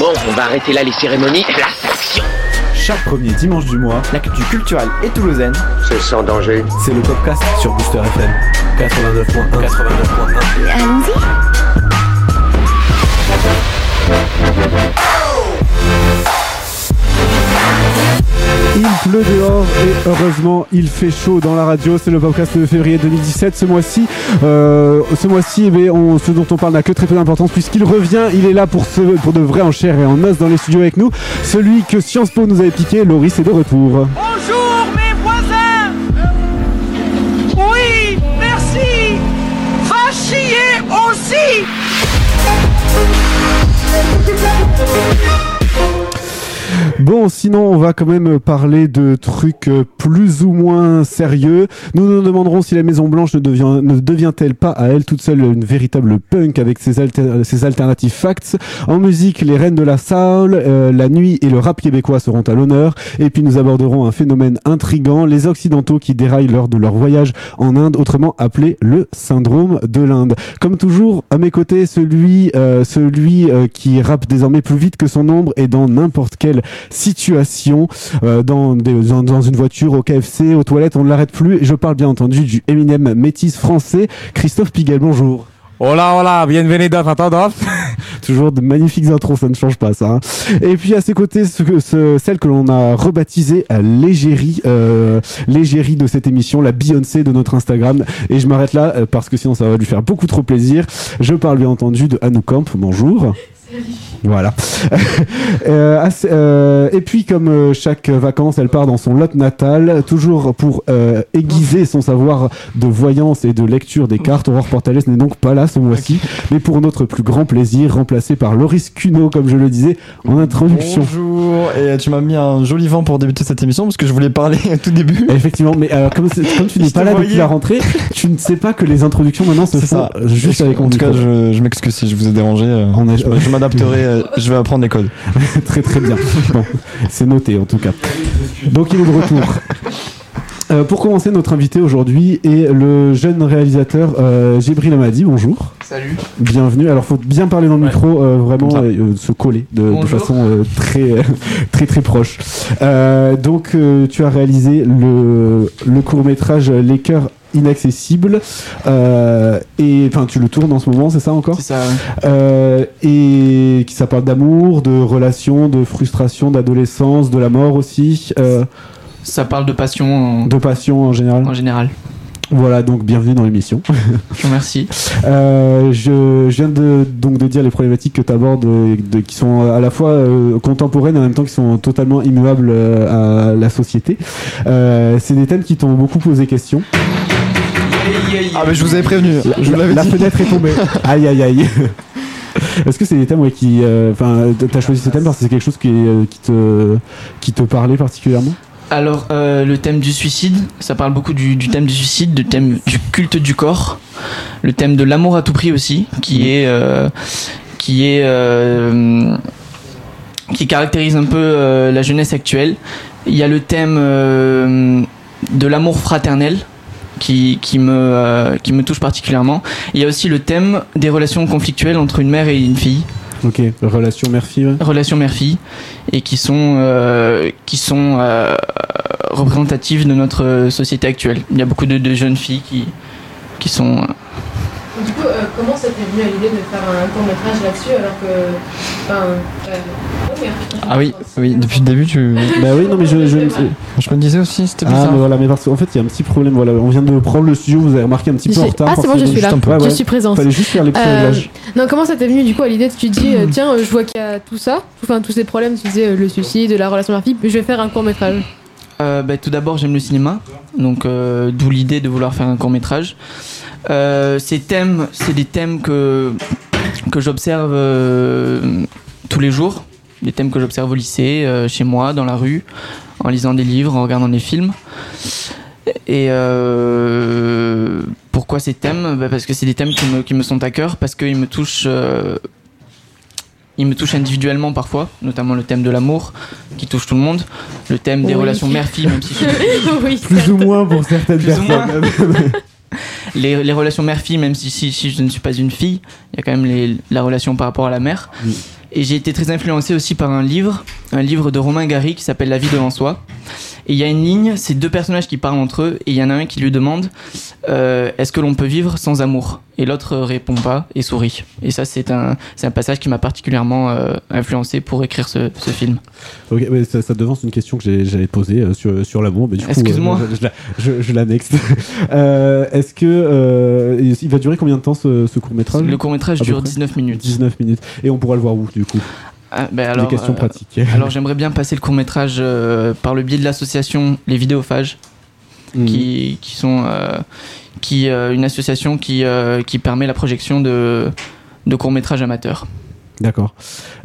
Bon, on va arrêter là les cérémonies. Place à l'action Chaque premier dimanche du mois, L'actu culturelle et toulousaine, C'est sans danger. c'est le podcast sur Booster FM 89.1. 89.1. Allons-y. Il pleut dehors et heureusement il fait chaud dans la radio. C'est le podcast de février 2017. Ce mois-ci, euh, ce mois-ci, eh ce dont on parle n'a que très peu d'importance puisqu'il revient. Il est là pour, pour de vrai en chair et en os dans les studios avec nous. Celui que Sciences Po nous avait piqué, Loris est de retour. Bonjour mes voisins Oui, merci Va chier aussi Bon, sinon, on va quand même parler de trucs euh, plus ou moins sérieux. Nous nous demanderons si la Maison Blanche ne devient- ne devient-elle pas à elle toute seule une véritable punk avec ses, alter- ses alternatives facts. En musique, les reines de la soul, euh, la nuit et le rap québécois seront à l'honneur. Et puis nous aborderons un phénomène intrigant, les Occidentaux qui déraillent lors de leur voyage en Inde, autrement appelé le syndrome de l'Inde. Comme toujours, à mes côtés, celui, euh, celui euh, qui rappe désormais plus vite que son ombre et dans n'importe quelle situation, euh, dans, des- dans, dans une voiture, au KFC, aux toilettes, on ne l'arrête plus. Je parle bien entendu du Eminem métis français, Christophe Piguel. Bonjour. Hola, hola, bienvenue dans Fatadov. Toujours de magnifiques intros, ça ne change pas ça. hein. Et puis à ses côtés, ce, ce- celle que l'on a rebaptisée euh, l'égérie, euh, l'égérie de cette émission, la Beyoncé de notre Instagram. Et je m'arrête là euh, parce que sinon ça va lui faire beaucoup trop plaisir. Je parle bien entendu de Anou Camp. Bonjour. Voilà. Euh, assez- euh, et puis, comme euh, chaque vacances, elle part dans son lot natal, toujours pour euh, aiguiser son savoir de voyance et de lecture des cartes. Aurore Portales n'est donc pas là ce mois-ci, mais pour notre plus grand plaisir, remplacé par Loris Cuno, comme je le disais en introduction. Bonjour, et tu m'as mis un joli vent pour débuter cette émission parce que je voulais parler au tout début. Effectivement, mais comme, comme tu n'es pas là depuis voyais. la rentrée, tu ne sais pas que les introductions maintenant se font ça. juste avec En tout cas, je, je m'excuse si je vous ai dérangé. On est- je m'adapterai, euh, je vais apprendre les codes. très très bien. Bon, c'est noté en tout cas. Donc il est de retour. Euh, pour commencer, notre invité aujourd'hui est le jeune réalisateur euh, Jibril Amadi. Bonjour. Salut. Bienvenue. Alors, faut bien parler dans le Ouais. micro, euh, vraiment euh, se coller de, façon euh, très, très très proche. Euh, donc, euh, tu as réalisé le, le court métrage Les cœurs inaccessibles euh, et enfin tu le tournes en ce moment c'est ça encore C'est ça. euh, et qui ça parle d'amour, de relations, de frustration, d'adolescence, de la mort aussi, euh, Ça parle de passion en, de passion en général. en général. Voilà, donc bienvenue dans l'émission. Je vous remercie. Euh, je, je viens de, donc de dire les problématiques que tu abordes, qui sont à la fois euh, contemporaines et en même temps qui sont totalement immuables euh, à la société. Euh, c'est des thèmes qui t'ont beaucoup posé question. Ah, mais je vous avais prévenu, je vous l'avais la dit. fenêtre est tombée. aïe aïe aïe. Est-ce que c'est des thèmes ouais, qui, euh, enfin, t'as choisi ces thèmes parce que c'est quelque chose qui, euh, qui te, qui te parlait particulièrement? Alors, euh, le thème du suicide, ça parle beaucoup du, du thème du suicide, du thème du culte du corps, le thème de l'amour à tout prix aussi, qui est, euh, qui est, euh, qui caractérise un peu la jeunesse actuelle. Il y a le thème de l'amour fraternel. Qui, qui, me, euh, qui me touche particulièrement. Il y a aussi le thème des relations conflictuelles entre une mère et une fille. Ok, relation mère-fille. ouais. relations mère-fille et qui sont euh, qui sont euh, représentatives de notre société actuelle. Il y a beaucoup de, de jeunes filles qui qui sont euh, Du coup, euh, comment ça t'est venu à l'idée de faire un court métrage là-dessus alors que. Ah oui, oui, depuis le début, tu. Bah oui, non mais je, je, Je me disais aussi, c'était Ah, bizarre. mais voilà, mais parce qu'en fait, il y a un petit problème. Voilà, on vient de prendre le studio, vous avez remarqué un petit peu en retard. Ah, c'est bon, je suis là. Peu. Je ouais. suis présente. Fallait juste faire les petits Euh, réglages. Non, comment ça t'est venu du coup à l'idée Tu te dis, euh, tiens, euh, je vois qu'il y a tout ça, enfin tous ces problèmes, tu disais euh, le suicide, la relation mère-fille, je vais faire un court métrage. Euh, bah, tout d'abord, j'aime le cinéma, donc euh, d'où l'idée de vouloir faire un court métrage. Euh, ces thèmes, c'est des thèmes que que j'observe euh, tous les jours, des thèmes que j'observe au lycée, euh, chez moi, dans la rue, en lisant des livres, en regardant des films. Et euh, pourquoi ces thèmes? Bah, Parce que c'est des thèmes qui me, qui me sont à cœur, parce qu'ils me touchent. euh, ils me touchent individuellement parfois, notamment le thème de l'amour qui touche tout le monde, le thème des Oui. relations mère-fille, même si je oui, Plus ou moins pour certaines Plus ou personnes. les, les relations mère-fille, même si, si, si je ne suis pas une fille, il y a quand même les- la relation par rapport à la mère. Oui. Et j'ai été très influencé aussi par un livre, un livre de Romain Gary qui s'appelle La vie devant soi. Et il y a une ligne, c'est deux personnages qui parlent entre eux, et il y en a un qui lui demande euh, Est-ce que l'on peut vivre sans amour? Et l'autre répond pas et sourit. Et ça, c'est un, passage qui m'a particulièrement euh, influencé pour écrire ce, ce film. Ok, ça, ça devance une question que j'allais te poser euh, sur, sur l'amour. mais du coup, Excuse-moi. je, je je, l'annexe. Est-ce que il va durer combien de temps ce, ce court métrage? Le court métrage À peu dure près 19 minutes. 19 minutes. Et on pourra le voir où du coup? Ah, ben alors, Des questions euh, pratiques. Alors j'aimerais bien passer le court métrage par le biais de l'association Les Vidéophages. Mhm. qui, qui sont euh, qui euh, une association qui, euh, qui permet la projection de, de courts métrages amateurs. D'accord.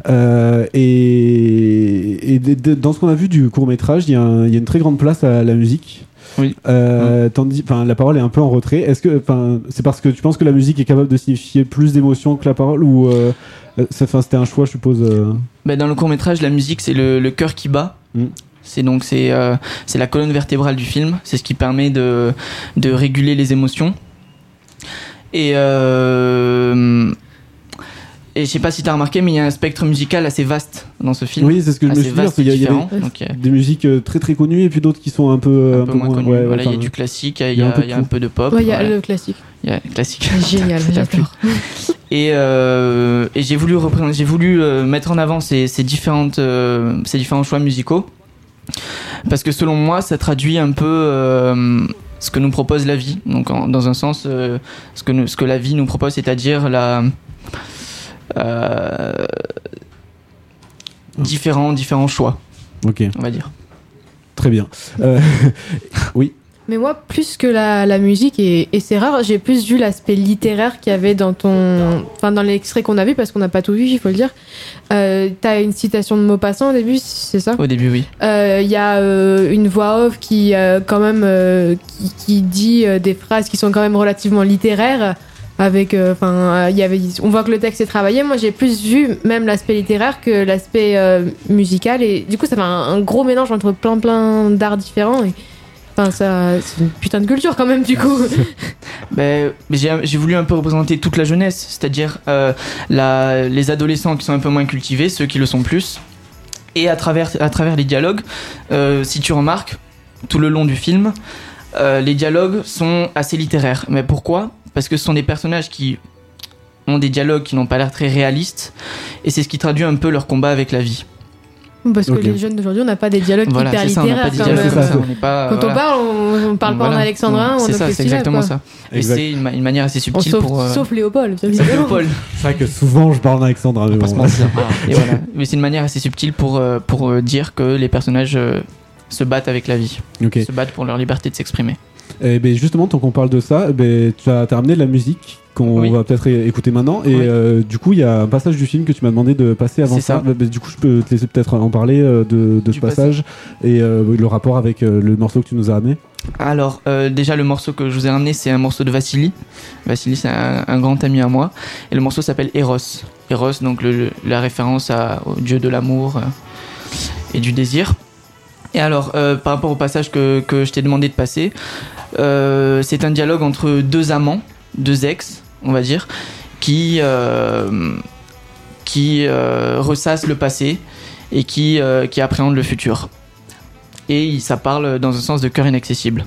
Euh, et et de- de- dans ce qu'on a vu du court métrage, il y, y a une très grande place à la musique. Oui. Euh, tandis, la parole est un peu en retrait. Est-ce que, c'est parce que tu penses que la musique est capable de signifier plus d'émotions que la parole ou, euh, euh, c'était un choix, je suppose. euh, Ben, dans le court métrage, la musique c'est le, le cœur qui bat. Mm. C'est donc c'est euh, c'est la colonne vertébrale du film. C'est ce qui permet de de réguler les émotions. Et euh, et je sais pas si tu as remarqué, mais il y a un spectre musical assez vaste dans ce film. Oui, c'est ce que je me suis dit. y il y avait. Donc, y a des musiques euh, très très connues et puis d'autres qui sont un peu, un peu moins connu. ouais, ouais, Voilà, il y a du classique, il y a, un peu de il y a un tout. peu de pop. Ouais, il y a voilà. le classique. Il y a le classique. Génial, j'adore. Et, euh, et j'ai voulu représenter, j'ai voulu euh, mettre en avant ces, ces différentes, euh, ces différents choix musicaux parce que selon moi, ça traduit un peu euh, ce que nous propose la vie. Donc, en- dans un sens, euh, ce que nous- ce que la vie nous propose, c'est-à-dire la euh, différents différents choix, Ok, on va dire. très bien. Euh, oui. Mais moi, plus que la, la musique, et, et c'est rare, j'ai plus vu l'aspect littéraire qu'il y avait dans ton. Enfin, dans l'extrait qu'on a vu, parce qu'on n'a pas tout vu, il faut le dire. Euh, T'as une citation de Maupassant au début, c'est ça? Au début, oui. Euh, Il y a euh, une voix off qui, euh, quand même, euh, qui, qui dit euh, des phrases qui sont quand même relativement littéraires. Avec, euh, enfin, euh, il y avait, on voit que le texte est travaillé. Moi, j'ai plus vu même l'aspect littéraire que l'aspect euh, musical, et du coup, ça fait un, un gros mélange entre plein plein d'arts différents. Et, enfin, ça, c'est une putain de culture quand même, du coup. Ben, j'ai j'ai voulu un peu représenter toute la jeunesse, c'est-à-dire euh, les adolescents qui sont un peu moins cultivés, ceux qui le sont plus. Et à travers, à travers les dialogues, si tu remarques, tout le long du film, les dialogues sont assez littéraires. Mais pourquoi? Parce que ce sont des personnages qui ont des dialogues qui n'ont pas l'air très réalistes, et c'est ce qui traduit un peu leur combat avec la vie. Parce que les jeunes d'aujourd'hui, on n'a pas des dialogues Voilà, hyper ça, on littéraires pas quand dialogues comme ça. On pas, Quand voilà. on parle, on, on parle pas en Voilà. alexandrin en C'est ça, c'est exactement quoi. ça. Et Exact. c'est une, ma- une manière assez On subtile sauf, pour. euh, sauf Léopold, sauf. Léopold. C'est vrai que souvent je parle mais bon. Et voilà. Mais c'est une manière assez subtile pour, euh, pour euh, dire que les personnages euh, se battent avec la vie, se battent pour leur liberté de s'exprimer. Eh ben justement, tant qu'on parle de ça, eh ben, tu as t'as ramené de la musique qu'on Oui. va peut-être écouter maintenant. Et Oui. euh, du coup, il y a un passage du film que tu m'as demandé de passer avant ça. ça. Bah, bah, du coup, je peux te laisser peut-être en parler euh, de, de ce passage et euh, le rapport avec le morceau que tu nous as amené. Alors, déjà, le morceau que je vous ai ramené, c'est un morceau de Vassili. Vassili, c'est un, un grand ami à moi. Et le morceau s'appelle Eros. Eros, donc le- la référence à- au dieu de l'amour et du désir. Et alors, par rapport au passage que, que je t'ai demandé de passer, euh, c'est un dialogue entre deux amants, deux ex, on va dire, qui, euh, qui euh, ressassent le passé et qui, euh, qui appréhendent le futur. Et ça parle dans un sens de cœur inaccessible.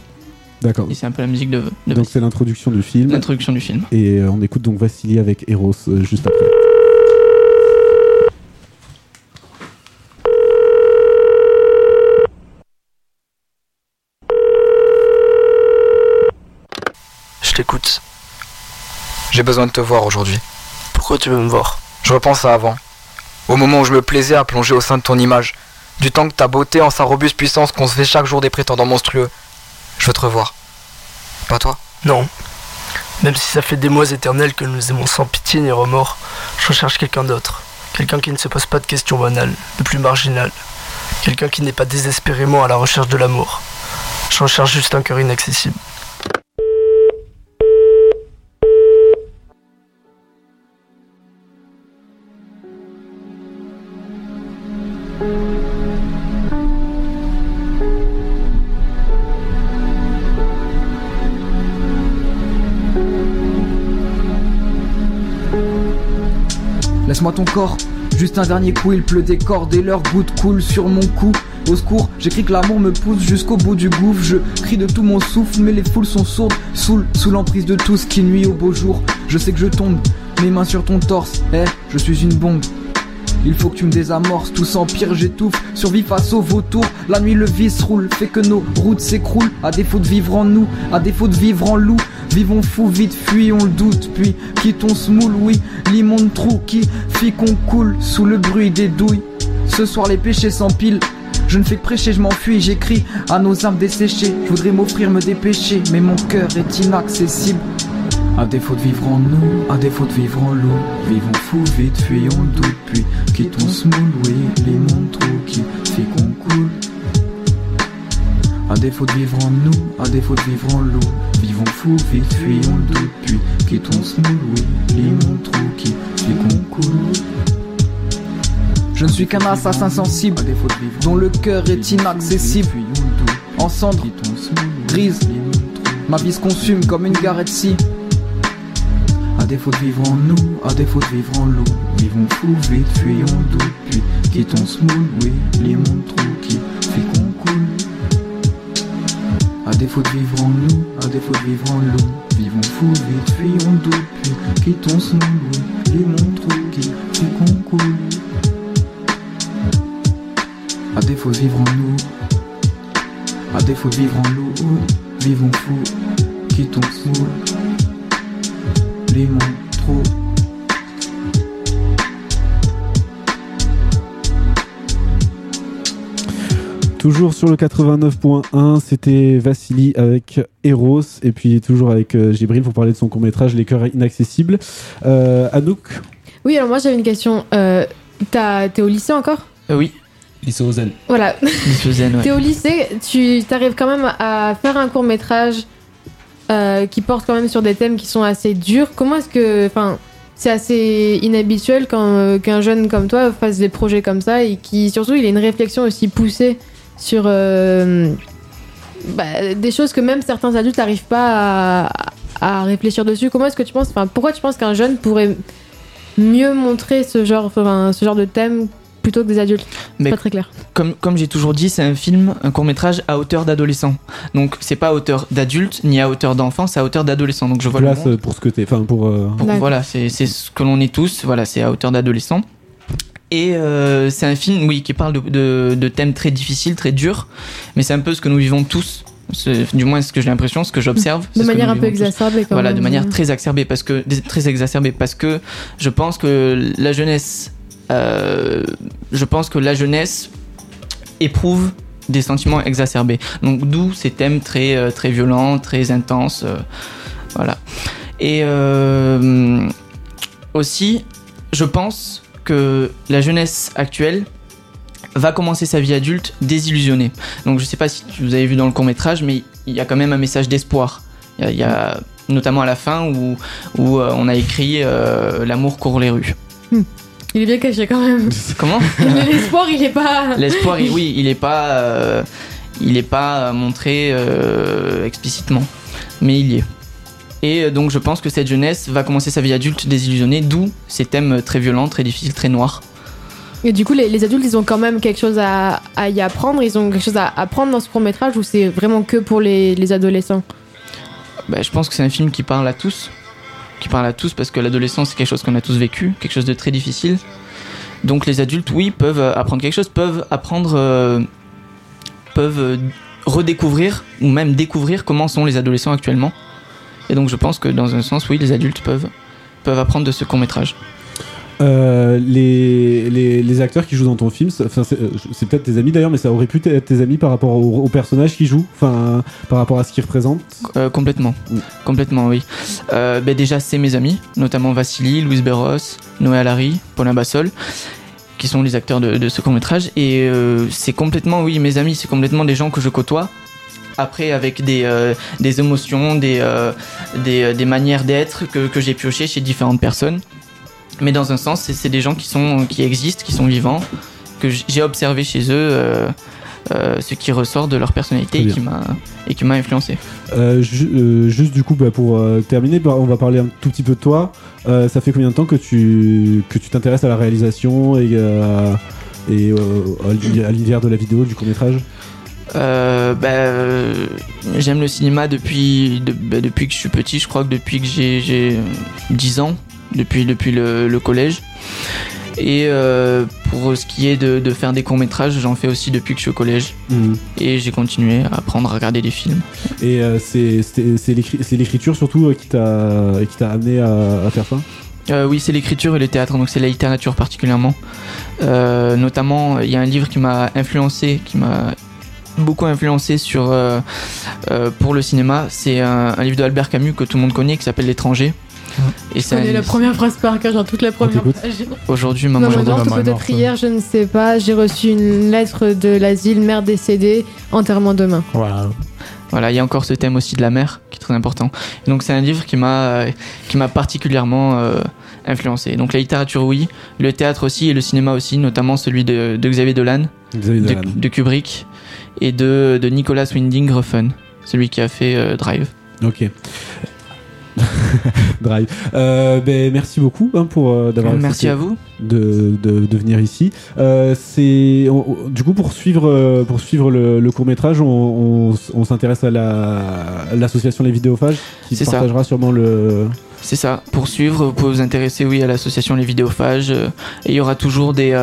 D'accord. Et c'est un peu la musique de, de Donc c'est l'introduction du film. l'introduction du film. Et on écoute donc Vassili avec Eros juste après. T'écoute. J'ai besoin de te voir aujourd'hui. Pourquoi tu veux me voir? Je repense à avant. Au moment où je me plaisais à plonger au sein de ton image. Du temps que ta beauté en sa robuste puissance qu'on se fait chaque jour des prétendants monstrueux. Je veux te revoir. Pas toi? Non. Même si ça fait des mois éternels que nous aimons sans pitié ni remords, je recherche quelqu'un d'autre. Quelqu'un qui ne se pose pas de questions banales, de plus marginal. Quelqu'un qui n'est pas désespérément à la recherche de l'amour. Je recherche juste un cœur inaccessible. Juste un dernier coup, il pleut des cordes et leurs gouttes coulent sur mon cou. Au secours, j'écris que l'amour me pousse jusqu'au bout du gouffre. Je crie de tout mon souffle, mais les foules sont sourdes. Sous, sous l'emprise de tout ce qui nuit au beau jour. Je sais que je tombe, mes mains sur ton torse. Eh, je suis une bombe. Il faut que tu me désamorces, tout s'empire, j'étouffe, survie face aux vautours. La nuit, le vice roule, fait que nos routes s'écroulent. À défaut de vivre en nous, à défaut de vivre en loup. Vivons fou, vite fuyons le doute, puis quittons ce moule, oui. L'immonde trou qui fit qu'on coule sous le bruit des douilles. Ce soir, les péchés s'empilent. Je ne fais que prêcher, je m'enfuis, j'écris à nos âmes desséchées. Je voudrais m'offrir, me dépêcher, mais mon cœur est inaccessible. À défaut de vivre en nous, à défaut de vivre en l'eau, vivons fou vite, fuyons le doute, puis quittons ce moule, oui, les mondes trop qui fait qu'on coule. À défaut de vivre en nous, à défaut de vivre en l'eau, vivons fou vite, fuyons le doute, puis quittons ce moule, trop qui fait qu'on coule. Je ne suis qu'un assassin sensible, dont le cœur est inaccessible. En cendres, grise, ma vie se consume comme une garette si. À défaut de vivre en nous, à défaut de vivre en l'eau, vivons fou vite, fuyons le doute, puis quittons ce moule, oui, les mondes trop qui fait qu'on coule. Défaut de vivre en nous, à défaut de vivre en l'eau, vivons fou vite, fuyons puis quittons moule, oui, les mondes trop qui fait qu'on. À défaut de vivre en nous, à défaut de vivre en l'eau, vivons fou, quittons ce moule, les mondes Toujours sur le 89.1, c'était Vassili avec Eros et puis toujours avec euh, Gibril pour parler de son court métrage Les cœurs inaccessibles. Euh, Anouk Oui, alors moi j'avais une question. Euh, T'es au lycée encore? Euh, oui, Lycée au Zen. Voilà. Lycée Zen, ouais. T'es au lycée, tu arrives quand même à faire un court métrage qui porte quand même sur des thèmes qui sont assez durs. Comment est-ce que, enfin, c'est assez inhabituel euh, qu'un jeune comme toi fasse des projets comme ça et qui surtout il a une réflexion aussi poussée sur euh, bah, des choses que même certains adultes n'arrivent pas à, à réfléchir dessus. Comment est-ce que tu penses, enfin, pourquoi tu penses qu'un jeune pourrait mieux montrer ce genre, enfin, ce genre de thème plutôt que des adultes? C'est Mais pas très clair. comme, comme j'ai toujours dit, c'est un film, un court métrage à hauteur d'adolescent. Donc c'est pas à hauteur d'adulte ni à hauteur d'enfant, c'est à hauteur d'adolescent. Donc je vois le Place monde pour ce que t'es, enfin pour. euh, Pour- voilà, c'est c'est ce que l'on est tous, voilà, c'est à hauteur d'adolescent. Et euh, c'est un film, oui, qui parle de, de- de thèmes très difficiles, très durs, mais c'est un peu ce que nous vivons tous, du moins ce que j'ai l'impression, ce que j'observe. De manière un peu exacerbée quand Voilà, même. de manière très exacerbée, parce que très exacerbée, parce que je pense que la jeunesse, euh, je pense que la jeunesse éprouve des sentiments exacerbés. Donc d'où ces thèmes très euh, très violents, très intenses, euh, voilà. Et euh, aussi, je pense que la jeunesse actuelle va commencer sa vie adulte désillusionnée. Donc je sais pas si vous avez vu dans le court métrage, mais il y a quand même un message d'espoir. Il y a- il y a notamment à la fin où, où euh, on a écrit euh, L'amour court les rues. Il est bien caché quand même. Comment L'espoir, il est pas. L'espoir, oui, il est pas, euh, il est pas montré euh, explicitement, mais il y est. Et euh, donc je pense que cette jeunesse va commencer sa vie adulte désillusionnée, d'où ces thèmes très violents, très difficiles, très noirs. Et du coup, les, les adultes, ils ont quand même quelque chose à, à y apprendre. Ils ont quelque chose à apprendre dans ce court métrage ou c'est vraiment que pour les, les adolescents? Bah, je pense que c'est un film qui parle à tous, qui parle à tous parce que l'adolescence c'est quelque chose qu'on a tous vécu, quelque chose de très difficile. Donc les adultes, oui, peuvent apprendre quelque chose, peuvent apprendre, euh, peuvent redécouvrir ou même découvrir comment sont les adolescents actuellement. Et donc je pense que dans un sens, oui, les adultes peuvent peuvent apprendre de ce court métrage. Euh, les, les, les acteurs qui jouent dans ton film, c'est enfin, c'est euh, c'est peut-être tes amis d'ailleurs, mais ça aurait pu être tes amis par rapport aux au personnages qui jouent, enfin par rapport à ce qu'ils représentent. Euh, complètement, Mm. complètement, oui. Euh, ben déjà, c'est mes amis, notamment Vassili, Louise Berros, Noé Alary, Paulin Bassol, qui sont les acteurs de, de ce court métrage. Et c'est complètement, oui, mes amis, c'est complètement des gens que je côtoie. Après, avec des, euh, des émotions, des, euh, des, euh, des manières d'être que, que j'ai pioché chez différentes personnes. Mais dans un sens, c'est c'est des gens qui, sont, qui existent, qui sont vivants, que j'ai observé chez eux. euh, ce qui ressort de leur personnalité et qui m'a et qui m'a influencé. Euh, ju- euh, juste du coup, bah, pour terminer, bah, on va parler un tout petit peu de toi. Ça fait combien de temps que tu que tu t'intéresses à la réalisation et, et à l'univers de la vidéo, du court métrage Euh, bah, euh, j'aime le cinéma depuis, de- bah, depuis que je suis petit, je crois que depuis que j'ai, j'ai 10 ans, depuis, depuis le, le collège. Et euh, pour ce qui est de, de faire des courts-métrages, j'en fais aussi depuis que je suis au collège. Mhm. Et j'ai continué à apprendre à regarder des films. Et euh, c'est c'est- c'est l'écri- c'est l'écriture surtout euh, qui t'a qui t'a amené à, à faire ça? Euh, oui, c'est l'écriture et le théâtre, donc c'est la littérature particulièrement. Notamment, il y a un livre qui m'a influencé, qui m'a beaucoup influencé sur euh, euh, pour le cinéma. C'est un, un livre de Albert Camus que tout le monde connaît, qui s'appelle L'étranger. Et c'est un la première phrase par cœur, genre toute la première page. Aujourd'hui, maman, est peut-être hier, je ne sais pas. J'ai reçu une lettre de l'asile, mère décédée, enterrement demain. Voilà. Voilà, il y a encore ce thème aussi de la mer qui est très important. Et donc c'est un livre qui m'a qui m'a particulièrement euh, influencé. Donc la littérature oui, le théâtre aussi et le cinéma aussi, notamment celui de, de Xavier Dolan, Xavier de, Dolan. de Kubrick et de, de Nicolas Winding Refn, celui qui a fait euh, Drive. Ok. Drive. Euh, ben, merci beaucoup hein, pour euh, d'avoir Merci à vous. de, de, de venir ici. Euh, c'est du coup pour suivre pour suivre le, court métrage, on, on, s'intéresse à la à l'association Les Vidéophages qui C'est ça. partagera sûrement le. C'est ça. Pour suivre, vous pouvez vous intéresser oui à l'association Les Vidéophages et il y aura toujours des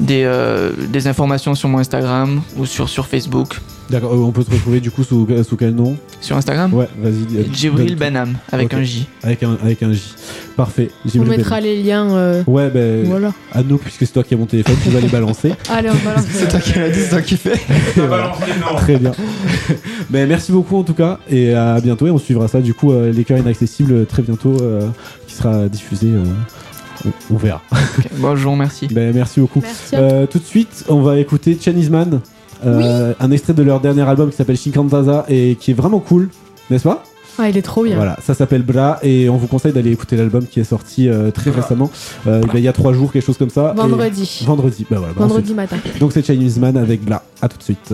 des, euh, des informations sur mon Instagram ou sur sur Facebook. D'accord. euh, on peut te retrouver du coup sous sous quel nom? Sur Instagram? Ouais, vas-y. euh, Djibril donne- Benham avec un J. Avec un avec un J. Parfait. On mettra les liens. euh, Ouais, ben Voilà. Anouk, puisque c'est toi qui as mon téléphone, tu vas les balancer. Allez, on balance. C'est toi qui l'as dit, c'est toi qui fais. Voilà. Très bien. ben, merci beaucoup en tout cas et à bientôt et on suivra ça du coup euh, les cœurs inaccessibles très bientôt euh, qui sera diffusé. On, verra. Ok, Bon, je vous remercie. Ben, merci beaucoup. Merci Euh, tout de suite, on va écouter Chinese Man, euh, un extrait de leur dernier album qui s'appelle Shinkantaza et qui est vraiment cool, n'est-ce pas? Ah, il est trop bien. Voilà, ça s'appelle Bra et on vous conseille d'aller écouter l'album qui est sorti euh, très récemment, euh, ben, il y a trois jours, quelque chose comme ça. Et- Vendredi. Vendredi, bah voilà. bah, Vendredi ensuite. matin. Donc c'est Chinese Man avec Bla. À tout de suite.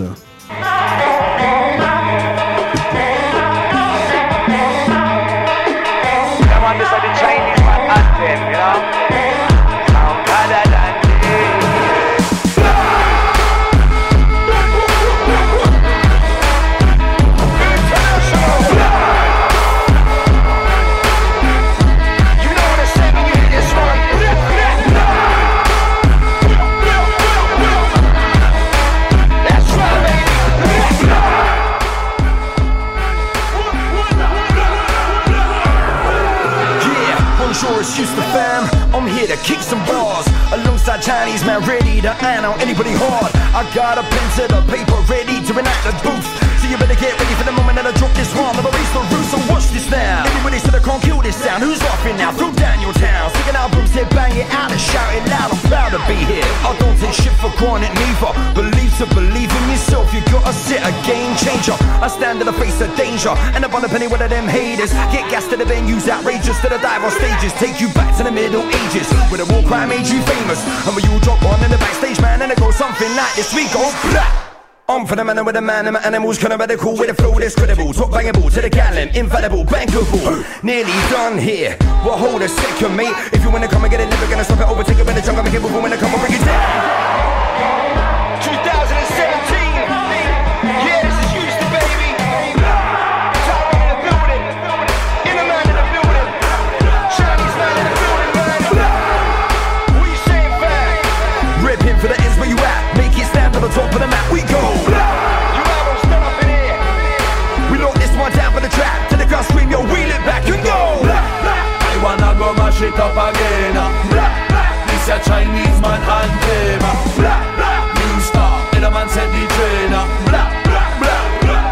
To iron out anybody hard. I got a pen to the paper, ready to enact the booth. You better get ready for the moment that I drop this one. Never raise the roof, so watch this now. Everybody said I can't kill this sound. Who's laughing now? Throw down your town. Singing albums, here, bang it out and shout it loud. I'm proud to be here. I don't take shit for granted, neither. Believe to believe in yourself, you gotta sit a game changer. I stand in the face of danger, and up on a penny with them haters. Get gas to the venues, outrageous to the dive on stages. Take you back to the Middle Ages, where the war crime made you famous. And when you drop one in the backstage, man, and it goes something like this. We go blah. I'm for the man with the man and my animals kind of radical with a flow that's credible. Talk bangable to the gallon, infallible, bankable. Nearly done here. Well, hold a second, mate. If you wanna come and get it, never gonna stop it. Overtake it when the jungle, make it move when I come and bring it down. 2017. It up again. Uh. This a Chinese man anthem. Uh. New star, and a man said the trainer. Uh.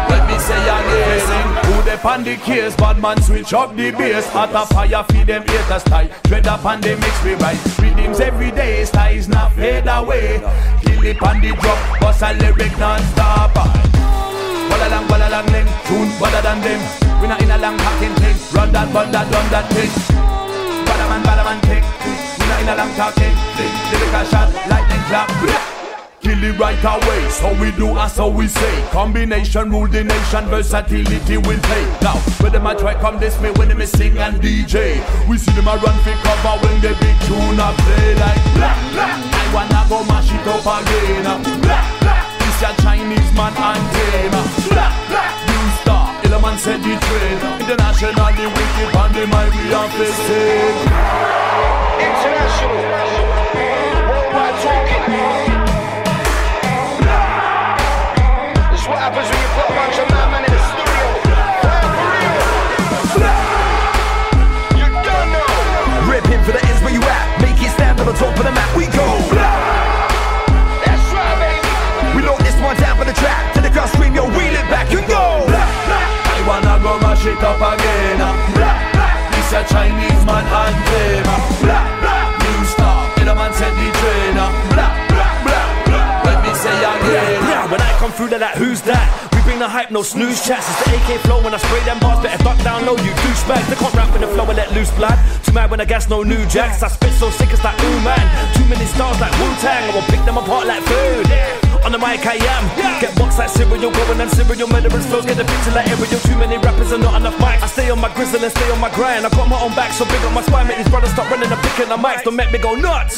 Let me say again. Who they pan the case, bad man switch up the bass. Hot a fire feed them haters tie. Dread up and they mix me right. Rhythms every day, styles not fade away. Kill it on the drop, bust a lyric non-stop. Walla lang, walla lang, ling Tune better than them We not in a long talking thing Run that, run that, run that thing Bada man, bada man We not in a long talking thing Lyrical shot, lightning clap Kill it right away. So we do as so we say. Combination rule the nation, versatility will pay. Now, when them a try come this way, when them a sing and DJ, we see them a run for cover when the big tune a play like blah blah. I wanna go mash it up again. Blah blah. This a Chinese man and Blah blah. New star, Illuman set the train. Internationally wicked on the mind we are facing. International. Worldwide talking. This is what happens when you put a bunch of madmen in the studio. You don't know. Ripping for the ends where you at. Make it stand on the top of the map. We go. That's right, baby. We lock this one down for the track. Mash it up again. This a Chinese man. Blah, blah. New star, in a man set the train. Blah, blah, blah, blah. Let me say again. When I come through, they're like, who's that? We bring the hype, no snooze chats. It's the AK flow when I spray them bars. Better duck down low, you douchebags. They can't rap in the flow and let loose blood. Too mad when I gas no new jacks. I spit so sick, it's like, ooh man. Too many stars like Wu Tang. I will pick them apart like food. On the mic, I am. Get boxed like cereal, going them cereal murderers flows. Get the picture like aerial. Too many rappers and not enough mics. I stay on my grizzle and stay on my grind. I got my own back, so big on my spine. Make these brothers stop running and picking the mics. Don't make me go nuts.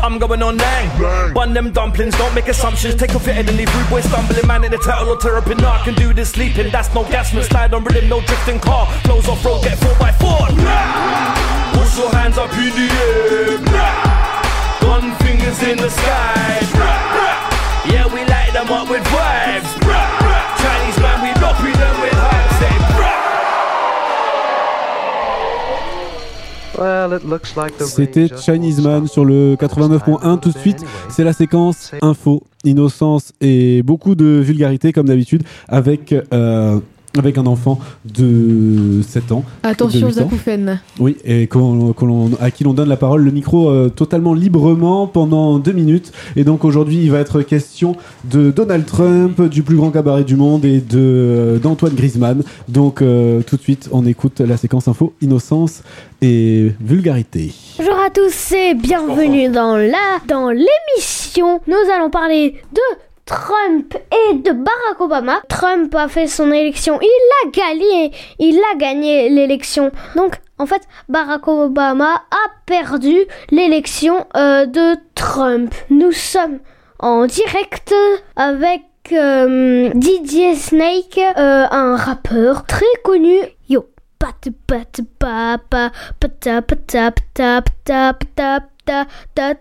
I'm going on nang. Bun them dumplings, don't make assumptions. Take off your head and leave rude boy stumbling. Man in the turtle or terrapin. I can do this sleeping. That's no gas, man. Slide on rhythm, no drifting car. Flows off road, get 4x4. Push your hands up in the air. Gun fingers in the sky. Yeah, we light them up with vibes. Chinese man, we dopey them with hype. Say, C'était Chinese Man sur le 89.1 tout de suite. C'est la séquence info, innocence et beaucoup de vulgarité comme d'habitude avec, euh, avec un enfant de 7 ans. Attention aux 8 ans. acouphènes. Oui, et à qui l'on donne la parole, le micro euh, totalement librement pendant deux minutes. Et donc aujourd'hui, il va être question de Donald Trump, du plus grand cabaret du monde et de euh, d'Antoine Griezmann. Donc euh, tout de suite, on écoute la séquence info, innocence et vulgarité. Bonjour à tous et bienvenue dans la dans l'émission. Nous allons parler de Trump et de Barack Obama. Trump a fait son élection, il a gagné, il a gagné l'élection. Donc en fait, Barack Obama a perdu l'élection euh, de Trump. Nous sommes en direct avec euh, Didier Snake, euh, un rappeur très connu. Yo, pat pat papa pata pata pata pata pata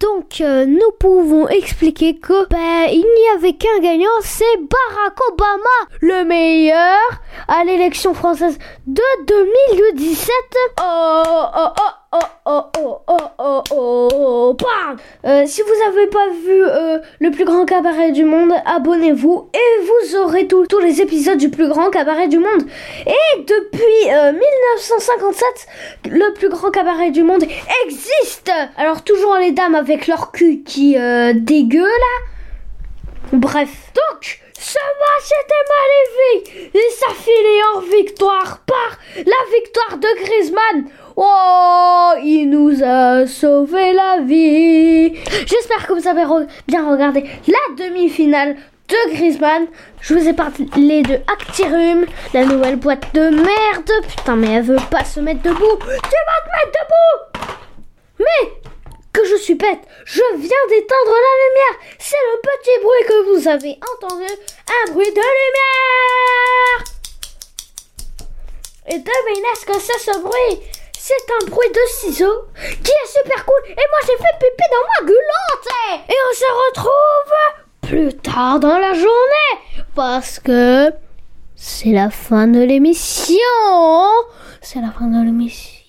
Donc euh, nous pouvons expliquer que ben, il n'y avait qu'un gagnant, c'est Barack Obama, le meilleur à l'élection française de 2017. Oh oh oh oh oh oh oh oh oh oh Euh, Si vous n'avez pas vu euh, le plus grand cabaret du monde, abonnez-vous et vous aurez tous tous les épisodes du plus grand cabaret du monde. Et depuis euh, 1957, le plus grand cabaret du monde existe. Alors toujours les dames avec leur cul qui euh, dégueu là. Bref. Donc, ce match était magnifique et ça finit en victoire par la victoire de Griezmann. Oh, il nous a sauvé la vie. J'espère que vous avez bien regardé la demi-finale de Griezmann. Je vous ai parlé de Actirum, la nouvelle boîte de merde. Putain, mais elle veut pas se mettre debout. Tu vas te mettre debout Mais que je suis bête, je viens d'éteindre la lumière. C'est le petit bruit que vous avez entendu, un bruit de lumière. Et devinez ce que c'est ce bruit? C'est un bruit de ciseaux qui est super cool. Et moi j'ai fait pipi dans ma gueulante. Et on se retrouve plus tard dans la journée parce que c'est la fin de l'émission. C'est la fin de l'émission.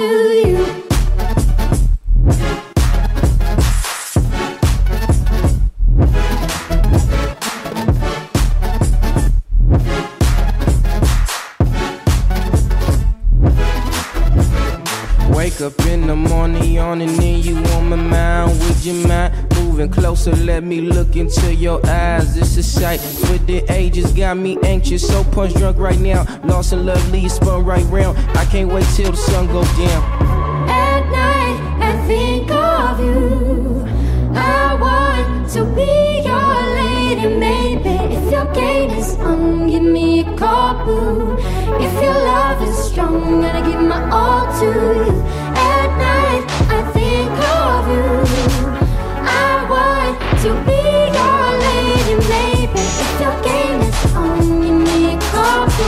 To you. Wake up in the morning, yawning, and you on my mind. Would you mind moving closer? Let me look into your eyes. This is sight ages got me anxious, so punch drunk right now. Lost in love, lead spun right round. I can't wait till the sun go down. At night, I think of you. I want to be your lady, maybe. If your game is on, give me a call, boo. If your love is strong, gonna give my all to you.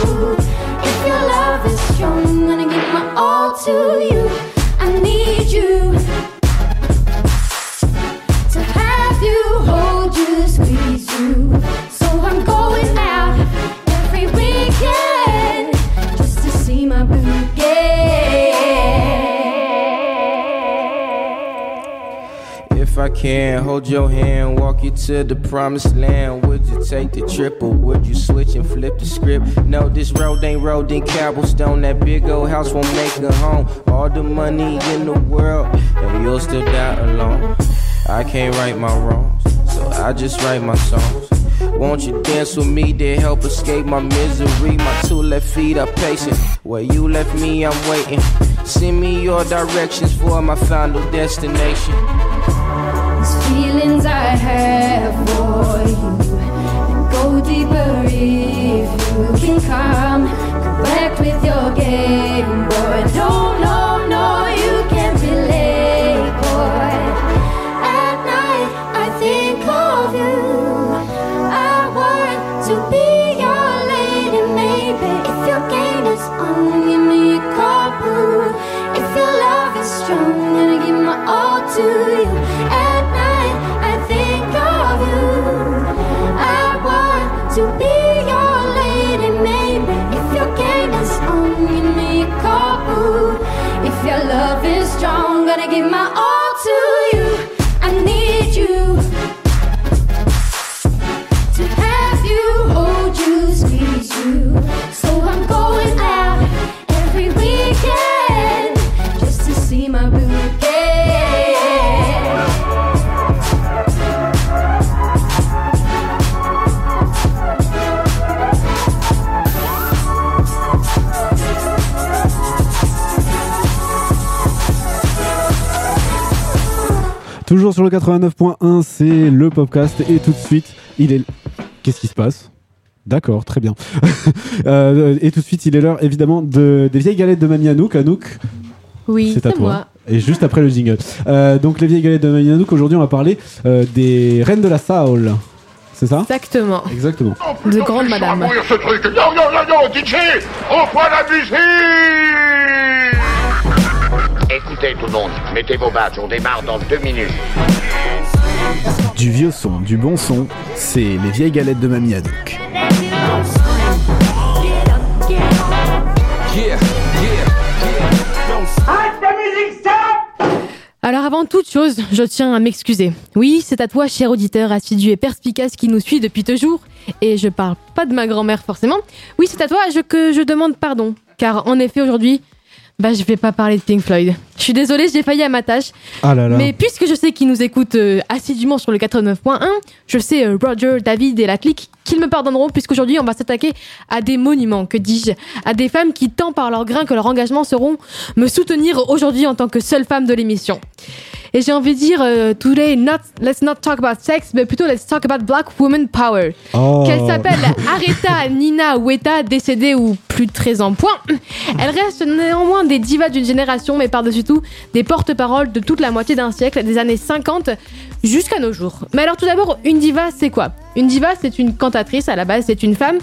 If your love is strong, gonna give my all to you. I need you can hold your hand, walk you to the promised land, would you take the trip or would you switch and flip the script? No, this road ain't road in cobblestone. That big old house won't make a home. All the money in the world, and you'll still die alone. I can't right my wrongs, so I just write my songs. Won't you dance with me to help escape my misery? My two left feet are pacing. Where you left me, I'm waiting. Send me your directions for my final destination. Feelings I have for you go deeper if you can come. Come back with your game, boy. No, no, no, you can't be late, boy. At night, I think of you. I want to be your lady, maybe. If your game is on, give me a call. If your love is strong, gonna give my all to you. Give my Toujours sur le 89.1, c'est le podcast et tout de suite, il est. Qu'est-ce qui se passe? D'accord, très bien. Euh, et tout de suite, il est l'heure évidemment de, des vieilles galettes de Mamie Anouk. Anouk, Oui, c'est à toi. moi. Et juste après le jingle. Euh, donc les vieilles galettes de Mamie Anouk, aujourd'hui on va parler euh, des reines de la Saoul. C'est ça? Exactement. Exactement. De grande madame. mourir ce truc. Non, non, non, non, DJ, au point la musique Écoutez tout le monde, mettez vos badges, on démarre dans deux minutes. Du vieux son, du bon son, c'est les vieilles galettes de Mamie Haddock. Alors avant toute chose, je tiens à m'excuser. Oui, c'est à toi, cher auditeur assidu et perspicace qui nous suit depuis toujours. Et je parle pas de ma grand-mère forcément. Oui, c'est à toi je- que je demande pardon. Car en effet, aujourd'hui, bah, je vais pas parler de Pink Floyd. Je suis désolée, j'ai failli à ma tâche. Ah là là. Mais puisque je sais qu'ils nous écoutent euh, assidûment sur le 89.1, je sais euh, Roger, David et la clique qu'ils me pardonneront puisqu'aujourd'hui on va s'attaquer à des monuments, que dis-je, à des femmes qui tant par leur grain que leur engagement seront me soutenir aujourd'hui en tant que seule femme de l'émission. Et j'ai envie de dire, euh, today, not, let's not talk about sex, mais plutôt let's talk about black woman power. Oh. Qu'elle s'appelle Aretha Nina Weta, décédée ou plus de 13 ans, point. Elle reste néanmoins des divas d'une génération, mais par-dessus tout, des porte-paroles de toute la moitié d'un siècle, des années 50 jusqu'à nos jours. Mais alors tout d'abord, une diva, c'est quoi? Une diva, c'est une cantatrice, à la base, c'est une femme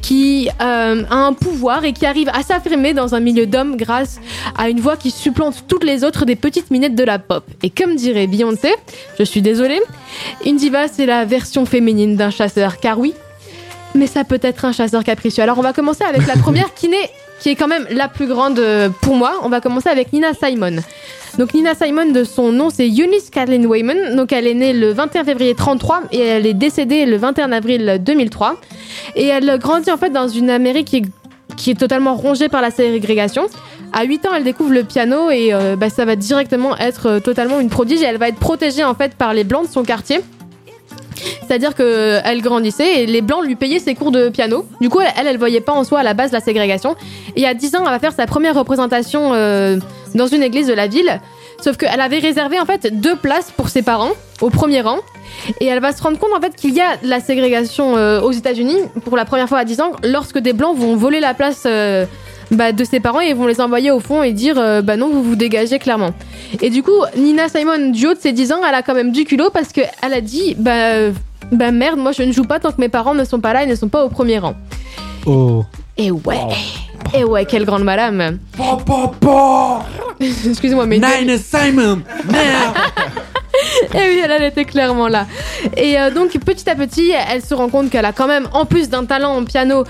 qui euh, a un pouvoir et qui arrive à s'affirmer dans un milieu d'hommes grâce à une voix qui supplante toutes les autres des petites minettes de la pop. Et comme dirait Beyoncé, je suis désolée, une diva, c'est la version féminine d'un chasseur, car oui, mais ça peut être un chasseur capricieux. Alors on va commencer avec la première qui n'est qui est quand même la plus grande euh, pour moi. On va commencer avec Nina Simon. Donc Nina Simon, de son nom, c'est Eunice Kathleen Wayman. Donc elle est née le 21 février 33 et elle est décédée le 21 avril 2003. Et elle grandit en fait dans une Amérique qui est, totalement rongée par la ségrégation. À 8 ans, elle découvre le piano et euh, bah, ça va directement être euh, totalement une prodige. Et elle va être protégée en fait par les blancs de son quartier. C'est-à-dire qu'elle grandissait et les blancs lui payaient ses cours de piano. Du coup, elle, elle voyait pas en soi à la base la ségrégation. Et à 10 ans, elle va faire sa première représentation euh, dans une église de la ville. Sauf qu'elle avait réservé en fait deux places pour ses parents au premier rang. Et elle va se rendre compte en fait qu'il y a de la ségrégation euh, aux États-Unis pour la première fois à 10 ans lorsque des blancs vont voler la place euh, bah, de ses parents et vont les envoyer au fond et dire euh, bah non vous vous dégagez clairement. Et du coup Nina Simon du haut de ses 10 ans elle a quand même du culot parce qu'elle a dit bah, bah merde moi je ne joue pas tant que mes parents ne sont pas là et ne sont pas au premier rang. Oh. Et ouais. Et ouais, quelle grande madame. Excusez-moi, mais. Nina Simon Et oui, elle, elle était clairement là. Et euh, donc, petit à petit, elle se rend compte qu'elle a quand même, en plus d'un talent en piano,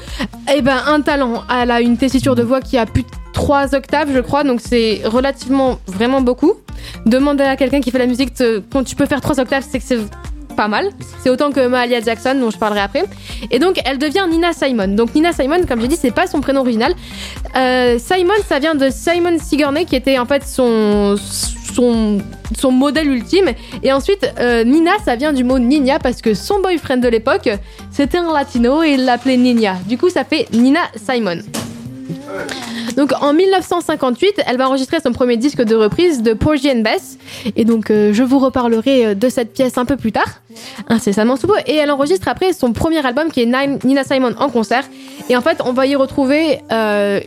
et ben un talent. Elle a une tessiture de voix qui a plus de 3 octaves, je crois, donc c'est relativement vraiment beaucoup. Demander à quelqu'un qui fait la musique, quand tu peux faire 3 octaves, c'est que c'est pas mal. C'est autant que Mahalia Jackson, dont je parlerai après. Et donc, elle devient Nina Simon. Donc, Nina Simon, comme j'ai dit, c'est pas son prénom original. Euh, Simon, ça vient de Simon Sigourney, qui était en fait son, son, son modèle ultime. Et ensuite, euh, Nina, ça vient du mot Nina, parce que son boyfriend de l'époque, c'était un latino et il l'appelait Nina. Du coup, ça fait Nina Simon. Donc en 1958, elle va enregistrer son premier disque de reprise de Porgy and Bess. Et donc euh, je vous reparlerai euh, de cette pièce un peu plus tard, incessamment sous peu. Et elle enregistre après son premier album qui est Nina Simon en concert. Et en fait, on va y retrouver euh,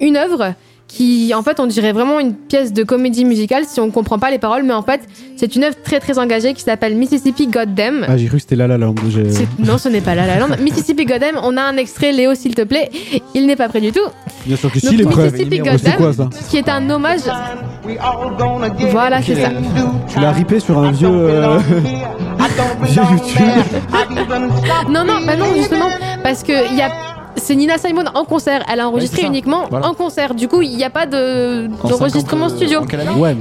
une œuvre qui, en fait, on dirait vraiment une pièce de comédie musicale si on comprend pas les paroles. Mais en fait, c'est une œuvre très très engagée qui s'appelle Mississippi Goddamn. Ah, j'ai cru que c'était La La Land. Non, ce n'est pas La La Land. Mississippi Goddamn, on a un extrait, Léo, s'il te plaît. Il n'est pas prêt du tout. Bien sûr que si, il est prêt. Mississippi quoi ça Qui est un hommage. Voilà, c'est ça. Tu l'as ripé sur un vieux, euh, vieux YouTube. Non, non, bah non, justement, parce que il y a. C'est Nina Simon en concert. Elle a enregistré Ouais, uniquement Voilà. en concert. Du coup, il n'y a pas de En d'enregistrement 50, euh, studio. en quelle année Ouais,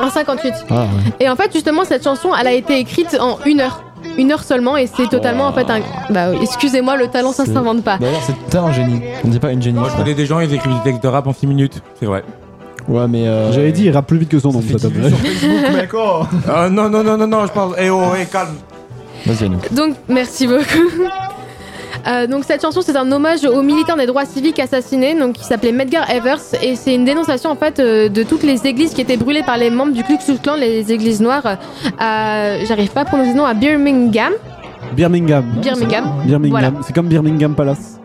En 58. Ah, ouais. Et en fait, justement, cette chanson, elle a été écrite en une heure. Une heure seulement, et c'est totalement en fait un. Bah, excusez-moi, le talent, ça s'invente pas. D'ailleurs, c'est un génie. On dit pas une génie. Moi, je connais des gens, ils écrivent des textes de rap en 6 minutes. C'est vrai. Ouais, mais. euh, J'avais dit, il rappe plus vite que son nom. ça t'appelle. Ah, non, non, non, non, non, je parle. Eh oh, eh, calme. Vas-y, Anouk. Donc, merci beaucoup. Euh, donc cette chanson c'est un hommage aux militants des droits civiques assassinés donc qui s'appelait Medgar Evers et c'est une dénonciation en fait euh, de toutes les églises qui étaient brûlées par les membres du Ku Klux Klan les églises noires euh, à j'arrive pas à prononcer le nom à Birmingham Birmingham. Birmingham. Birmingham. Voilà. C'est comme Birmingham Palace.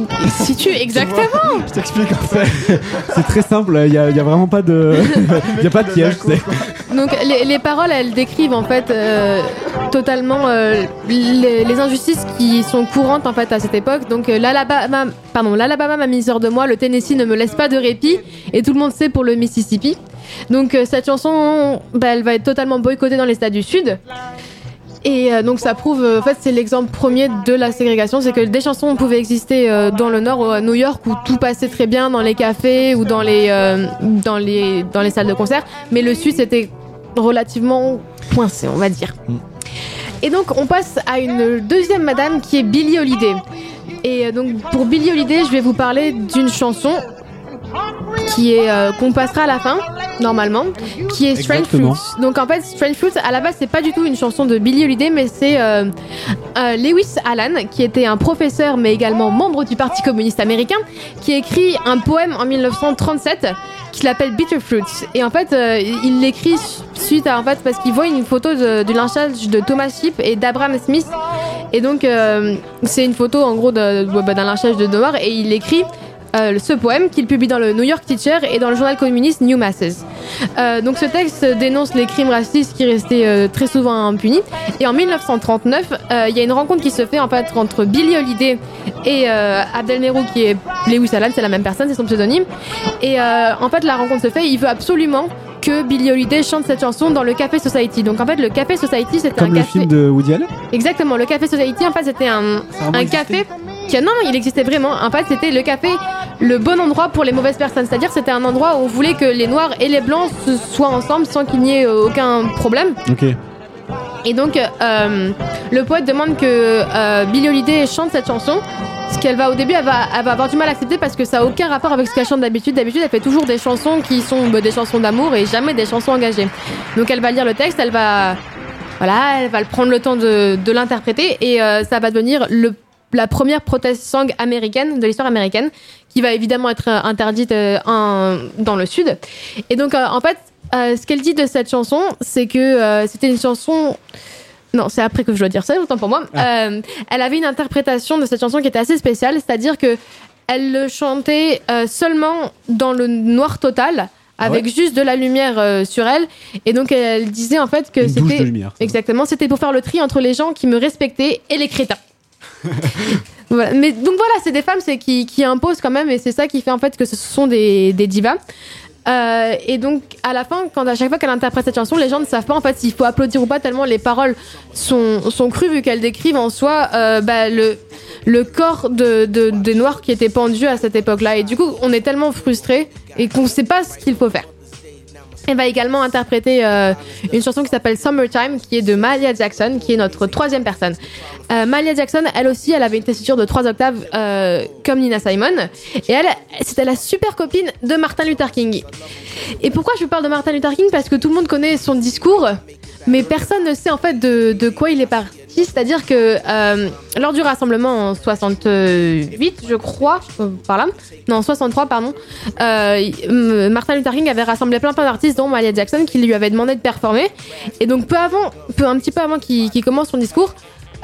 Mais si tu exactement Je t'explique en fait. C'est très simple, il n'y a, il y a vraiment pas de. Il y a pas de piège. Donc les, les paroles, elles décrivent en fait euh, totalement euh, les, les injustices qui sont courantes en fait à cette époque. Donc euh, l'Alabama, pardon, l'Alabama m'a mis hors de moi, le Tennessee ne me laisse pas de répit, et tout le monde sait pour le Mississippi. Donc cette chanson, bah, elle va être totalement boycottée dans les États du Sud. Et euh, donc ça prouve, euh, en fait, c'est l'exemple premier de la ségrégation, c'est que des chansons pouvaient exister euh, dans le Nord, à New York, où tout passait très bien dans les cafés ou dans les, dans les, dans les salles de concert, mais le Sud c'était relativement poincé, on va dire. Et donc on passe à une deuxième madame qui est Billie Holiday. Et donc pour Billie Holiday, je vais vous parler d'une chanson qui est qu'on passera à la fin normalement, qui est Strange. Fruits. Donc en fait Strange Fruits à la base c'est pas du tout une chanson de Billie Holiday mais c'est euh, euh, Lewis Allen qui était un professeur mais également membre du Parti communiste américain qui écrit un poème en 1937 qui s'appelle Bitter Fruits et en fait euh, il l'écrit suite à en fait parce qu'il voit une photo de- du lynchage de Thomas Shipp et d'Abraham Smith et donc c'est une photo en gros bah, d'un lynchage de noirs et il écrit euh, ce poème qu'il publie dans le New York Teacher et dans le journal communiste New Masses. Euh, donc ce texte dénonce les crimes racistes qui restaient euh, très souvent impunis. Et en 1939, euh, il y a une rencontre qui se fait en fait entre Billie Holiday et Abdel Nehru qui est Lewis Allen, c'est la même personne, c'est son pseudonyme. Et en fait la rencontre se fait, il veut absolument que Billie Holiday chante cette chanson dans le Café Society. Donc en fait le Café Society c'était un Comme le café... film de Woody Allen? Exactement, le Café Society, en fait, c'était un, un café. Qui, non, il existait vraiment. En fait, c'était le café le bon endroit pour les mauvaises personnes. C'est-à-dire que c'était un endroit où on voulait que les noirs et les blancs soient ensemble sans qu'il n'y ait euh, aucun problème. Ok. Et donc, euh, le poète demande que euh, Billie Holiday chante cette chanson. Ce qu'elle va au début, elle va, elle va avoir du mal à accepter parce que ça n'a aucun rapport avec ce qu'elle chante d'habitude. D'habitude, elle fait toujours des chansons qui sont bah, des chansons d'amour et jamais des chansons engagées. Donc, elle va lire le texte, elle va, voilà, elle va prendre le temps de, de l'interpréter et euh, ça va devenir le, la première protest song américaine de l'histoire américaine qui va évidemment être euh, interdite euh, en- dans le sud. Et donc, euh, en fait, ce qu'elle dit de cette chanson, c'est que c'était une chanson. Non, c'est après que je dois dire ça, autant pour moi. Euh, elle avait une interprétation de cette chanson qui était assez spéciale, c'est-à-dire que elle le chantait euh, seulement dans le noir total, avec Ouais. juste de la lumière euh, sur elle. Et donc elle disait en fait que c'était exactement, c'était pour faire le tri entre les gens qui me respectaient et les crétins. Mais donc voilà, c'est des femmes qui, qui imposent quand même, et c'est ça qui fait en fait que ce sont des, des divas. Euh, et donc à la fin, quand à chaque fois qu'elle interprète cette chanson, les gens ne savent pas en fait s'il faut applaudir ou pas tellement les paroles sont, sont crues vu qu'elles décrivent en soi euh, bah, le, le corps de, de- des noirs qui étaient pendus à cette époque-là. Et du coup, on est tellement frustrés et qu'on ne sait pas ce qu'il faut faire. Elle va également interpréter euh, une chanson qui s'appelle Summertime, qui est de Mahalia Jackson, qui est notre troisième personne. Euh, Mahalia Jackson, elle aussi, elle avait une tessiture de 3 octaves euh, comme Nina Simon. Et elle, c'était la super copine de Martin Luther King. Et pourquoi je vous parle de Martin Luther King? Parce que tout le monde connaît son discours, mais personne ne sait en fait de, de quoi il est parti. C'est-à-dire que euh, lors du rassemblement en 68, je crois, euh, par là, non, 63, pardon, euh, Martin Luther King avait rassemblé plein plein d'artistes, dont Mahalia Jackson, qui lui avait demandé de performer. Et donc peu avant, peu un petit peu avant qu'il commence son discours,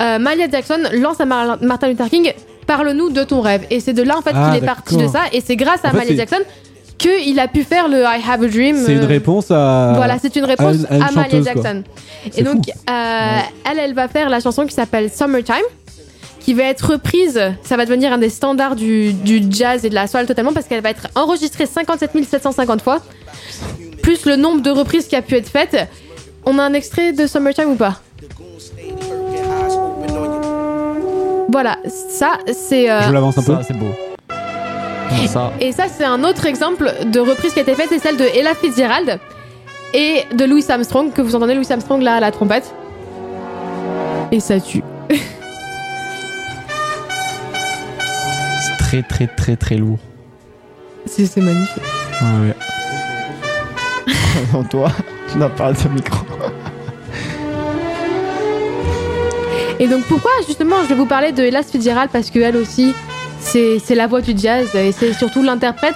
euh, Mahalia Jackson lance à Mar- Martin Luther King Parle-nous de ton rêve. Et c'est de là en fait Ah, qu'il est parti de ça. Et c'est grâce à fait, c'est- Jackson qu'il a pu faire le I Have a Dream. C'est une euh, réponse à. voilà, c'est une réponse à une à. Jackson. Et donc, euh, elle, elle va faire la chanson qui s'appelle Summertime, qui va être reprise. Ça va devenir un des standards du, du jazz et de la soul totalement parce qu'elle va être enregistrée 57 750 fois, plus le nombre de reprises qui a pu être faites. On a un extrait de Summertime ou pas? Voilà, ça c'est. euh, Je l'avance un peu. C'est beau. Ça. et ça, c'est un autre exemple de reprise qui a été faite, c'est celle de Ella Fitzgerald et de Louis Armstrong, que vous entendez Louis Armstrong là à la trompette. Et ça tue. C'est très, très, très, très lourd. C'est c'est magnifique. Ah ouais. non, toi, tu n'as pas de micro. Et donc pourquoi justement je vais vous parler de Ella Fitzgerald parce qu'elle aussi c'est la voix du jazz et c'est surtout l'interprète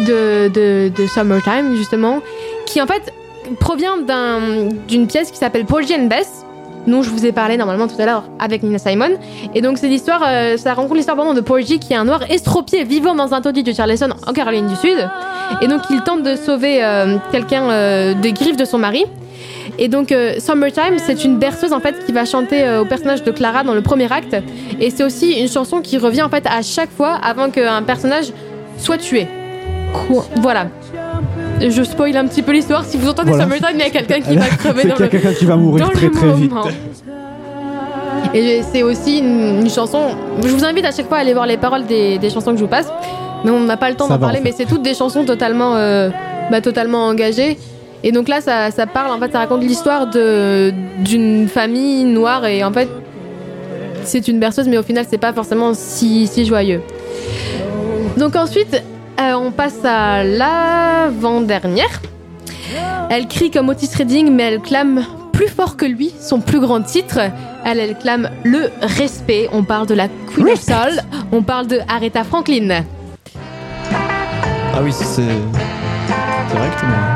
de, de, de Summertime justement qui en fait provient d'un- d'une pièce qui s'appelle Porgy and Bess dont je vous ai parlé normalement tout à l'heure avec Nina Simon et donc c'est l'histoire euh, ça raconte l'histoire pardon, de Porgy qui est un noir estropié vivant dans un taudis de Charleston en Caroline du Sud. Et donc il tente de sauver euh, quelqu'un euh, des griffes de son mari et donc euh, Summertime, c'est une berceuse en fait qui va chanter euh, au personnage de Clara dans le premier acte. Et c'est aussi une chanson qui revient en fait à chaque fois avant qu'un personnage soit tué. Quoi Voilà. Je spoil un petit peu l'histoire. Si vous entendez Voilà. Summertime, il y a quelqu'un qui va crever dans a le quelqu'un qui va mourir dans très le très vite. Et c'est aussi une, une chanson. Je vous invite à chaque fois à aller voir les paroles des, des chansons que je vous passe. Mais on n'a pas le temps d'en parler. en fait. Mais c'est toutes des chansons totalement, euh, bah, totalement engagées. Et donc là, ça, ça parle, en fait, ça raconte l'histoire d'une famille noire. Et en fait, c'est une berceuse, mais au final, c'est pas forcément si, si joyeux. Donc ensuite, euh, on passe à l'avant-dernière. Elle crie comme Otis Redding, mais elle clame plus fort que lui son plus grand titre. Elle, elle clame le respect. On parle de la Queen of Soul. On parle de Aretha Franklin. Ah oui, c'est. Direct. Mais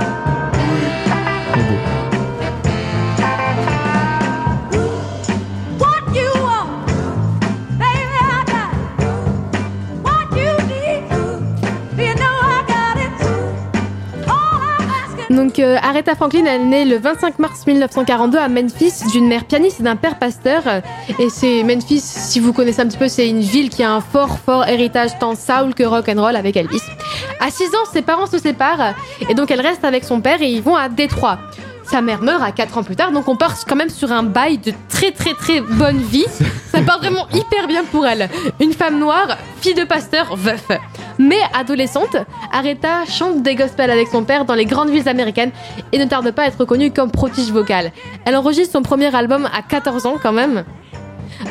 Donc euh, Aretha Franklin, elle est née le 25 mars 1942 à Memphis d'une mère pianiste et d'un père pasteur. Et c'est Memphis, si vous connaissez un petit peu, c'est une ville qui a un fort fort héritage tant soul que rock and roll avec Elvis. À 6 ans, ses parents se séparent et donc elle reste avec son père et ils vont à Détroit. Sa mère meurt à 4 ans plus tard, donc on part quand même sur un bail de très très très bonne vie. Ça part vraiment hyper bien pour elle. Une femme noire, fille de pasteur, veuf. Mais adolescente, Aretha chante des gospels avec son père dans les grandes villes américaines et ne tarde pas à être reconnue comme prodige vocale. Elle enregistre son premier album à 14 ans quand même.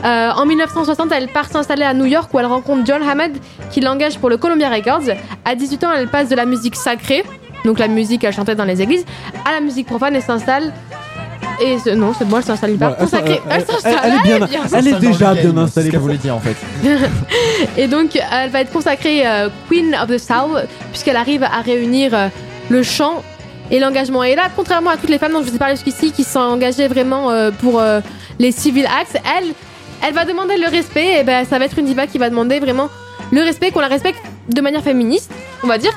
Euh, en 1960, elle part s'installer à New York où elle rencontre John Hammond qui l'engage pour le Columbia Records. À 18 ans, elle passe de la musique sacrée, donc la musique qu'elle chantait dans les églises, à la musique profane et s'installe. Et ce- non, c'est bon, elle s'installe pas. Voilà, elle s'in- consacrée. euh, Elle elle- s'installe. elle est bien- elle est déjà bien installée C'est ce dire en fait. Et donc, elle va être consacrée euh, Queen of the South, puisqu'elle arrive à réunir euh, le chant et l'engagement. Et là, contrairement à toutes les femmes dont je vous ai parlé jusqu'ici, qui sont engagées vraiment euh, pour euh, les civil acts, elle, elle va demander le respect. Et ben, ça va être une diva qui va demander vraiment le respect, qu'on la respecte de manière féministe, on va dire.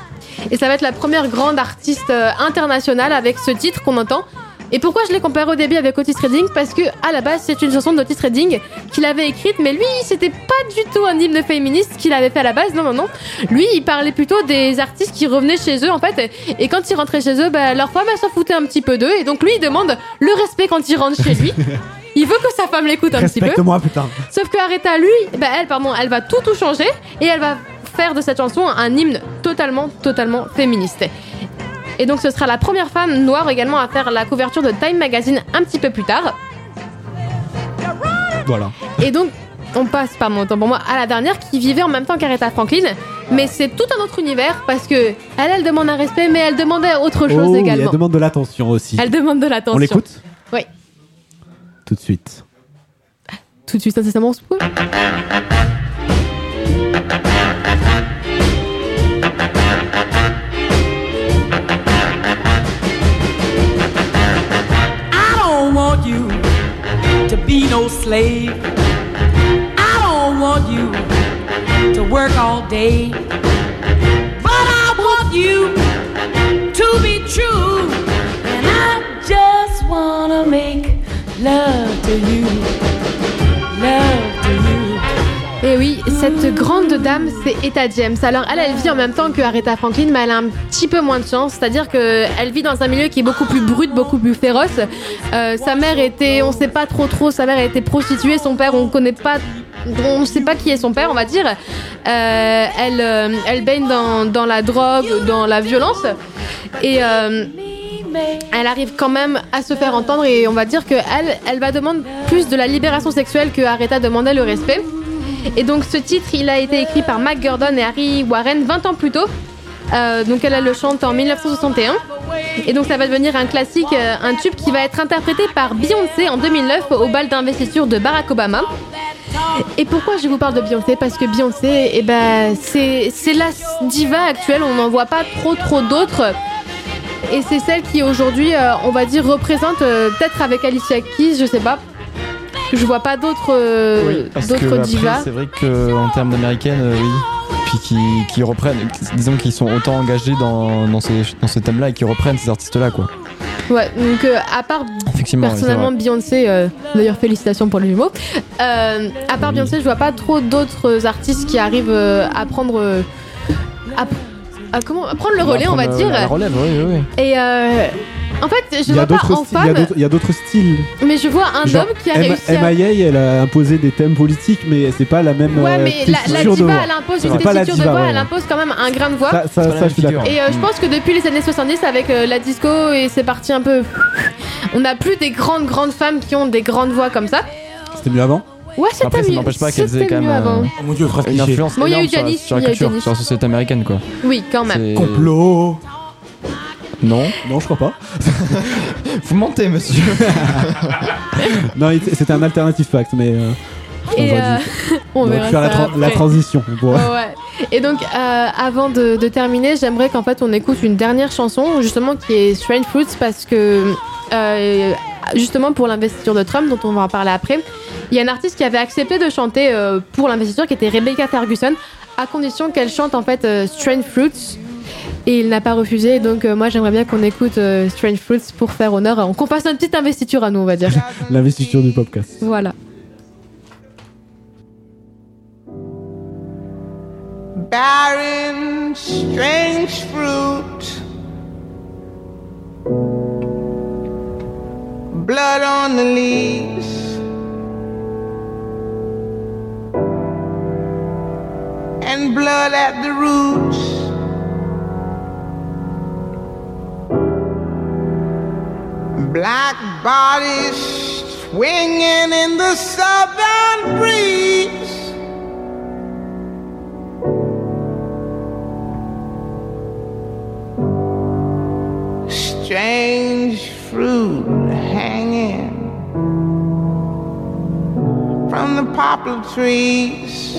Et ça va être la première grande artiste euh, internationale avec ce titre qu'on entend. Et pourquoi je l'ai comparé au début avec Otis Redding? Parce que à la base c'est une chanson d'Otis Redding qu'il avait écrite, mais lui c'était pas du tout un hymne féministe qu'il avait fait à la base. Non non non. Lui il parlait plutôt des artistes qui revenaient chez eux en fait, et, quand ils rentraient chez eux, bah, leur femme elle s'en foutait un petit peu d'eux, et donc lui il demande le respect quand il rentre chez lui. Il veut que sa femme l'écoute un petit peu. Respecte-moi, putain. Sauf que Aretha, lui, bah elle, pardon, elle va tout tout changer et elle va faire de cette chanson un hymne totalement, totalement féministe. Et donc ce sera la première femme noire également à faire la couverture de Time Magazine un petit peu plus tard. Voilà. Et donc on passe, pardon, autant pour moi, à la dernière qui vivait en même temps qu'Aretha Franklin. Mais c'est tout un autre univers parce que elle, elle demande un respect, mais elle demandait autre chose Oh, également. elle demande de l'attention aussi. Elle demande de l'attention. On l'écoute Oui. Tout de suite. Tout de suite, incessamment, peu. I slave. I don't want you to work all day. But I want you to be true. And I just wanna make love to you. Et oui, cette grande dame, c'est Etta James. Alors, elle, elle vit en même temps que Aretha Franklin, mais elle a un petit peu moins de chance. C'est-à-dire qu'elle vit dans un milieu qui est beaucoup plus brut, beaucoup plus féroce. Euh, sa mère était, on sait pas trop trop, sa mère été prostituée, son père, on connaît pas. On sait pas qui est son père, on va dire. Euh, elle, euh, elle baigne dans, la drogue, dans la violence. Et elle arrive quand même à se faire entendre et on va dire qu'elle elle va demander plus de la libération sexuelle que Aretha demandait le respect. Et donc ce titre, il a été écrit par Mac Gordon et Harry Warren 20 ans plus tôt. Euh, donc elle, le chante en 1961. Et donc ça va devenir un classique, euh, un tube qui va être interprété par Beyoncé en 2009 au bal d'investiture de Barack Obama. Et pourquoi je vous parle de Beyoncé? Parce que Beyoncé, eh ben, c'est la diva actuelle, on n'en voit pas trop trop d'autres. Et c'est celle qui aujourd'hui, euh, on va dire, représente peut-être avec Alicia Keys, je sais pas. Je vois pas d'autres euh, Parce d'autres que après, divas. c'est vrai qu'en termes d'américaine, euh, oui. Puis qui, qui reprennent, disons qu'ils sont autant engagés dans, dans, ces, dans ce thème-là et qui reprennent ces artistes-là, quoi. Ouais, donc euh, à part Effectivement, personnellement. Beyoncé, euh, d'ailleurs félicitations pour le jumeau. Euh, à part Beyoncé, je vois pas trop d'autres artistes qui arrivent à prendre à, à comment à prendre le relais, on va Prendre, dire. euh, La relève, oui, oui, oui. Et euh, en fait, je vois a pas en femme, il y a d'autres styles. mais je vois un Genre, homme qui a M- réussi à MIA, elle a imposé des thèmes politiques, mais c'est pas la même Ouais, euh, mais la, la de diva, voix. elle impose C'est une pas la texture de diva, voix, ouais. elle impose quand même un grain de voix. Ça, ça, ça, je suis d'accord. Et euh, je pense que depuis les années 70, avec euh, la disco et c'est parti un peu. On n'a plus des grandes, grandes femmes qui ont des grandes voix comme ça. C'était mieux avant Ouais, c'était Après, ça mieux. n'empêche pas qu'elles aient C'était quand même avant. euh, Oh mon Dieu, phrase une cliché. influence Bon, il y a énorme eu sur la- Janis, sur la il y a eu culture, Janis. sur la société américaine, quoi. Oui, quand même. C'est- Complot Non Non, je crois pas. Vous mentez, monsieur. non, il- c'était un alternative fact, mais. euh, Et on va euh, dire. on On va verra faire la, ça tra- la après. transition. Bon. Ouais, ouais. Et donc, euh, avant de, de terminer, j'aimerais qu'en fait on écoute une dernière chanson, justement, qui est Strange Fruits, parce que, euh, justement, pour l'investiture de Trump, dont on va en parler après, il y a un artiste qui avait accepté de chanter euh, pour l'investiture, qui était Rebecca Ferguson, à condition qu'elle chante en fait Strange Fruits. Et il n'a pas refusé, donc moi j'aimerais bien qu'on écoute Strange Fruits pour faire honneur, qu'on fasse une petite investiture à nous, on va dire. L'investiture du podcast. voilà. Barren, strange fruit. Blood on the leaves. And blood at the roots. Black bodies swinging in the southern breeze. Poplar trees.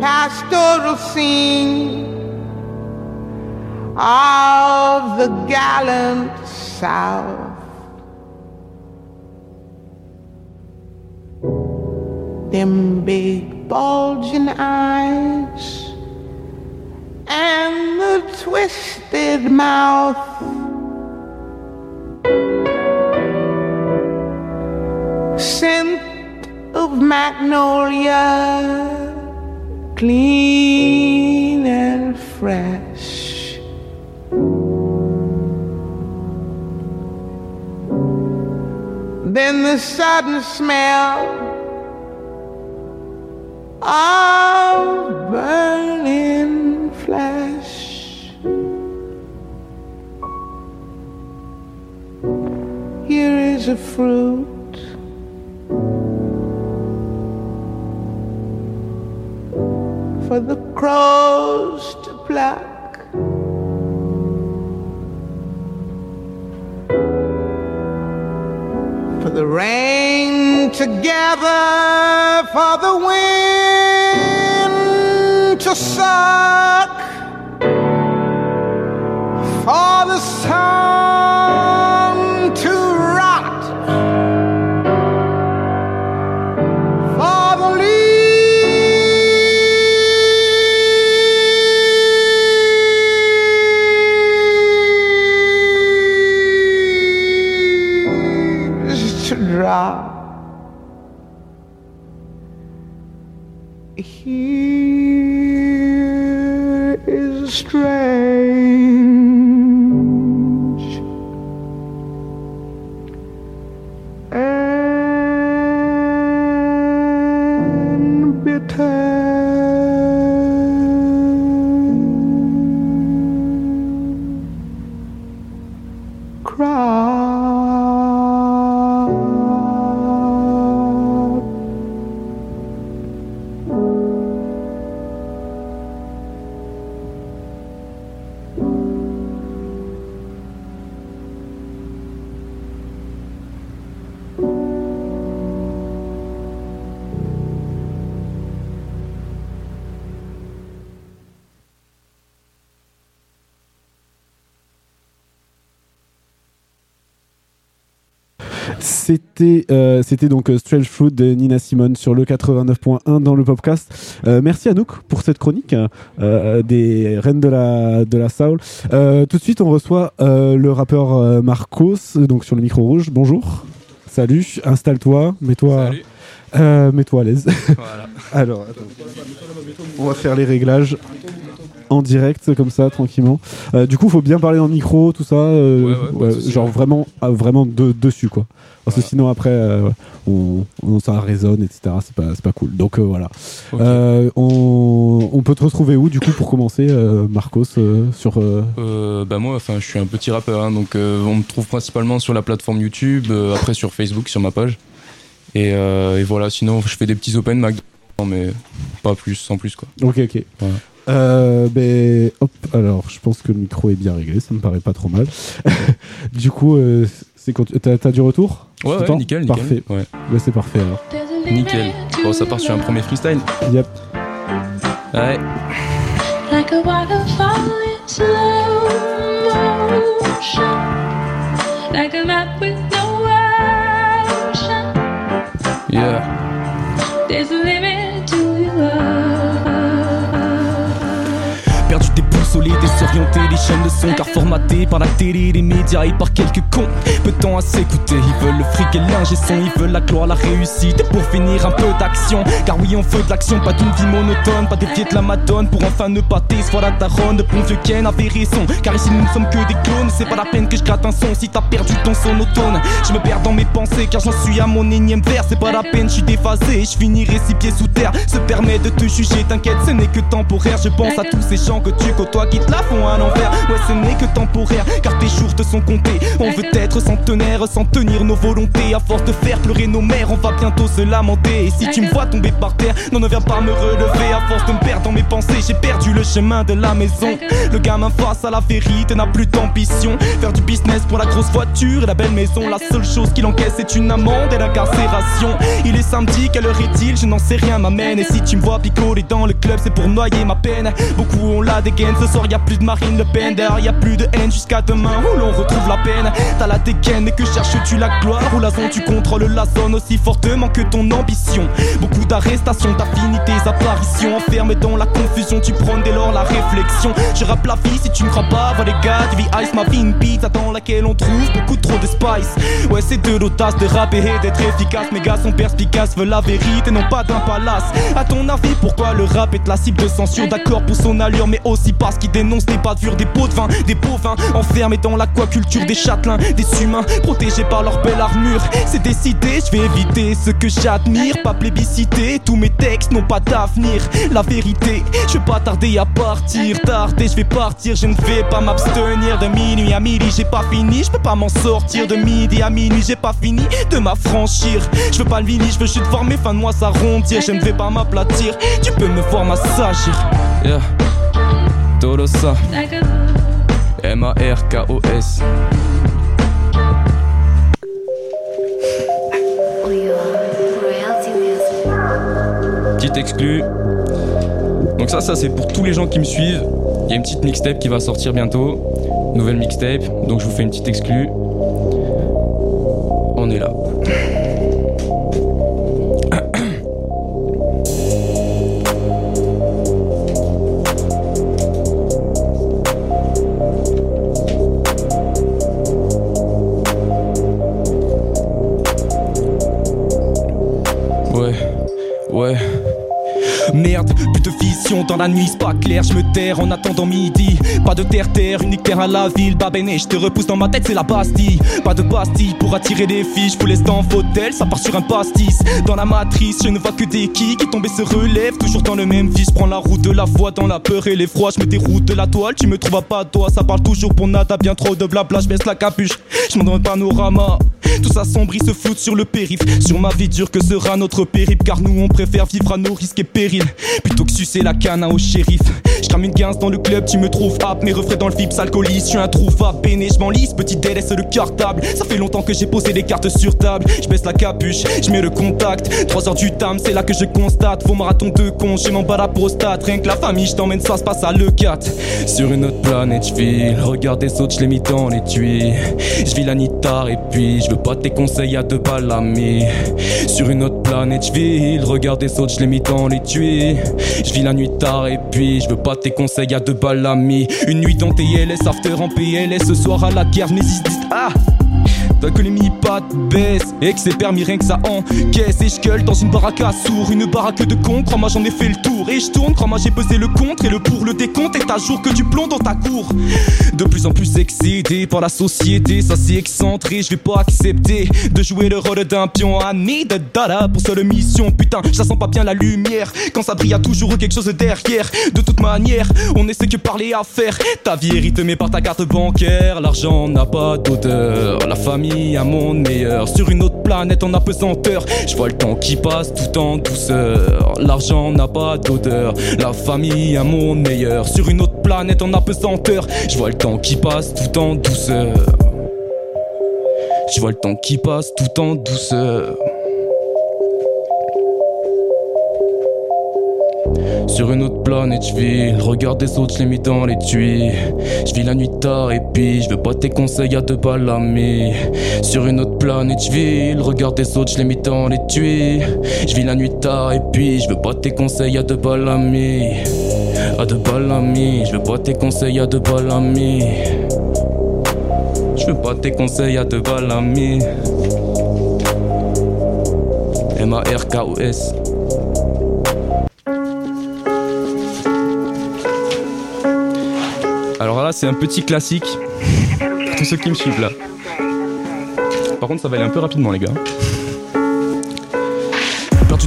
Pastoral scene of the gallant South. Them big bulging eyes and the twisted mouth. Magnolia, clean and fresh. Then the sudden smell of burning flesh. Here is a fruit. For the crows to pluck. For the rain to gather, for the wind to suck, for the sun strange C'était euh, c'était donc euh, Strange Fruit de Nina Simone sur le 89.1 dans le podcast. Euh, merci Anouk pour cette chronique euh, des reines de la de la soul. Tout de suite on reçoit le rappeur Marcos donc sur le micro rouge. Bonjour. Salut, installe-toi, mets-toi mets-toi à l'aise. Alors, attends. on va faire les réglages en direct comme ça tranquillement. Euh, du coup, faut bien parler le micro, tout ça, euh, ouais, genre vraiment, ah, vraiment de- dessus quoi. Parce que sinon après, euh, on, on- ça résonne, etc. C'est pas, c'est pas cool. Donc voilà. On, on peut te retrouver où du coup pour commencer, Marcos, sur bah moi, enfin, je suis un petit rappeur, hein, donc on me trouve principalement sur la plateforme YouTube, après sur Facebook, sur ma page. Et, et voilà, sinon je fais des petits open mic, mais pas plus, sans plus quoi. Ok, ok. Voilà. Euh, ben, hop, alors je pense que le micro est bien réglé, ça me paraît pas trop mal. du coup, euh, c'est quand tu- t'as, t'as du retour? Ouais, ouais, nickel, nickel. Parfait. Ouais. Ben, c'est parfait alors. Nickel. Bon, ça part sur un premier freestyle. Yep. Ouais. Like a waterfall in slow motion. Like a map with no ocean. Yeah. There's a limit soeurs orienter les chaînes de son car formaté par la télé, les médias et par quelques cons. Peu de temps à s'écouter, ils veulent le fric et l'ingé son, ils veulent la gloire, la réussite pour finir un peu d'action. Car oui, on veut de l'action, pas d'une vie monotone, pas des de la madone pour enfin ne pas soit la daronne de bon vieux Ken avait raison. Car ici nous ne sommes que des clones, c'est pas la peine que je gratte un son si t'as perdu ton sonotone. Je me perds dans mes pensées car j'en suis à mon énième vers, c'est pas la peine, je suis déphasé, je finirai six pieds sous terre. Se permet de te juger, t'inquiète, ce n'est que temporaire. Je pense à tous ces gens que tu côtoies qui te la font à l'envers. Ouais, ce n'est que temporaire car tes jours te sont comptés. On veut être centenaire sans tenir nos volontés. À force de faire pleurer nos mères, on va bientôt se lamenter. Et si tu me vois tomber par terre, non, ne viens pas me relever. À force de me perdre dans mes pensées, j'ai perdu le chemin de la maison. Le gamin face à la vérité n'a plus d'ambition. Faire du business pour la grosse voiture et la belle maison. La seule chose qu'il encaisse c'est une amende et l'incarcération. Il est samedi, quelle heure est-il? Je n'en sais rien, m'amène. Et si tu me vois picoler dans le club, c'est pour noyer ma peine. Beaucoup ont la dégaine, ce soir y a plus de Marine Le Pen. Derrière y a plus de haine jusqu'à demain où l'on retrouve la peine. T'as la dégaine et que cherches-tu la gloire ou la zone? Tu contrôles la zone aussi fortement que ton ambition. Beaucoup d'arrestations, t'as fini tes apparitions. Enfermé dans la confusion, tu prends dès lors la réflexion. Je rappe la vie si tu me crois pas, va les gars, tu vis ice, ma vie une pizza dans laquelle on trouve beaucoup trop de spice. Ouais, c'est de l'audace de rapper et d'être efficace. Mes gars sont perspicaces, veulent la vérité, non pas d'un palace. À ton avis, pourquoi le rap est la cible de censure? D'accord pour son allure, mais aussi parce qu'il dénonce des bavures, des pots de vin, des bovins enfermés dans l'aquaculture des châtelains, des humains protégés par leur belle armure. C'est décidé, je vais éviter ce que j'admire, pas plébiscité. Tous mes textes n'ont pas d'avenir. La vérité, je vais pas tarder à partir, tarder, je vais partir, je ne vais pas m'abstenir de minuit à midi, j'ai pas fini, je peux pas m'en sortir de midi à minuit, j'ai pas fini de m'affranchir. Je veux pas le vini, je veux juste voir mes fins de mois s'arrondir, je ne vais pas m'aplatir, tu peux me voir m'assagir. Todo ça. M-A-R-K-O-S. Petite exclu. Donc ça, ça c'est pour tous les gens qui me suivent. Il y a une petite mixtape qui va sortir bientôt. Nouvelle mixtape. Donc je vous fais une petite exclu. On est là. La nuit, c'est pas clair, je me terre en attendant midi. Pas de terre-terre, unique terre à la ville, babéné, je te repousse dans ma tête, c'est la Bastille. Pas de Bastille pour attirer les filles, je laisse dans fauteuil, ça part sur un pastis. Dans la matrice, je ne vois que des qui qui tombent et se relèvent, toujours dans le même vie. Je prends la route de la foi dans la peur et l'effroi, je me déroute de la toile, tu me trouves à pas toi, ça parle toujours pour nada, bien trop de blabla, je baisse la capuche, je m'en donne un panorama. Tout s'assombrit, se floute sur le périph. Sur ma vie dure que sera notre périple, car nous on préfère vivre à nos risques et périls. Plutôt que sucer la canne au shérif. Je crame une 15 dans le club, tu me trouves hap. Mes refrains dans le fips, alcoolise, je suis un introuvable. Péné, je m'enlise, petit délai, c'est le cartable. Ça fait longtemps que j'ai posé les cartes sur table. Je baisse la capuche, je mets le contact. 3 heures du tam, c'est là que je constate. Vos marathons de con, je m'en bats la prostate. Rien que la famille, je t'emmène, ça se passe à le 4. Sur une autre planète, je. Regarde des autres, je les mis dans les tuyaux. Je vis la nuit tard et puis je veux pas tes conseils à deux balles l'ami. Sur une autre planète, je vis. Regarde des autres, je les mis dans les tuyaux. Je vis la nuit tard et puis je veux pas tes conseils à deux balles l'ami. Une nuit dans TLS, after en PLS. Ce soir à la guerre, mes Ah! Que les mi-pattes baissent et que c'est permis rien que ça encaisse. Et je gueule dans une baraque à sourd, une baraque de con Crois-moi j'en ai fait le tour. Et je tourne Crois-moi j'ai pesé le contre. Et le pour le décompte Est à jour que du plomb dans ta cour. De plus en plus excédé par la société. Ça c'est excentré, je vais pas accepter De jouer le rôle d'un pion à nid de dada Pour seule mission, putain, je sens pas bien la lumière. Quand ça brille, y a toujours quelque chose derrière. De toute manière, on essaie que parler à faire. Ta vie est rythmée par ta carte bancaire. L'argent n'a pas d'odeur La famille un monde meilleur. Sur une autre planète en apesanteur Je vois le temps qui passe tout en douceur. L'argent n'a pas d'odeur. La famille un monde meilleur. Sur une autre planète en apesanteur Je vois le temps qui passe tout en douceur. Je vois le temps qui passe tout en douceur Sur une autre planète, je vis. Le regard des autres, je l'ai mis dans les tuyaux. Je vis la nuit tard et puis je veux pas tes conseils à deux balles l'ami. Sur une autre planète, je vis. Le regard des autres, je l'ai mis dans les tuyaux. Je vis la nuit tard et puis je veux pas tes conseils à deux balles l'ami. À deux balles je veux pas tes conseils à deux balles. Je veux pas tes conseils à deux balles amis. M-A-R-K-O-S. Alors là, c'est un petit classique. Tous ceux qui me suivent là. Par contre, ça va aller un peu rapidement, les gars.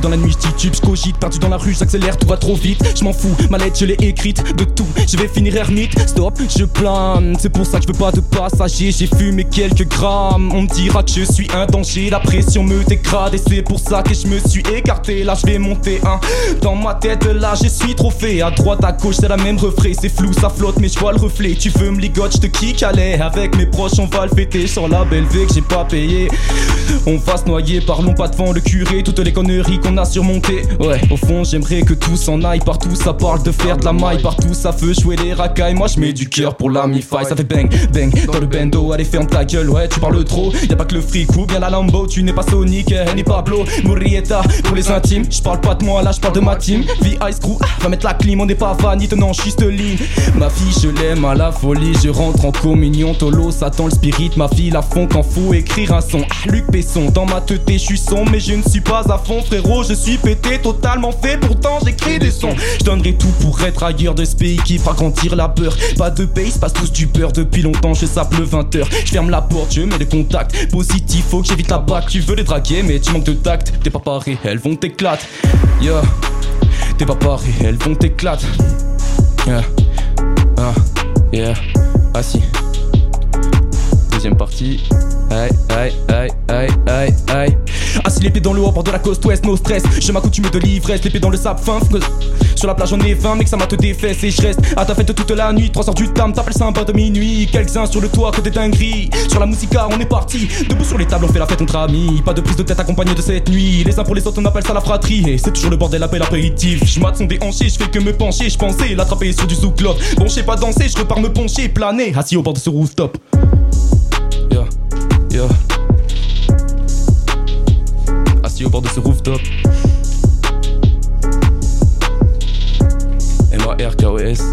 Dans la nuit, je titube, cogite, perdu dans la rue, j'accélère, tout va trop vite. Je m'en fous, ma lettre, je l'ai écrite de tout. Je vais finir ermite, stop, je plane. C'est pour ça que je veux pas de passager. J'ai fumé quelques grammes. On me dira que je suis un danger, la pression me dégrade. Et c'est pour ça que je me suis écarté. Là, je vais monter un. Dans ma tête, là, je suis trop fait. À droite, à gauche, c'est la même refrain. C'est flou, ça flotte, mais je vois le reflet. Tu veux me ligoter, je te kick, allez. Avec mes proches, on va le fêter. Sur la belle V que j'ai pas payé. On va se noyer, parlons pas devant le curé. Toutes les conneries qu'on a surmontées. Ouais, au fond, j'aimerais que tout s'en aille. Partout, ça parle de faire de la maille. Partout, ça veut jouer les racailles. Moi, je mets du cœur pour la mi-faille. Ça fait bang, bang. Dans le bendo, allez, ferme ta gueule. Ouais, tu parles trop. Y a pas que le fric ou bien la Lambo. Tu n'es pas Sonic, elle n'est Pablo. Murrieta pour les intimes. Je parle pas de moi, là, je parle de ma team. Vie Ice Crew, ah, va mettre la clim. On n'est pas vanite, non, juste ligne. Ma fille, je l'aime à la folie. Je rentre en communion. Tolo, Satan, le spirit. Ma fille, la fond quand faut écrire un son. Ah, Luc Besson, dans ma tête, je suis son. Mais je ne suis pas à fond, frérot. Je suis pété, totalement fait. Pourtant, j'écris des sons. Je donnerai tout pour être ailleurs de ce pays qui fera grandir la peur. Pas de base, passe tous du peur. Depuis longtemps, je sape le 20h. Je ferme la porte, je mets des contacts. Positif, faut que j'évite la bac. Tu veux les draguer, mais tu manques de tact. T'es pas paré, elles vont t'éclater. Yeah. T'es pas paré, elles vont t'éclater. Yeah. Ah, yeah. Ah si. Deuxième partie. Aïe, aïe, aïe, aïe, aïe, aïe. Assis les pieds dans le haut, bord de la côte ouest, no stress. Je m'accoutume de l'ivresse, les pieds dans le sable fin. Sur la plage, j'en ai 20, mec, ça m'a te défesse. Et je reste à ta fête toute la nuit. 3 heures du tam, t'appelles ça un bas de minuit. Quelques-uns sur le toit, que des dingueries. Sur la musica, on est parti. Debout sur les tables, on fait la fête entre amis. Pas de prise de tête accompagnée de cette nuit. Les uns pour les autres, on appelle ça la fratrie. Et c'est toujours le bordel, appel apéritif. Je mate son déhanché, je fais que me pencher. Je pensais l'attraper sur du zouk-love. Bon, je sais pas danser, je repars me pencher, planer. Assis au bord de ce rooftop. Assis au bord de ce rooftop. M-A-R-K-O-S.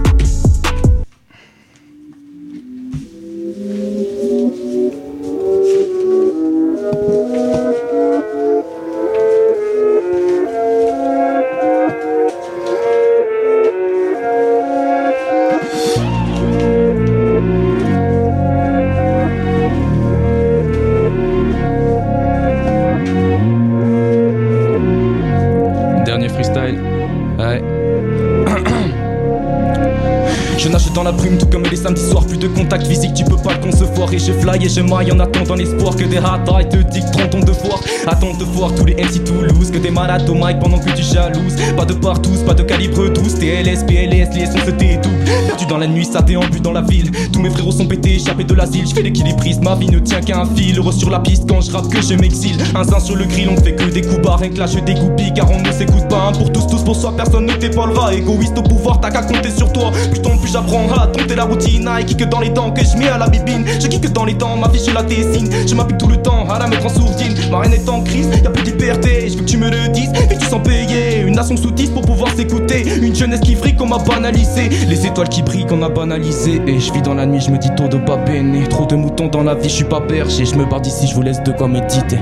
Et je fly et je maille en attendant l'espoir que des hard te dicteront ton devoir. Attends de voir tous les MC Toulouse, que des malades au mic pendant que tu jalouses. Pas de partout, pas de calibre 12. TLS, PLS, les sons se tout. Perdu dans la nuit, ça déambule dans la ville. Tous mes frérots sont pétés, échappés de l'asile. Je fais l'équilibriste, ma vie ne tient qu'à un fil. Heureux sur la piste quand je rappe que je m'exile. Un zin sur le grill, on fait que des coups bas. Rien que là, je dégoupille car on ne s'écoute pas. Un pour tous, tous pour soi, personne ne t'épaulera. Égoïste au pouvoir, t'as qu'à compter sur toi. Plus tombe, plus j'apprends à dompter la routine. À kick dans les dents que je mets à la bibine. Kick dans les dents, ma vie, je la dessine. Je m'applique tout le temps à la mettre en sourdine. Ma reine est en crise, y'a plus de liberté. Je veux que tu me le dises, et que tu sens payer. Une nation sous 10 pour pouvoir s'écouter. Une jeunesse qui vrille qu'on m'a banalisé. Les étoiles qui brillent qu'on a banalisé. Et je vis dans la nuit, je me dis trop de pas peiner. Trop de moutons dans la vie, je suis pas berger. Je me barre d'ici, je vous laisse de quoi méditer.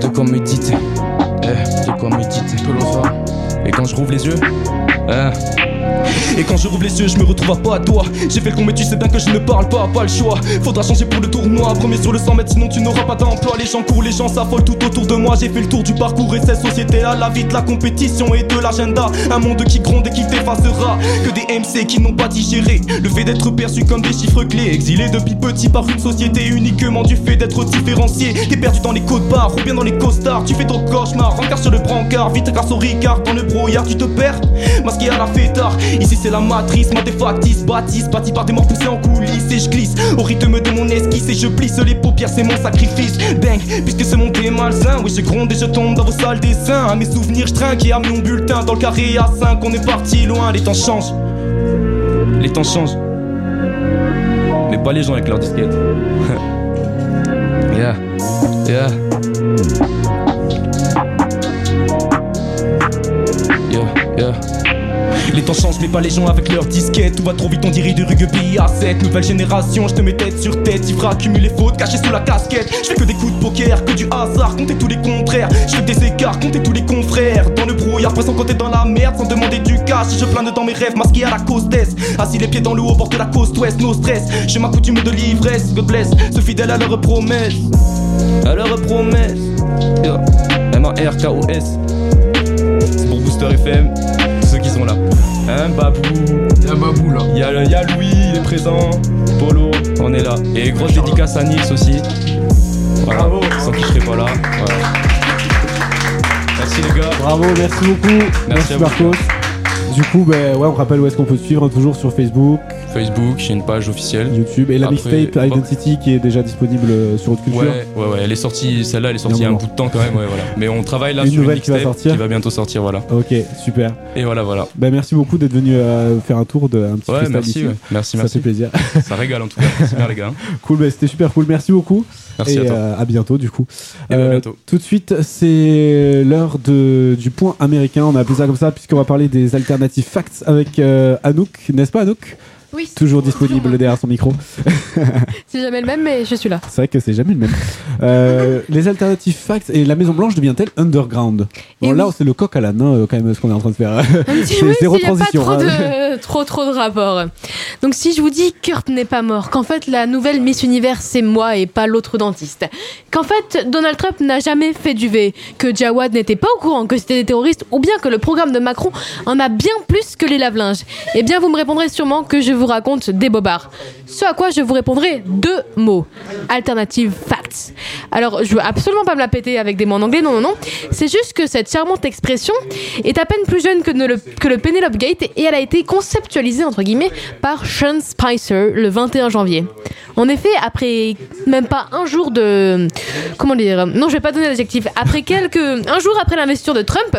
De quoi méditer. Eh, de quoi méditer. Et quand je rouvre les yeux, eh. Et quand je rouvre les yeux, je me retrouve à pas à toi. J'ai fait le con, mais tu sais bien que je ne parle pas, pas le choix. Faudra changer pour le tournoi. Premier sur le 100 mètres, sinon tu n'auras pas d'emploi. Les gens courent, les gens s'affolent tout autour de moi. J'ai fait le tour du parcours et cette société-là, la vie de la compétition et de l'agenda. Un monde qui gronde et qui t'effacera. Que des MC qui n'ont pas digéré le fait d'être perçu comme des chiffres clés. Exilé depuis petit par une société uniquement du fait d'être différencié. T'es perdu dans les côtes barres ou bien dans les costards. Tu fais ton cauchemar, rencard sur le brancard. Vite grâce au Ricard, dans le brouillard, tu te perds. Masqué à la fêtard. Ici c'est la matrice, mathé factice, bâtisse, bâti par des morts poussés en coulisses. Et je glisse au rythme de mon esquisse et je plisse les paupières, c'est mon sacrifice. Bang, puisque ce monde est malsain. Oui, je gronde et je tombe dans vos salles dessins. À mes souvenirs, je trinque et à mon bulletin. Dans le carré à 5, on est parti loin. Les temps changent. Les temps changent. Mais pas les gens avec leur disquette. yeah, yeah. Yeah, yeah. Les temps temps change, mais pas les gens avec leurs disquettes. Tout va trop vite, on dirait du rugby à 7. Nouvelle génération, je te mets tête sur tête. Fera accumuler fautes cachées sous la casquette. Je fais que des coups de poker, que du hasard, compter tous les contraires. Je fais des écarts, compter tous les confrères. Dans le brouillard, pressant quand t'es dans la merde, sans demander du cash. Je plane dans mes rêves, masqué à la cause d'Est. Assis les pieds dans le haut, bord de la côte ouest, no stress. Je m'accoutume de l'ivresse, God bless. Ceux fidèles à leurs promesses. À leurs promesses. Yeah. M-A-R-K-O-S. C'est pour Booster FM, sont là. Hein, Babou Y'a Babou là. Y'a le- y'a Louis, il est présent. Polo, on est là. Et grosse dédicace à Nils aussi. Voilà, sans qui je serais pas là. Voilà. Merci les gars. Bravo, merci beaucoup. Merci, vous. Marcos. Du coup, ben, ouais, on rappelle où est-ce qu'on peut te suivre, hein, toujours sur Facebook, Facebook, j'ai une page officielle. YouTube et la Après- mixtape Identity qui est déjà disponible euh, sur Haute Culture. Ouais, ouais, ouais, elle est sortie, celle-là, elle est sortie il y a un bout de temps quand même, ouais, voilà. Mais on travaille là Une sur une nouvelle qui va mixtape sortir qui va bientôt sortir, voilà. Ok, super. Et voilà, voilà. Ben, merci beaucoup d'être venu euh, faire un tour de un petit Ouais, merci, ouais. merci, Ça merci. fait plaisir. Ça régale en tout cas. Bien les gars. Cool, ben, c'était super cool. Merci beaucoup. Merci et à toi. euh, à bientôt du coup. Et à bientôt. Tout de suite, c'est l'heure de du point américain. On a appelé ça comme ça puisqu'on va parler des alternatives facts avec euh, Anouk, n'est-ce pas Anouk? Oui. Toujours disponible derrière son micro. C'est jamais le même, mais je suis là. C'est vrai que c'est jamais le même. Euh, les alternatives facts et la Maison Blanche devient-elle underground? Bon là c'est le coq à l'âne hein, quand même ce qu'on est en train de faire. C'est oui, zéro y a pas transition. trop, hein. de, trop trop de rapports. Donc si je vous dis Kurt n'est pas mort, qu'en fait la nouvelle Miss Univers c'est moi et pas l'autre dentiste, qu'en fait Donald Trump n'a jamais fait du V, que Jawad n'était pas au courant que c'était des terroristes, ou bien que le programme de Macron en a bien plus que les lave-linges, eh bien vous me répondrez sûrement que je vous raconte des bobards. Ce à quoi je vous répondrai deux mots alternative facts. Alors je veux absolument pas me la péter avec des mots en anglais, non non non. C'est juste que cette charmante expression est à peine plus jeune que, le, que le Penelope Gate et elle a été conceptualisée entre guillemets par Sean Spicer le 21 janvier. En effet, après même pas un jour de comment dire non je vais pas donner l'adjectif après quelques un jour après l'investiture de Trump,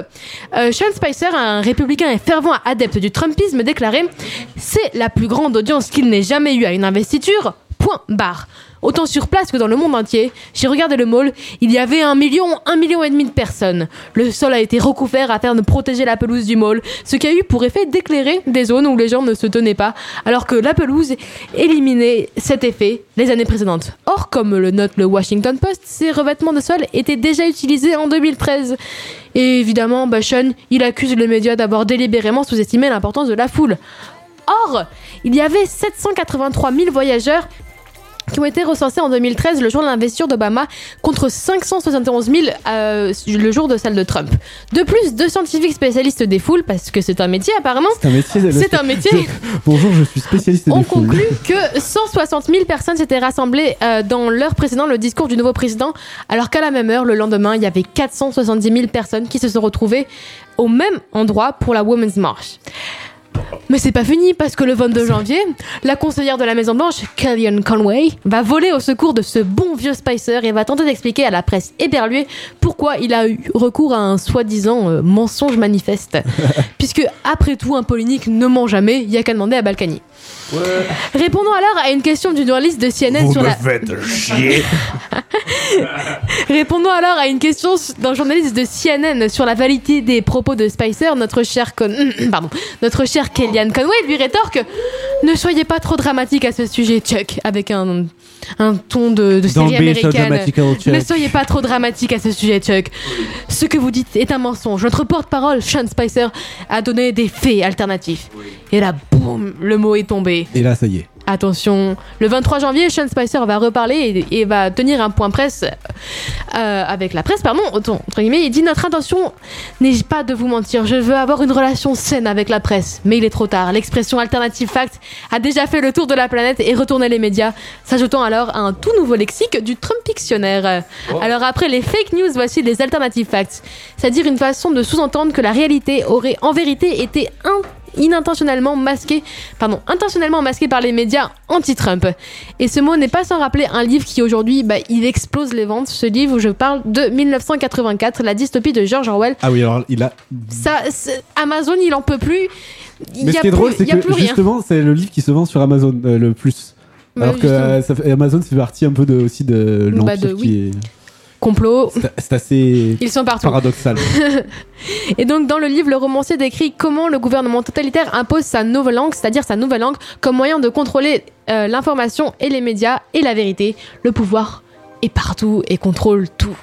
euh, Sean Spicer, un républicain et fervent adepte du Trumpisme, déclarait c'est la plus grande audience qu'il n'ait jamais eue à une investiture. Point barre. Autant sur place que dans le monde entier, j'ai regardé le mall, il y avait un million, un million et demi de personnes. Le sol a été recouvert afin de protéger la pelouse du mall, ce qui a eu pour effet d'éclairer des zones où les gens ne se tenaient pas, alors que la pelouse éliminait cet effet les années précédentes. Or, comme le note le Washington Post, ces revêtements de sol étaient déjà utilisés en 2013. Et évidemment, Sean, il accuse les médias d'avoir délibérément sous-estimé l'importance de la foule. Or, il y avait 783 000 voyageurs qui ont été recensés en 2013, le jour de l'investiture d'Obama, contre 571 000 euh, le jour de celle de Trump. De plus, deux scientifiques spécialistes des foules, parce que c'est un métier apparemment, C'est un métier. c'est un métier. Bonjour, je suis spécialiste des foules. conclu que 160 000 personnes s'étaient rassemblées euh, dans l'heure précédant le discours du nouveau président, alors qu'à la même heure, le lendemain, il y avait 470 000 personnes qui se sont retrouvées au même endroit pour la Women's March. Mais c'est pas fini parce que le 22 janvier, la conseillère de la Maison Blanche, Kellyanne Conway, va voler au secours de ce bon vieux Spicer et va tenter d'expliquer à la presse éberluée pourquoi il a eu recours à un soi-disant euh, mensonge manifeste. Puisque après tout, un polémique ne ment jamais, il y a qu'à demander à Balkany. Répondons alors à une question du journaliste de CNN Vous sur me la. faites chier. Répondons alors à une question d'un journaliste de CNN sur la validité des propos de Spicer. Notre cher Con... Pardon. Notre cher Kellyanne Conway lui rétorque Ne soyez pas trop dramatique à ce sujet, Chuck, avec un, un ton de, de série américaine. Ne soyez pas trop dramatique à ce sujet, Chuck. Ce que vous dites est un mensonge. Notre porte-parole, Sean Spicer, a donné des faits alternatifs. Et là, boum, le mot est tombé. Et là, ça y est. Attention, le 23 janvier, Sean Spicer va reparler et, et va tenir un point presse euh, avec la presse, pardon, entre guillemets. Il dit Notre intention n'est pas de vous mentir, je veux avoir une relation saine avec la presse. Mais il est trop tard. L'expression alternative fact a déjà fait le tour de la planète et retourné les médias, s'ajoutant alors à un tout nouveau lexique du Trumpictionnaire. Alors après les fake news, voici les alternative facts, c'est-à-dire une façon de sous-entendre que la réalité aurait en vérité été un inintentionnellement masqué, pardon, intentionnellement masqué par les médias anti-Trump. Et ce mot n'est pas sans rappeler un livre qui aujourd'hui, bah, il explose les ventes. Ce livre où je parle de 1984, la dystopie de George Orwell. Ah oui, alors il a. Ça, Amazon, il en peut plus. Il Mais y ce qui est plus- drôle, c'est plus que justement, c'est le livre qui se vend sur Amazon euh, le plus. Bah, Alors que euh, ça fait- Amazon, c'est partie un peu de, aussi de Bah, l'empire de- qui, est, complot. C'est- assez Ils sont partout. paradoxal. Et donc, dans le livre, le romancier décrit comment le gouvernement totalitaire impose sa nouvelle langue, c'est-à-dire sa nouvelle langue, comme moyen de contrôler euh, l'information et les médias et la vérité. Le pouvoir est partout et contrôle tout.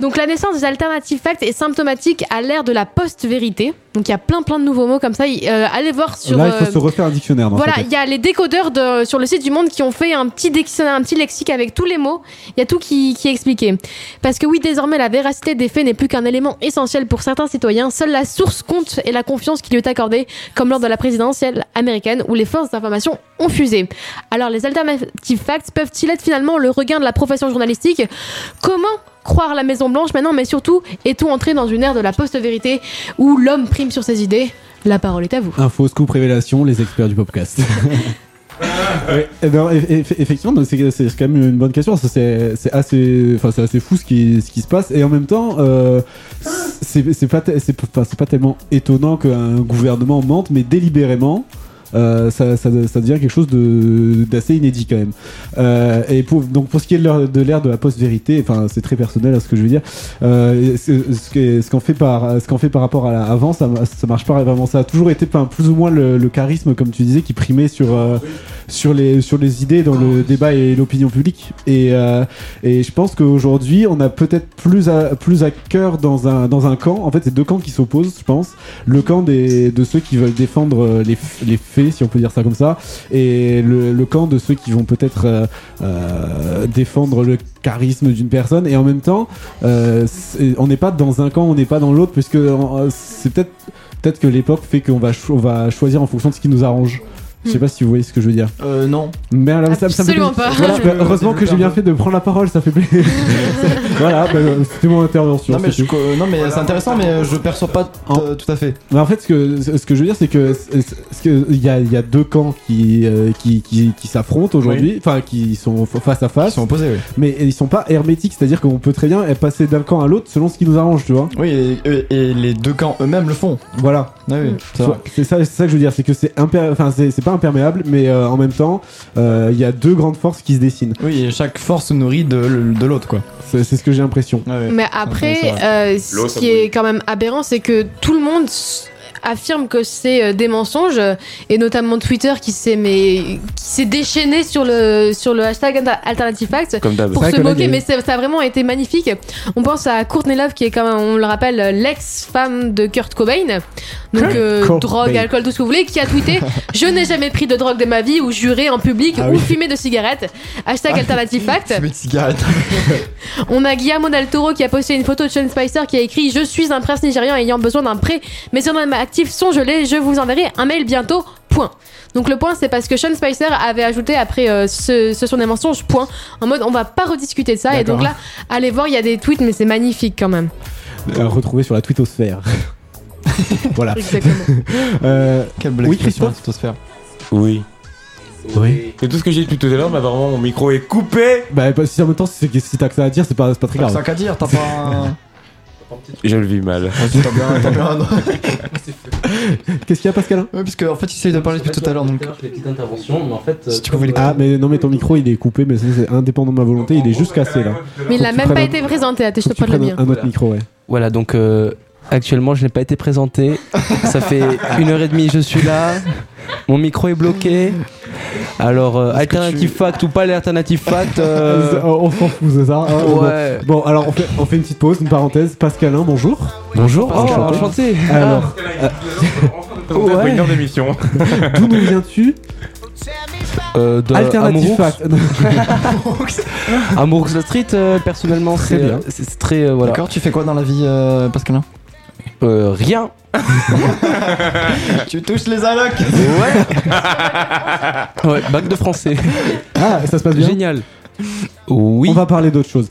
Donc la naissance des alternative facts est symptomatique à l'ère de la post-vérité. Donc il y a plein plein de nouveaux mots comme ça. Euh, allez voir sur. Là, il faut euh, se refaire un dictionnaire. dans voilà, il y a les décodeurs de, sur le site du Monde qui ont fait un petit dictionnaire, un petit lexique avec tous les mots. Il y a tout qui, qui est expliqué. Parce que oui, désormais, la véracité des faits n'est plus qu'un élément essentiel pour certains citoyens. Seule la source compte et la confiance qui lui est accordée, comme lors de la présidentielle américaine où les forces d'information ont fusé. Alors, les alternative facts peuvent-ils être finalement le regain de la profession journalistique? Comment croire la Maison Blanche maintenant, mais surtout, est-on entré dans une ère de la post-vérité où l'homme prime sur ses idées? La parole est à vous. Info, scoop, révélation, les experts du podcast. Ouais, eh ben, eff- eff- effectivement, c'est quand même une bonne question. C'est c'est assez, enfin, c'est assez fou ce qui, ce qui se passe. Et en même temps, euh, c'est c'est pas, pas tellement étonnant qu'un gouvernement mente, mais délibérément. Euh, ça, devient quelque chose d'assez inédit quand même. Euh, et donc pour ce qui est de l'ère de, la post-vérité, enfin c'est très personnel à ce que je veux dire. Euh, ce ce qu'on fait par fait par rapport à avant, ça, ça marche pas vraiment. Ça a toujours été plus ou moins le, charisme, comme tu disais, qui primait sur sur les idées dans le débat et l'opinion publique. Et je pense qu'aujourd'hui, on a peut-être plus à cœur dans un camp. En fait, c'est deux camps qui s'opposent, je pense. Le camp de ceux qui veulent défendre les faits, si on peut dire ça comme ça, et le, camp de ceux qui vont peut-être euh, euh, défendre le charisme d'une personne. Et en même temps, euh, on n'est pas dans un camp, on n'est pas dans l'autre, puisque c'est peut-être peut-être que l'époque fait qu'on va choisir en fonction de ce qui nous arrange. Je sais pas si vous voyez ce que je veux dire. Euh, non. Merde, ça, ça me fait pas. Voilà, Je- heureusement que j'ai bien fait de prendre la parole, ça fait plaisir. voilà, bah, c'était mon intervention. Non mais, c'est je- tout. non, mais c'est intéressant, mais euh, je perçois pas euh, tout à fait. Mais en fait, ce que, ce que je veux dire, c'est que il y a, il y a deux camps qui, euh, qui, qui, qui s'affrontent aujourd'hui, enfin qui sont face à face. Ils sont opposés, oui. Mais ils sont pas hermétiques, c'est-à-dire qu'on peut très bien passer d'un camp à l'autre selon ce qui nous arrange, tu vois. Oui, et, les deux camps eux-mêmes le font. Voilà. Ah oui, va. C'est ça, que je veux dire, c'est que c'est imper... enfin c'est pas imperméable, mais euh, en même temps, euh, il y a deux grandes forces qui se dessinent. Oui, et chaque force se nourrit de, de l'autre, quoi. C'est c'est ce que j'ai l'impression. Mais après, euh, ce qui est quand même aberrant, c'est que tout le monde affirme que c'est des mensonges, et notamment Twitter qui s'est mais qui s'est déchaîné sur le sur le hashtag Alter- Alternative Facts pour se moquer. Mais ça, ça a vraiment été magnifique. On pense à Courtney Love qui est quand même, on le rappelle, l'ex-femme de Kurt Cobain. Donc euh, drogue, alcool, tout ce que vous voulez, qui a tweeté Je n'ai jamais pris de drogue de ma vie ou juré en public Ah ou oui. fumé de cigarettes. Hashtag Alternative Facts. Fumer de cigarette. On a Guillermo del Toro qui a posté une photo de Sean Spicer qui a écrit Je suis un prince nigérian ayant besoin d'un prêt. Mes ordres actifs sont gelés. Je vous enverrai un mail bientôt. Point. Donc le point c'est parce que Sean Spicer avait ajouté après euh, ce, ce sont des mensonges point en mode on va pas rediscuter de ça et donc là allez voir il y a des tweets mais c'est magnifique quand même. Euh, retrouvé sur la twittosphère. voilà. Exactement. Euh, Quelle belle oui, Christophe. Oui. Oui. C'est tout ce que j'ai dit depuis tout à l'heure, mais vraiment mon micro est coupé. Bah, bah, si en même temps, c'est que si t'as que ça à dire, c'est pas, très T'as grave. ça qu'à dire, t'as pas un. Je le vis mal. Un. Qu'est-ce qu'il y a, Pascal? Ouais, parce qu'en fait, il essaye de parler depuis tout à l'heure, donc. Les petites interventions, mais en fait. Si tu pouvais les Ah, mais non, mais ton micro il est coupé, mais c'est indépendant de ma volonté, il est juste cassé là. Mais il n'a que même pas été présenté à tes que tu pas le mien. un autre micro, ouais. Voilà, donc euh, actuellement, je n'ai pas été présenté. Ça fait une heure et demie, je suis là. Mon micro est bloqué. Alors, euh, alternative fact ou pas l'alternative fact euh, On s'en fout, c'est ça hein, Ouais. Bon, alors on fait, on fait une petite pause, une parenthèse. Pascalin, bonjour. Bonjour, oh, enchanté. Alors, Ça vous fait Ouais. une heure d'émission. d'où nous viens-tu Euh, de Alternative Amour. fact. Amour Street, euh, personnellement, Très c'est bien. euh, c'est c'est très. euh, voilà. D'accord, tu fais quoi dans la vie, euh, Pascalin? Euh, rien. Tu touches les allocs Ouais. ouais, bac de français. Ah, ça se passe bien Génial. Oui. On va parler d'autre chose.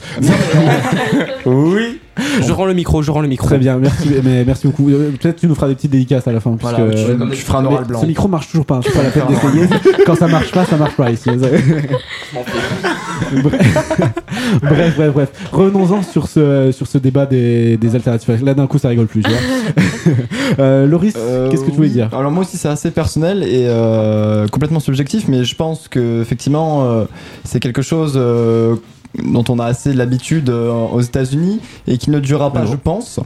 Oui. Je rends le micro, je rends le micro. Très bien, merci, mais merci beaucoup. Euh, Peut-être tu nous feras des petites dédicaces à la fin. Voilà, puisque, tu- euh, tu feras un oral blanc. Ce micro marche toujours pas, hein, c'est pas la peine d'essayer. Quand ça marche pas, ça marche pas ici. bref, bref, bref. Revenons-en sur ce, sur ce débat des, des alternatives. Là, d'un coup, ça rigole plus, tu vois. Euh, Loris, Euh, qu'est-ce que tu voulais oui. dire? Alors moi aussi c'est assez personnel et euh, complètement subjectif, mais je pense que effectivement euh, c'est quelque chose euh, dont on a assez l'habitude euh, aux États-Unis et qui ne durera pas, je pense.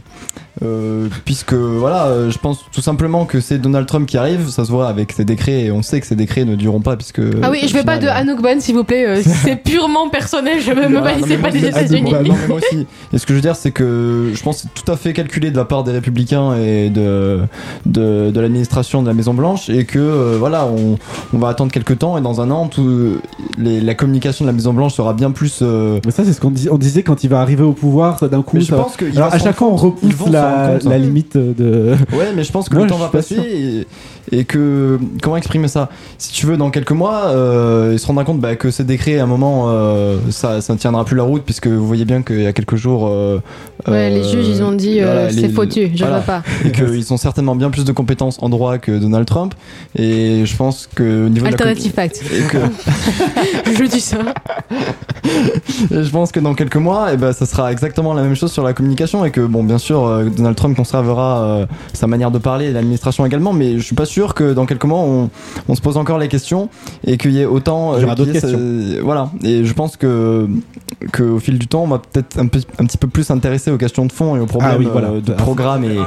Euh, puisque voilà, euh, je pense tout simplement que c'est Donald Trump qui arrive, ça se voit avec ses décrets et on sait que ces décrets ne dureront pas puisque. Ah oui, je veux pas de Anouk Bonne, s'il vous plaît. euh, c'est purement personnel. Je me balisez pas des États-Unis. Non, mais moi aussi. Et ce que je veux dire, c'est que je pense que c'est tout à fait calculé de la part des républicains et de, de, de l'administration de la Maison Blanche et que euh, voilà, on, on va attendre quelques temps et dans un an, tout, les- la communication de la Maison Blanche sera bien plus. euh, Mais ça, c'est ce qu'on dis- on disait quand il va arriver au pouvoir, ça, d'un coup. Mais je ça- pense qu'il Alors, à chaque fois, on repousse la, la limite de. Ouais, mais je pense que Moi, le temps va passer et, et que comment exprimer ça? Si tu veux, dans quelques mois, euh, il se rendra compte bah, que ces décrets, à un moment, euh, ça, ça ne tiendra plus la route puisque vous voyez bien qu'il y a quelques jours. euh, Ouais, les juges, ils ont dit, euh, voilà, c'est foutu, je voilà. veux pas. Et qu'ils ont certainement bien plus de compétences en droit que Donald Trump. Et je pense que au niveau de la Alternative fact. et que- je dis ça. Et je pense que dans quelques mois, eh ben, ça sera exactement la même chose sur la communication et que, bon, bien sûr, euh, Donald Trump conservera euh, sa manière de parler et l'administration également, mais je suis pas sûr que dans quelques mois, on, on se pose encore les questions et qu'il y ait autant. Il y aura d'autres questions. voilà. Et je pense que, que au fil du temps, on va peut-être un, peu- un petit peu plus s'intéresser aux questions de fond et aux problèmes Ah oui, voilà. euh, de programme et,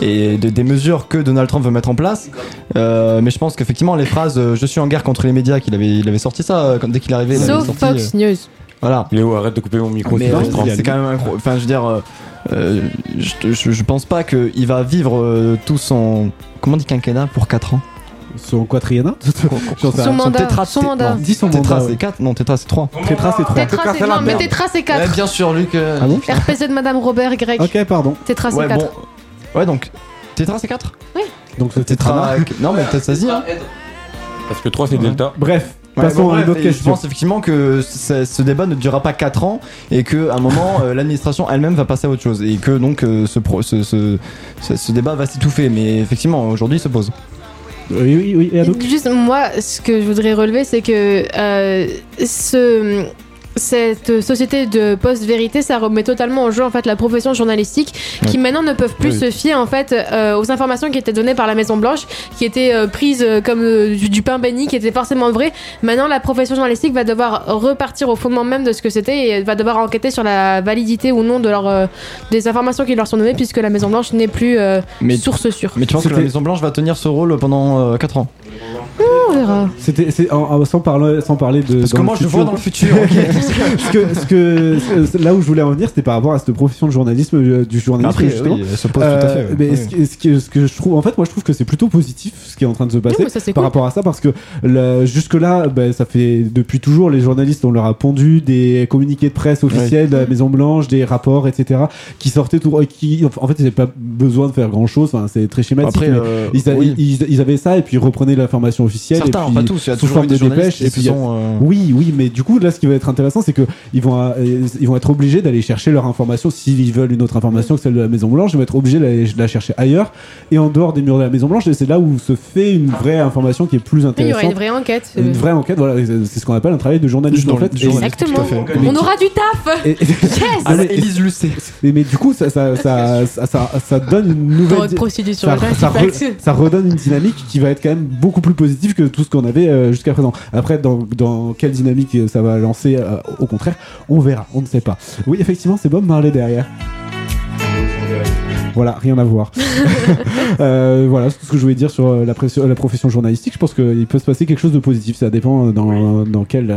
et de- des mesures que Donald Trump veut mettre en place. Euh, mais je pense qu'effectivement, les phrases euh, Je suis en guerre contre les médias, qu'il avait, il avait sorti ça euh, quand- dès qu'il est arrivé. il avait Sauf sorti, Fox euh, News. Voilà. Léo, arrête de couper mon micro. Mais c'est euh, c'est quand même incroyable. Enfin, je veux dire, euh, euh, je, je, je pense pas qu'il va vivre euh, tout son. Comment on dit quinquennat pour 4 ans? Son sais Son rien. mandat, tétra, son mandat. non, Dis son tétra, mandat, c'est ouais. 4 Non, tétra, c'est 3. Tétra, c'est 3. Tétra, c'est non, mais Tétra, c'est 4. bien sûr, Luc. euh, Ah bon RPZ de Madame Robert Grec. Ok, pardon. Tétra, c'est Ouais, 4. bon. Ouais, donc. Tétra, c'est 4 Oui. Donc le Tétra. non, mais peut-être ça se dit. Hein. Parce que 3 c'est Delta. Bref, passons bon, à une bref, autre et Je pense effectivement que ce, ce débat ne durera pas 4 ans et qu'à un moment, euh, l'administration elle-même va passer à autre chose et que donc euh, ce, pro- ce, ce, ce- ce débat va s'étouffer. Mais effectivement, aujourd'hui, il se pose. Oui, oui, oui. Et Juste, moi, ce que je voudrais relever, c'est que euh, ce, cette société de post-vérité, ça remet totalement en jeu en fait la profession journalistique, qui maintenant ne peuvent plus Oui. se fier en fait euh, aux informations qui étaient données par la Maison Blanche, qui étaient euh, prises euh, comme euh, du, du pain béni, qui étaient forcément vraies. Maintenant, la profession journalistique va devoir repartir au fondement même de ce que c'était et va devoir enquêter sur la validité ou non de leur, euh, des informations qui leur sont données, puisque la Maison Blanche n'est plus euh, Mais- source sûre. Mais tu penses que la Maison Blanche va tenir ce rôle pendant 4 ans? On verra. C'était en- sans parler sans parler de Parce que moi, je futur. vois dans le futur, ok. ce que, ce que ce- là où je voulais en venir c'était par rapport à cette profession de journalisme euh, du journalisme Après, justement. oui, elle se pose tout à fait, ouais. mais Oui. ce, que, ce que je trouve en fait moi je trouve que c'est plutôt positif ce qui est en train de se passer ça, par cool. rapport à ça parce que jusque là ça fait depuis toujours les journalistes on leur a pondu des communiqués de presse officiels de la Maison Blanche des rapports etc qui sortaient tout qui en fait ils n'avaient pas besoin de faire grand chose enfin, c'est très schématique Après, mais euh, ils, a- oui. ils, ils avaient ça et puis ils reprenaient l'information officielle Certains, et puis, pas tous, il y a sous toujours forme de et puis sont, euh, oui oui mais du coup là ce qui va être intéressant c'est que ils vont euh, ils vont être obligés d'aller chercher leur information s'ils veulent une autre information que celle de la Maison Blanche ils vont être obligés d'aller la chercher ailleurs et en dehors des murs de la Maison Blanche et c'est là où se fait une vraie information qui est plus Il y intéressante aura une vraie enquête. une vraie enquête voilà c'est ce qu'on appelle un travail de journaliste en fait Exactement. Mais On aura du taf. et- yes. Mais- Élise Lucet. mais, mais du coup, ça, ça, ça, ça, ça- ça donne une nouvelle. Ça redonne une dynamique qui va être quand même beaucoup plus positive que tout ce qu'on avait euh, jusqu'à présent. Après, dans, dans quelle dynamique ça va lancer, euh, au contraire, on verra, on ne sait pas. Oui, effectivement, c'est Bob Marley derrière. Voilà, rien à voir. Euh, voilà, c'est tout ce que je voulais dire sur euh, la, pression- la profession journalistique. Je pense qu'il peut se passer quelque chose de positif. Ça dépend euh, dans, dans, quelle,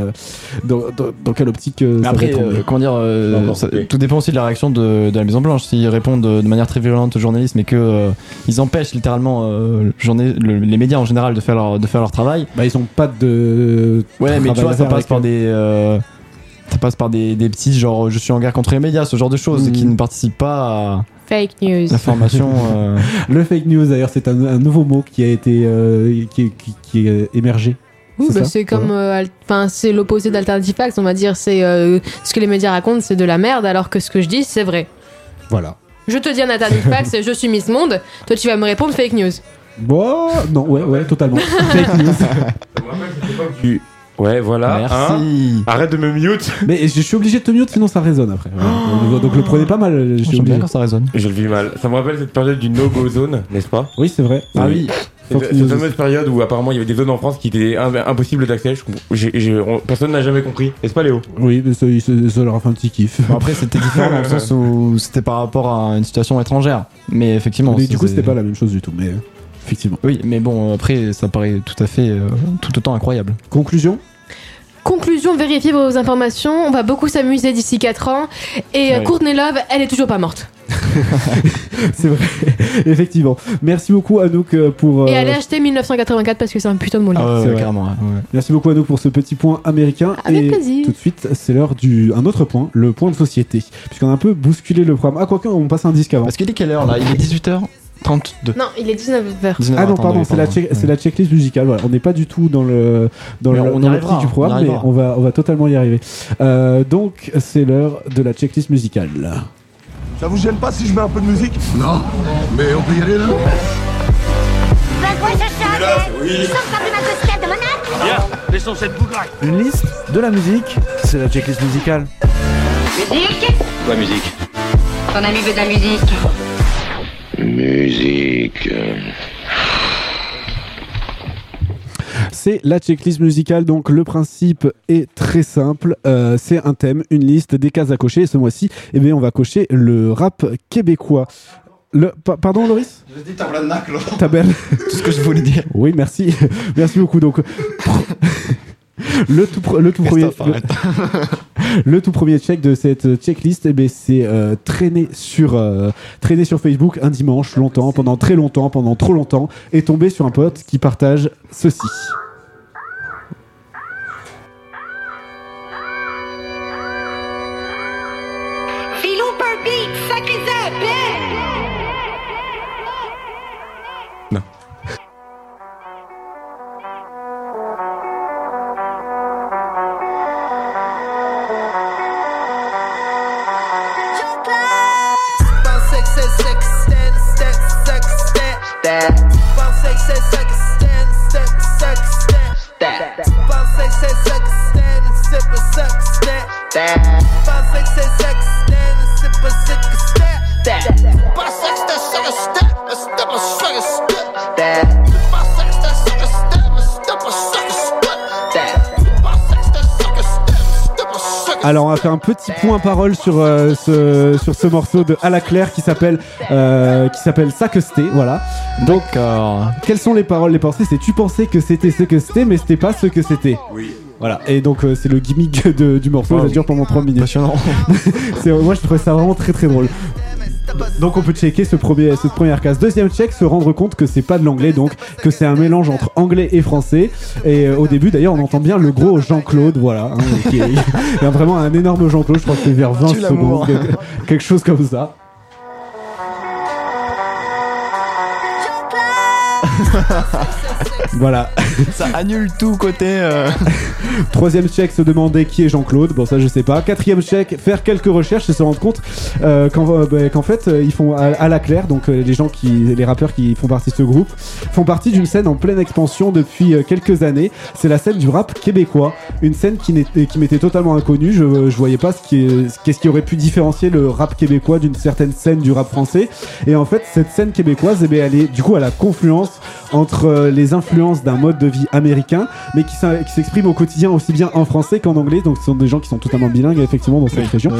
dans, dans- dans quelle optique Mais ça après, va euh, comment dire, euh, Non, non, ça- ok. tout dépend aussi de la réaction de, de la Maison Blanche. S'ils répondent de, de manière très violente aux journalistes, mais que euh, ils empêchent littéralement euh, le journée- le- les médias en général de faire leur, de faire leur travail. Bah, ils ont pas de. Ouais, mais tu vois, ça passe par eux. des. euh, ça passe par des, des petits genre je suis en guerre contre les médias, ce genre de choses, et qui ne participent pas à Fake news. l'information. euh, Le fake news, d'ailleurs, c'est un, un nouveau mot qui a été euh, qui, qui, qui est émergé. Oui, bah, c'est comme, euh, enfin, c'est l'opposé d'Alternative Facts, on va dire. C'est euh, ce que les médias racontent, c'est de la merde, alors que ce que je dis, c'est vrai. Voilà. Je te dis un Alternative Facts, je suis Miss Monde. Toi, tu vas me répondre fake news. Bon, non, ouais, ouais, totalement. fake news. Tu- Ouais, voilà. Merci. hein. Arrête de me mute. Mais je suis obligé de te mute, sinon ça résonne après. Voilà. Donc le prenez pas mal. Je suis J'aime bien obligé. quand ça résonne. Je le vis mal. Ça me rappelle cette période du no-go zone, n'est-ce pas? Oui, c'est vrai. Ah oui. Cette Fox cette fameuse période où apparemment il y avait des zones en France qui étaient im- impossibles d'accès. Personne n'a jamais compris. Est-ce pas Léo? Oui, mais ça, leur a fait un petit kiff. Bon, après, c'était différent dans le sens où c'était par rapport à une situation étrangère. Mais effectivement. Mais du coup, c'était pas la même chose du tout. Mais euh, effectivement. Oui, mais bon, après, ça paraît tout à fait, euh, tout autant incroyable. Conclusion? Conclusion, vérifiez vos informations. On va beaucoup s'amuser d'ici 4 ans. Et euh, Ouais. Courtney Love, elle est toujours pas morte. C'est vrai, effectivement. Merci beaucoup Anouk euh, pour. Et euh, allez acheter 1984 parce que c'est un putain de bon Ah livre. C'est vrai. Merci beaucoup Anouk pour ce petit point américain. Avec et plaisir. tout de suite, c'est l'heure du un autre point, le point de société. Puisqu'on a un peu bousculé le programme. Ah, quoique, on passe un disque avant? Parce qu'il est quelle heure là? Il est 18h32. Non, il est 19h. Ah non, pardon, c'est la, check- la checklist musicale. Voilà. On n'est pas du tout dans le dans Mais le on y dans arrivera, l'optique du on programme, mais on va on va totalement y arriver. Euh, donc c'est l'heure de la checklist musicale. Ça vous gêne pas si je mets un peu de musique? Non, mais on peut y aller là laissons cette. Une liste de la musique, c'est la checklist musicale. Musique Quoi, musique Ton ami veut de la musique. Musique. C'est la checklist musicale, donc le principe est très simple. Euh, c'est un thème, une liste, des cases à cocher. Et ce mois-ci, eh bien, on va cocher le rap québécois. Le, pa- pardon, Loris? Je dis tabernacle. Taberne. Tout ce que je voulais dire. Oui, merci. merci beaucoup. Donc, le tout, pre- le tout premier. Le, le tout premier check de cette checklist, eh ben, c'est euh, traîner sur euh, traîner sur Facebook un dimanche longtemps, pendant très longtemps, pendant trop longtemps, et tomber sur un pote qui partage ceci. Un petit point parole sur euh, ce sur ce morceau de À la Claire qui s'appelle euh, qui s'appelle Sacquesté, voilà. Donc quelles sont les paroles Les pensées? C'est tu pensais que c'était ce que c'était mais c'était pas ce que c'était. Oui. Voilà, et donc euh, c'est le gimmick de- du morceau, Oh, ça dure pendant 3 minutes. Passionnant. moi je trouvais ça vraiment très très drôle. Donc on peut checker ce premier, cette première case. Deuxième check, se rendre compte que c'est pas de l'anglais, donc que c'est un mélange entre anglais et français. Et euh, au début d'ailleurs on entend bien le gros Jean-Claude, voilà. hein, qui est- il y a vraiment un énorme Jean-Claude, je crois que c'est vers 20 Tue l'amour. secondes, quelque- quelque chose comme ça. Voilà. Ça annule tout côté. euh, Troisième check, se demander qui est Jean-Claude. Bon, ça je sais pas. Quatrième check, faire quelques recherches et se rendre compte euh, qu'en euh, qu'en fait euh, ils font à, la claire, donc euh, les gens qui, les rappeurs qui font partie de ce groupe, font partie d'une scène en pleine expansion depuis quelques années. C'est la scène du rap québécois, une scène qui m'était totalement inconnue. Je, je voyais pas ce qui est- qu'est-ce qui aurait pu différencier le rap québécois d'une certaine scène du rap français. Et en fait, cette scène québécoise, eh bien, elle est du coup à la confluence entre les influences d'un mode de vie américain, mais qui s'exprime au quotidien aussi bien en français qu'en anglais. Donc, ce sont des gens qui sont totalement bilingues effectivement dans cette Oui, région.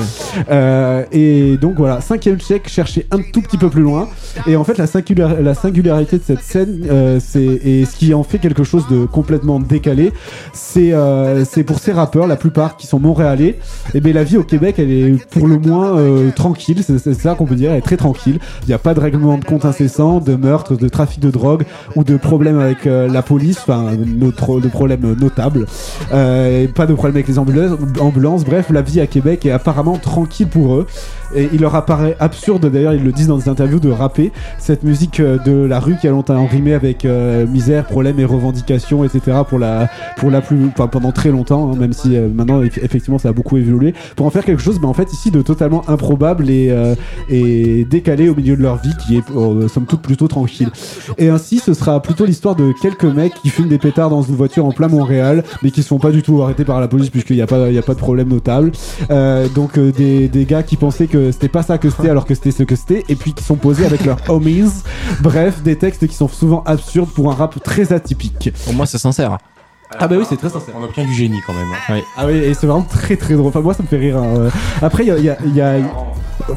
Euh, et donc voilà, cinquième check, chercher un tout petit peu plus loin. Et en fait, la, singular- la singularité de cette scène, euh, c'est et ce qui en fait quelque chose de complètement décalé, c'est euh, c'est pour ces rappeurs, la plupart qui sont montréalais. Et bien la vie au Québec, elle est pour le moins tranquille. C'est ça qu'on peut dire, elle est très tranquille. Il n'y a pas de règlement de compte incessant, de meurtre, de trafic de drogue ou de problèmes avec la police, enfin de problèmes notables. Euh, pas de problème avec les ambulances, ambulances. Bref, la vie à Québec est apparemment tranquille pour eux. Et il leur apparaît absurde, d'ailleurs, ils le disent dans des interviews, de rapper cette musique euh, de la rue qui a longtemps rimé avec euh, misère, problème et revendications, etc. pour la, pour la plus, enfin, pendant très longtemps, hein, même si euh, maintenant, eff- effectivement, ça a beaucoup évolué. Pour en faire quelque chose, ben, en fait, ici, de totalement improbable et, euh, et décalé au milieu de leur vie, qui est, euh, somme toute, plutôt tranquille. Et ainsi, ce sera plutôt l'histoire de quelques mecs qui fument des pétards dans une voiture en plein Montréal, mais qui se font pas du tout arrêtés par la police puisqu'il n'y a pas, il y a pas de problème notable. Donc des, des gars qui pensaient que que c'était pas ça que c'était alors que c'était ce que c'était, et puis qui sont posés avec leurs homies. Bref, des textes qui sont souvent absurdes pour un rap très atypique. Au moins, c'est sincère. Ah bah oui, c'est très sincère. On obtient du génie quand même. hein. Ah oui, et c'est vraiment très très drôle. Enfin, moi, ça me fait rire. hein. Euh, Après, il y a, il y a- il y a-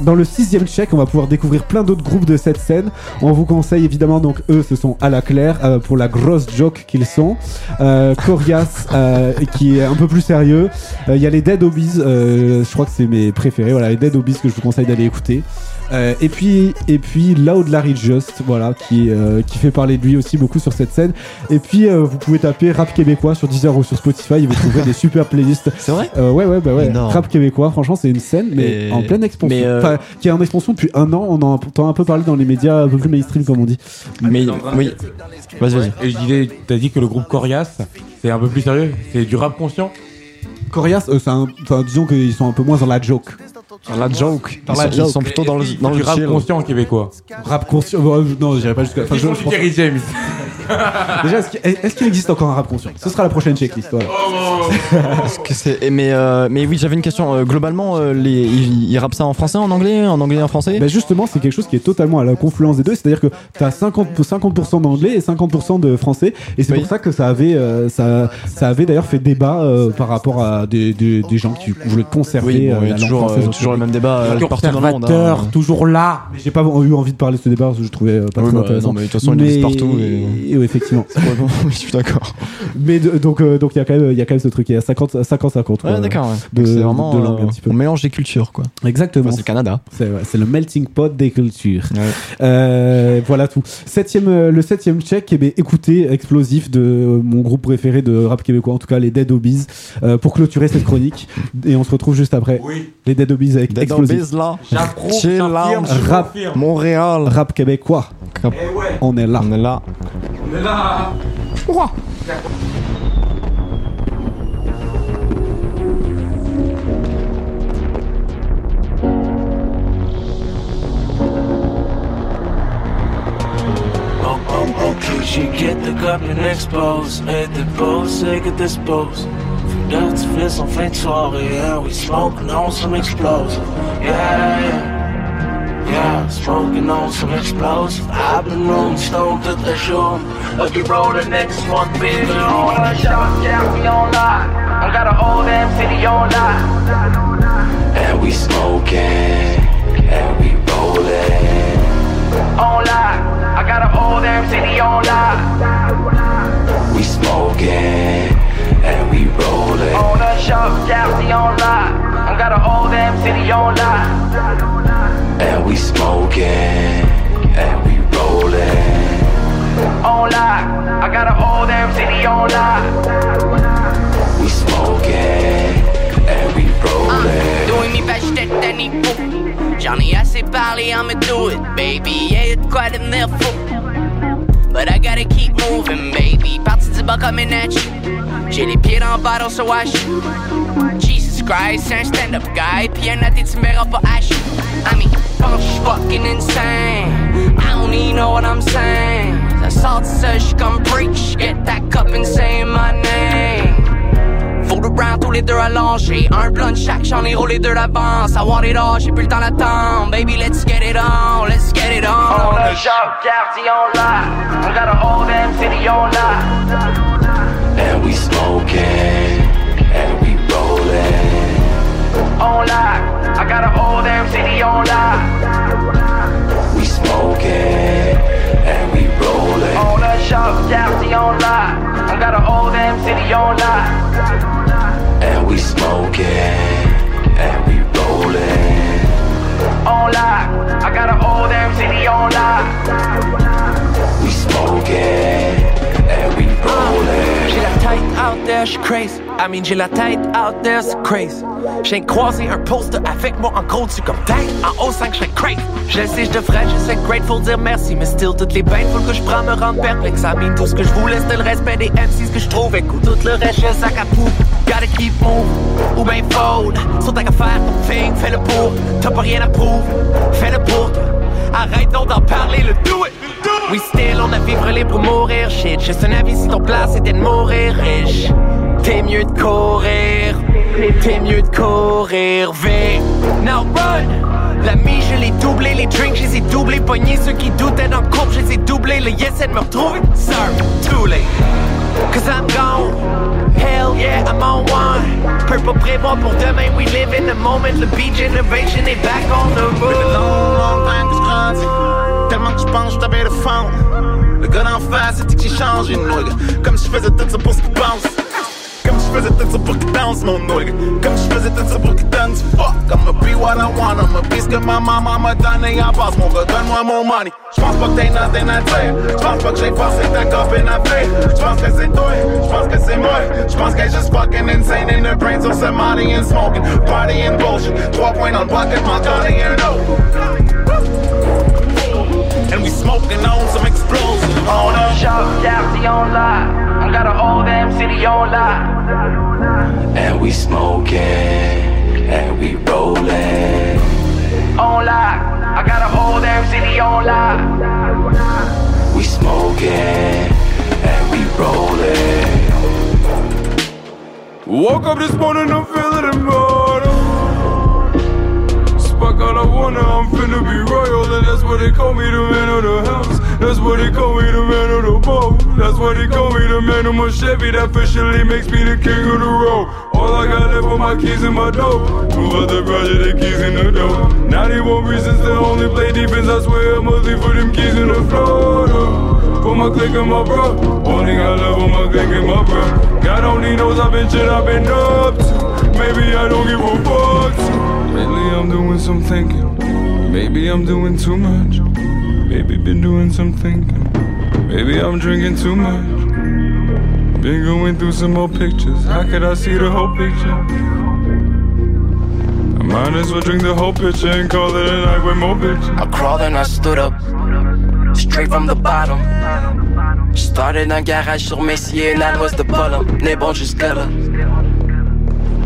Dans le sixième check, on va pouvoir découvrir plein d'autres groupes de cette scène. On vous conseille évidemment, donc eux, ce sont à la claire euh, pour la grosse joke qu'ils sont. Euh, Corias, euh, qui est un peu plus sérieux. Il y a les Dead euh, je crois que c'est mes préférés. Voilà, les Dead Obies que je vous conseille d'aller écouter. Euh, et puis et puis Loud Larry Just voilà qui euh, qui fait parler de lui aussi beaucoup sur cette scène. Et puis euh, vous pouvez taper rap québécois sur Deezer ou sur Spotify et vous trouverez des super playlists. C'est vrai ouais ouais bah ouais. Énorme. rap québécois franchement c'est une scène mais Et- en pleine expansion. mais, euh, enfin qui est en expansion depuis un an on en entend un peu parler dans les médias un peu plus mainstream comme on dit. Mais oui. Vas-y, vas-y. Et je disais, t'as dit que le groupe Corias, c'est un peu plus sérieux C'est du rap conscient? Corias euh, c'est un- enfin disons qu'ils sont un peu moins dans la joke Dans la joke. Dans Ils la sont- ils joke. sont plutôt dans le- dans le rap chill. conscient québécois. rap conscient bon, non j'irai pas jusqu'à enfin, je- je pense- Kerry James. déjà est-ce qu'il est-ce qu'il existe encore un rap conscient? Ce sera la prochaine checklist voilà. Parce que c'est- et mais, euh, mais oui, j'avais une question. Euh, globalement, euh, les, ils, ils rappent ça en français, en anglais, en anglais et en français? Bah justement, c'est quelque chose qui est totalement à la confluence des deux, c'est-à-dire que tu as 50, 50% d'anglais et 50% de français, et c'est Oui. pour ça que ça avait, euh, ça, ça avait d'ailleurs fait débat euh, par rapport à des, des, des gens qui voulaient conserver Oui, bon, euh, la langue toujours, française euh, toujours le même débat euh, partout dans le monde. Conservateur, hein. toujours là. Mais J'ai pas eu envie de parler de ce débat parce que je trouvais euh, pas Oui, très bah, intéressant. non, mais de toute façon, ils le disent partout et- et oui, effectivement. Oui, je suis d'accord. Mais de- donc, euh, donc il y a quand même, il y a quand même ce truc, il y a 50, 50, 50. Ouais, d'accord. ouais. De, c'est vraiment. de langue euh, un petit peu. On mélange des cultures, quoi. Exactement. Enfin, c'est le Canada. C'est ouais, c'est le melting pot des cultures. Euh, voilà tout. Septième, euh, le septième check, eh bien, écoutez, explosif de euh, mon groupe préféré de rap québécois, en tout cas les Dead Obies, euh, pour clôturer cette chronique. Et on se retrouve juste après. Les Dead Dead explosif. Là. J'approuve, j'affirme, je Rap. confirme. Montréal. Rap québécois. On est là. On est là. On est là. Oh, oh, okay, she get the cup and expose? Que dispose En fin de soirée Yeah, we smoking on some explosive Yeah, yeah. Yeah, smoking on some explosive I've been rolling stone to the shore. Let's be roll the next one, baby. On a shot, yeah, we on live I got a whole damn city on live And we smoking And we rolling. On live. I got a whole damn city on live. We smoking rolling. On the shop, Galaxy on live. I got a whole damn city on live. And we smoking and we rolling. On live. I got a whole damn city on live. We smoking and we rolling. Uh, doing me best shit any fool. J'en ai assez parlé, I'ma do it, baby. Yeah, y'a de quoi devenir fou. But I gotta keep moving, baby. Du bas comme une at you. J'ai les le bottle, so I shoot. Jesus Christ, stand-up guy. Puis un athée, tu me verras shoot. I mean, pense fucking insane. I don't even know what I'm saying. Sort de ça, j'suis preach. Get that cup and say my name. Fold around tous les deux allongés Un blunt chaque, j'en ai roulé deux d'avance I want it all, j'ai plus le temps d'attendre Baby, let's get it on, let's get it on On the shop, Galaxy on live. I got a whole damn city on live. And we smoking and we rolling. On live. I got a whole damn city on live. We smoking and we rolling. On the shop, Galaxy on live. I got a whole damn city on live. And we smoking and we rolling. On live. I got a whole damn city on live. We smoking and we rolling. She la tête out there, she crazy. I mean, j'ai la tête out there, c'est crazy. J'ai croisé un poster avec moi en gros dessus comme tête. En haut 5, j'serais crazy. Je sais, je devrais, je sais, grateful dire merci. Mais still, toutes les bêtes, faut que je prends me rendre perplexe. I tout ce que je voulais, c'était le respect des MC, ce que je trouve. Écoute, tout le reste, je sac à pouf. Gotta keep move, ou ben fold. Ta qu'à faire ton thing, fais-le pour. T'as pas rien à prouver, fais-le pour toi. Arrête donc d'en parler, le do it. We still, on a vivre libre pour mourir, shit. Juste un avis si ton plan c'était de mourir riche. T'es mieux de courir, t'es mieux de courir vite. Now run, L'ami, je l'ai doublé, les drinks, je les ai doublés. Ceux qui doutaient dans le couple, je les ai. Le yes, elle me retrouver. Sorry, too late. Cause I'm gone. Hell yeah, I'm on one. Pas prévoir pour demain, we live in the moment. Le beat generation est back on the road. Been a long, long time que je grandis. Tellement que je pense, je t'avais de fond. Le gars d'en face, c'est que j'ai changé, nigga. Comme je faisais tout ça pour ce pense. Comme je faisais tout ça pour qu'il danse, mon nigga. Comme je faisais tout ça pour qu'il donne du fuck. I'ma be what I want, I'ma be ce que ma maman m'a donné en passe. Mon gars, donne-moi mon money. J'pense pas que t'aies nothing à dire. J'pense pas que j'ai forcé ta copine à faire. J'pense que c'est toi, j'pense que c'est moi. J'pense qu'elle est juste fucking insane in the brain. So c'est money and smoking, party and bullshit. Trois points dans le bucket, mon carnet and And we smoking on some explosions. On up. Shop, Daphne on live. I got a whole damn city on live. And we smoking, and we rolling. On live. I got a whole damn city on live. We smoking, and we rolling. Woke up this morning, I'm feeling immortal. Spark all I wanna, I'm finna be royal. And that's what they call me, the man of the house. That's what they call me, the man of the boat. That's what they call me, the man of my Chevy. That officially makes me the king of the road. All I got left are my keys in my dope. Move out the project, the keys in the dope. 91 reasons to only play defense. I swear I'm mostly for them keys in the though. Put my click in my bro. Only got love on my click in my bro. God only knows I've been shit I've been up to. Maybe I don't give a fuck. Lately I'm doing some thinking. Maybe I'm doing too much. Maybe been doing some thinking. Maybe I'm drinking too much. Been going through some old pictures. How could I see the whole picture? I might as well drink the whole picture and call it a night with more bitches. I crawled and I stood up, straight from the bottom. Started dans garage sur Messier, and that was the bottom. N'est bon jusqu'à là.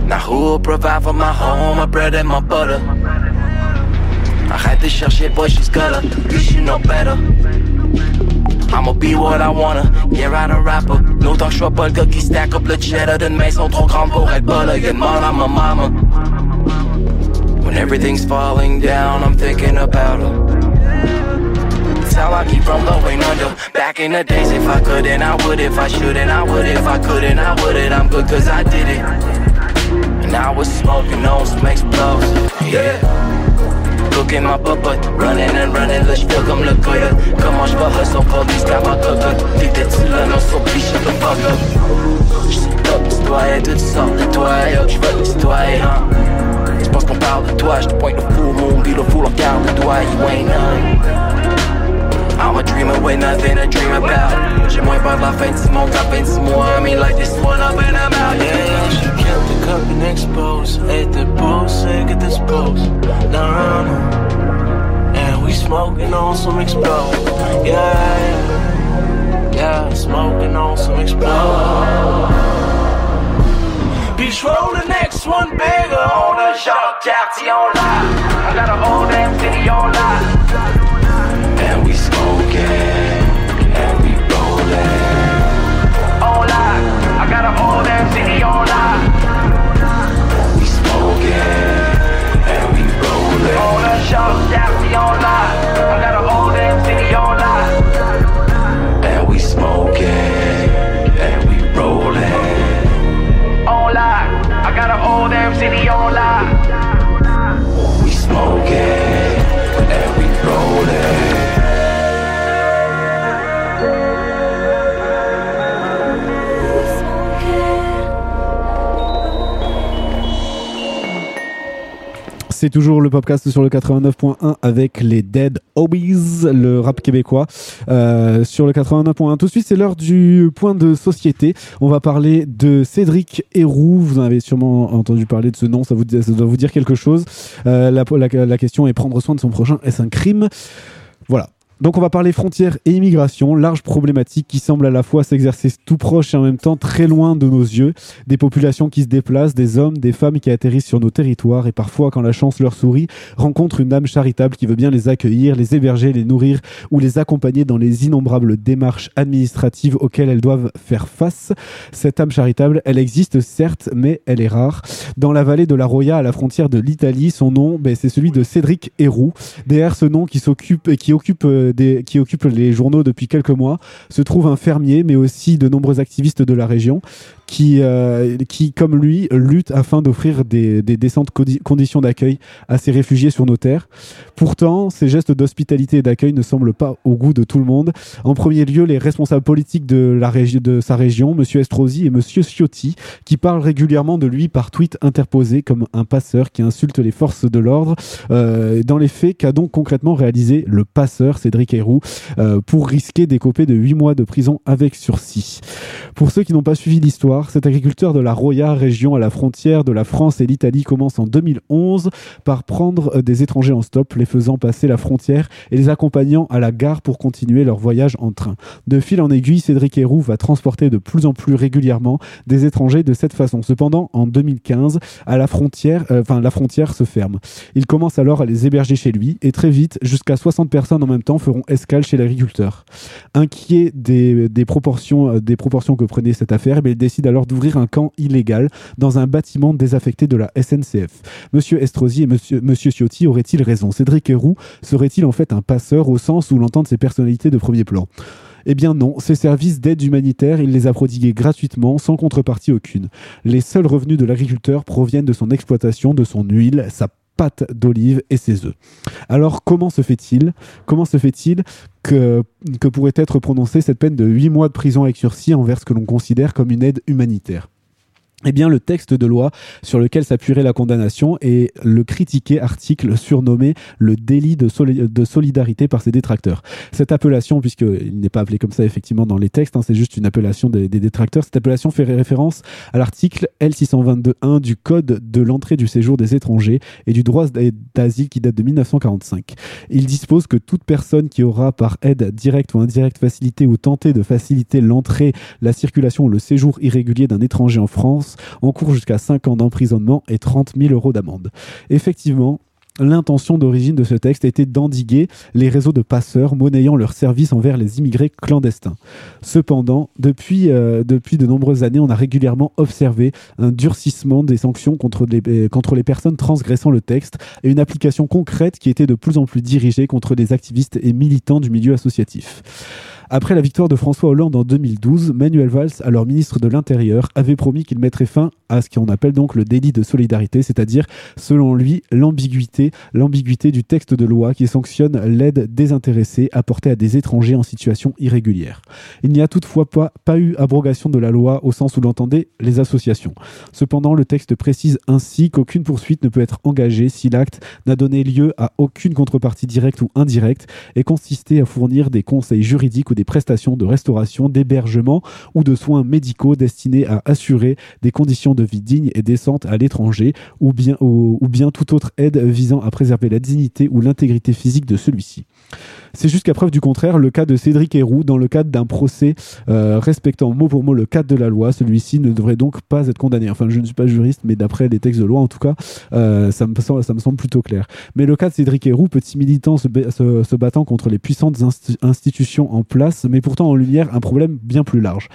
Now who will provide for my home, my bread and my butter? Arrête de chercher, boy, she's gotta, you should know better. I'ma be what I wanna, yeah, right a rapper. L'autant que je sois pas le gars stack up le cheddar d'une maison trop grande pour être mal à ma mama. When everything's falling down, I'm thinking about her. How I keep from going under. Back in the days, if I could, then I would. If I should, and I would. If I couldn't, I wouldn't. I'm good cause I did it. And I was smoking on some explosives. Yeah. Look in my butt, but running and running, là j'fais comme le gars Comment j'vais hustle, police, car ma cocotte T'étais-tu là, non, so please shut the fuck up. J'suis top, citoyen, toutes sortes de toi, yo, j'veux le citoyen Tu penses qu'on parle de toi, j'te pointe le full moon, puis le full regarde de toi, you ain't none. I'm a dreamer with nothing to dream about. J'ai moins peur de la fin de mon qu'à fin de mois I mean like this one up and about Yeah, yeah, cup and exposed. Ate the bullshit, get this post. Nah, nah. And we smoking on some explode. Yeah, yeah, smoking on some explode. Bitch, roll the next one bigger on the Jacques Cartier on live. I got a whole damn city on live. On the Jacques Cartier on C'est toujours le podcast sur le 89.1 avec les Dead Hobbies, le rap québécois euh, sur le 89.1. Tout de suite, c'est l'heure du point de société. On va parler de Cédric Héroux. Vous en avez sûrement entendu parler de ce nom, ça, doit vous dire quelque chose. Euh, la, la- la question est prendre soin de son prochain, est-ce un crime? Voilà. Donc on va parler frontières et immigration, large problématique qui semble à la fois s'exercer tout proche et en même temps très loin de nos yeux. Des populations qui se déplacent, des hommes, des femmes qui atterrissent sur nos territoires et parfois quand la chance leur sourit, rencontrent une âme charitable qui veut bien les accueillir, les héberger, les nourrir ou les accompagner dans les innombrables démarches administratives auxquelles elles doivent faire face. Cette âme charitable, elle existe certes, mais elle est rare. Dans la vallée de la Roya, à la frontière de l'Italie, son nom, ben, c'est celui de Cédric Héroux. Derrière ce nom qui s'occupe et qui occupe euh, des, qui occupe les journaux depuis quelques mois, se trouve un fermier, mais aussi de nombreux activistes de la région qui, euh, qui comme lui, luttent afin d'offrir des, des décentes conditions d'accueil à ces réfugiés sur nos terres. Pourtant, ces gestes d'hospitalité et d'accueil ne semblent pas au goût de tout le monde. En premier lieu, les responsables politiques de, la sa région, M. Estrosi et M. Ciotti, qui parlent régulièrement de lui par tweet interposé comme un passeur qui insulte les forces de l'ordre. Euh, dans les faits, qu'a donc concrètement réalisé le passeur Cédric Héroux euh, pour risquer d'écoper de 8 mois de prison avec sursis? Pour ceux qui n'ont pas suivi l'histoire, cet agriculteur de la Roya, région à la frontière de la France et l'Italie, commence en 2011 par prendre euh, des étrangers en stop, les faisant passer la frontière et les accompagnant à la gare pour continuer leur voyage en train. De fil en aiguille, Cédric Héroux va transporter de plus en plus régulièrement des étrangers de cette façon. Cependant, en 2015, à la frontière, euh, enfin la frontière se ferme. Il commence alors à les héberger chez lui et très vite, jusqu'à 60 personnes en même temps feront escale chez l'agriculteur. Inquiet des, des proportions, euh, des proportions que prenait cette affaire, eh il décide alors d'ouvrir un camp illégal dans un bâtiment désaffecté de la SNCF. Monsieur Estrosi et Monsieur, Ciotti auraient-ils raison? Cédric Héroux serait-il en fait un passeur au sens où l'entendent ses personnalités de premier plan? Eh bien non, ces services d'aide humanitaire, il les a prodigués gratuitement, sans contrepartie aucune. Les seuls revenus de l'agriculteur proviennent de son exploitation, de son huile, sa pâte d'olive et ses œufs. Alors comment se fait-il Comment se fait-il que, que pourrait être prononcée cette peine de 8 mois de prison avec sursis envers ce que l'on considère comme une aide humanitaire? Eh bien, le texte de loi sur lequel s'appuierait la condamnation est le critiqué article surnommé le délit de, soli- de solidarité par ses détracteurs. Cette appellation, puisqu'il n'est pas appelé comme ça effectivement dans les textes, hein, c'est juste une appellation des, des détracteurs, cette appellation fait référence à l'article L622.1 du Code de l'entrée du séjour des étrangers et du droit d'asile qui date de 1945. Il dispose que toute personne qui aura par aide directe ou indirecte facilité ou tenté de faciliter l'entrée, la circulation ou le séjour irrégulier d'un étranger en France encourt jusqu'à 5 ans d'emprisonnement et 30 000 euros d'amende. Effectivement, L'intention d'origine de ce texte était d'endiguer les réseaux de passeurs monnayant leurs services envers les immigrés clandestins. Cependant, depuis, euh, depuis de nombreuses années, on a régulièrement observé un durcissement des sanctions contre les, euh, contre les personnes transgressant le texte et une application concrète qui était de plus en plus dirigée contre les activistes et militants du milieu associatif. Après la victoire de François Hollande en 2012, Manuel Valls, alors ministre de l'Intérieur, avait promis qu'il mettrait fin à ce qu'on appelle donc le délit de solidarité, c'est-à-dire, selon lui, l'ambiguïté, l'ambiguïté du texte de loi qui sanctionne l'aide désintéressée apportée à des étrangers en situation irrégulière. Il n'y a toutefois pas, pas eu abrogation de la loi au sens où l'entendaient les associations. Cependant, le texte précise ainsi qu'aucune poursuite ne peut être engagée si l'acte n'a donné lieu à aucune contrepartie directe ou indirecte et consisté à fournir des conseils juridiques ou des prestations de restauration, d'hébergement ou de soins médicaux destinés à assurer des conditions de vie dignes et décentes à l'étranger ou bien, ou, bien toute autre aide visant à préserver la dignité ou l'intégrité physique de celui-ci. C'est jusqu'à preuve du contraire le cas de Cédric Héroux dans le cadre d'un procès euh, respectant mot pour mot le cadre de la loi. Celui-ci ne devrait donc pas être condamné. Enfin, je ne suis pas juriste, mais d'après les textes de loi, en tout cas, euh, ça, me semble, plutôt clair. Mais le cas de Cédric Héroux, petit militant se, se- battant contre les puissantes insti- institutions en place, mais pourtant en lumière un problème bien plus large.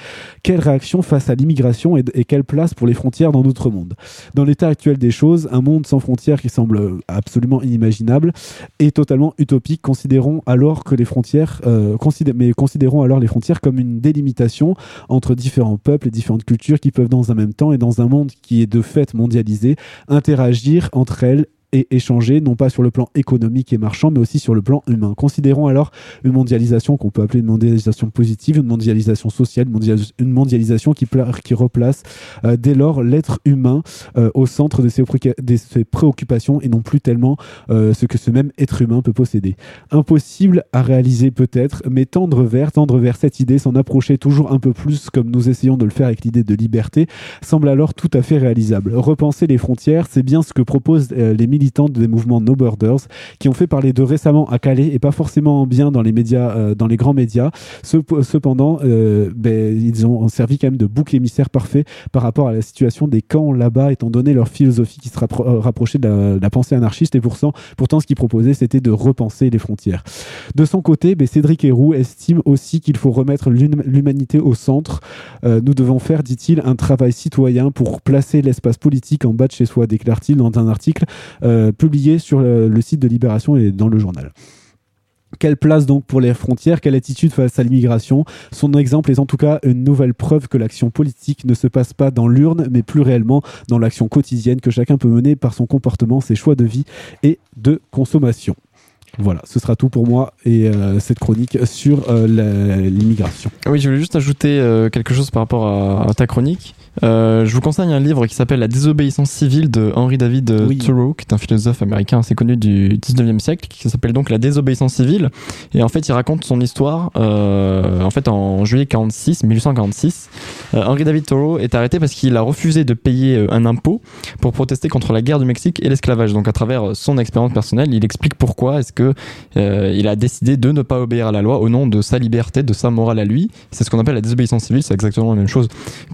Quelle réaction face à l'immigration et, et quelle place pour les frontières dans notre monde? Dans l'état actuel des choses, un monde sans frontières qui semble absolument inimaginable est totalement utopique. Considérons alors que les frontières, euh, mais considérons alors les frontières comme une délimitation entre différents peuples et différentes cultures qui peuvent dans un même temps et dans un monde qui est de fait mondialisé interagir entre elles et échanger, non pas sur le plan économique et marchand, mais aussi sur le plan humain. Considérons alors une mondialisation qu'on peut appeler une mondialisation positive, une mondialisation sociale, une, mondialis- une mondialisation qui, qui replace euh, dès lors l'être humain euh, au centre de ses, préoccupations et non plus tellement euh, ce que ce même être humain peut posséder. Impossible à réaliser peut-être, mais tendre vers, tendre vers cette idée, s'en approcher toujours un peu plus comme nous essayons de le faire avec l'idée de liberté, semble alors tout à fait réalisable. Repenser les frontières, c'est bien ce que proposent les militantes des mouvements No Borders qui ont fait parler d'eux récemment à Calais et pas forcément bien dans les médias, euh, dans les grands médias. Cep- Cependant, euh, ben, ils ont servi quand même de bouc émissaire parfait par rapport à la situation des camps là-bas, étant donné leur philosophie qui se rappro- euh, rapprochait de la, pensée anarchiste. Et pourtant, pourtant, ce qu'ils proposaient, c'était de repenser les frontières. De son côté, ben, Cédric Héroux estime aussi qu'il faut remettre l'hum- l'humanité au centre. Nous devons faire, dit-il, un travail citoyen pour placer l'espace politique en bas de chez soi, déclare-t-il dans un article publié sur le, site de Libération et dans le journal. Quelle place donc pour les frontières? Quelle attitude face à l'immigration? Son exemple est en tout cas une nouvelle preuve que l'action politique ne se passe pas dans l'urne, mais plus réellement dans l'action quotidienne que chacun peut mener par son comportement, ses choix de vie et de consommation. Voilà, ce sera tout pour moi et euh, cette chronique sur euh, l'immigration. Oui, je voulais juste ajouter euh, quelque chose par rapport à ta chronique. Euh, je vous conseille un livre qui s'appelle La désobéissance civile de Henry David euh, Thoreau, qui est un philosophe américain assez connu du 19e siècle, qui s'appelle donc La désobéissance civile. Et en fait, il raconte son histoire. euh, en fait, en juillet 46, 1846, euh, Henry David Thoreau est arrêté parce qu'il a refusé de payer un impôt pour protester contre la guerre du Mexique et l'esclavage. Donc, à travers son expérience personnelle, il explique pourquoi est-ce que il a décidé de ne pas obéir à la loi au nom de sa liberté, de sa morale à lui. C'est ce qu'on appelle la désobéissance civile. C'est exactement la même chose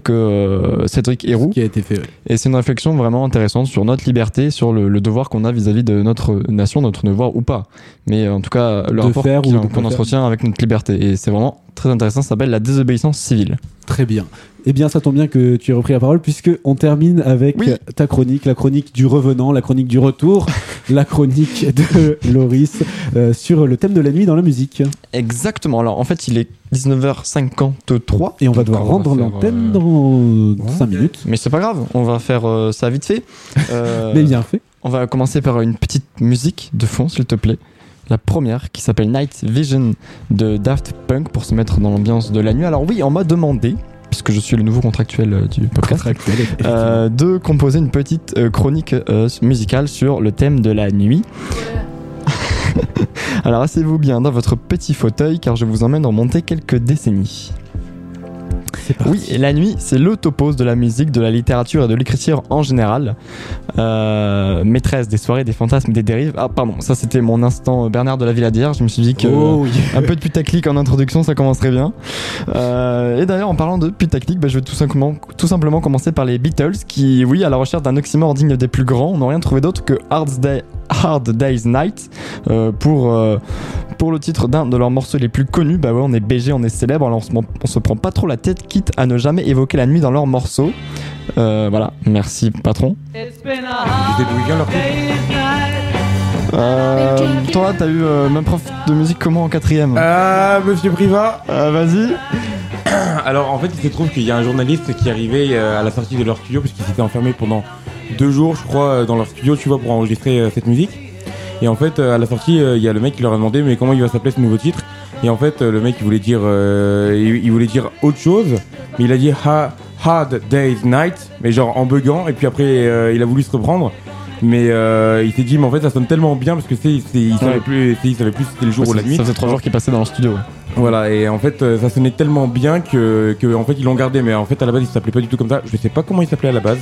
que euh, Cédric Héroux. Qui a été fait. Et c'est une réflexion vraiment intéressante sur notre liberté, sur le, le devoir qu'on a vis-à-vis de notre nation, notre devoir ou pas. Mais en tout cas, le De rapport qu'on entretient avec notre liberté. Et c'est vraiment très intéressant. Ça s'appelle la désobéissance civile. Très bien. Eh bien, ça tombe bien que tu aies repris la parole, puisque on termine avec ta chronique, la chronique du revenant, la chronique du retour, la chronique de Loris euh, sur le thème de la nuit dans la musique. Exactement. Alors en fait, il est 19h53. Et on va devoir rendre l'antenne euh, dans 5 minutes. Mais c'est pas grave, on va faire euh, ça vite fait. Euh, Mais bien fait. On va commencer par une petite musique de fond, s'il te plaît. La première qui s'appelle Night Vision de Daft Punk pour se mettre dans l'ambiance de la nuit. Alors oui, on m'a demandé, puisque je suis le nouveau contractuel euh, du podcast, euh, de composer une petite chronique musicale sur le thème de la nuit. Alors asseyez-vous bien dans votre petit fauteuil car je vous emmène remonter quelques décennies. Oui, et la nuit, c'est le topos de la musique, de la littérature et de l'écriture en général. Euh, maîtresse des soirées, des fantasmes, des dérives. Ah, pardon, ça c'était mon instant Bernard de la Villadière. Je me suis dit que Oh, oui. un peu de putaclic en introduction, ça commencerait bien. Euh, et d'ailleurs, en parlant de putaclic, bah, je vais tout simplement, tout simplement commencer par les Beatles, qui, oui, à la recherche d'un oxymore digne des plus grands, n'ont rien trouvé d'autre que Hard, Day, Hard Day's Night euh, pour, euh, pour le titre d'un de leurs morceaux les plus connus. Bah ouais, on est BG, on est célèbre, alors on se, on se prend pas trop la tête, quitte à ne jamais évoquer la nuit dans leurs morceaux. Euh, voilà, merci patron. Euh, toi, t'as eu euh, même prof de musique comment en quatrième Ah, monsieur Privat Euh, Vas-y. Alors, en fait, il se trouve qu'il y a un journaliste qui est arrivé euh, à la sortie de leur studio, parce qu'ils s'étaient enfermés pendant deux jours, je crois, euh, dans leur studio, tu vois, pour enregistrer euh, cette musique. Et en fait, euh, à la sortie, il y a le mec qui leur a demandé, mais comment il va s'appeler ce nouveau titre? Et en fait, le mec, il voulait dire, il, il voulait dire autre chose, mais il a dit ha, Hard Day's Night, mais genre en buguant, et puis après, euh, il a voulu se reprendre. Mais euh, il s'est dit, mais en fait, ça sonne tellement bien parce que c'est, il savait Ouais. plus, il savait plus si c'était le jour Ouais, ou la nuit. Ça faisait trois jours qu'il passait dans le studio. Voilà, et en fait, euh, ça sonnait tellement bien que, que en fait, ils l'ont gardé. Mais en fait, à la base, il s'appelait pas du tout comme ça. Je sais pas comment il s'appelait à la base.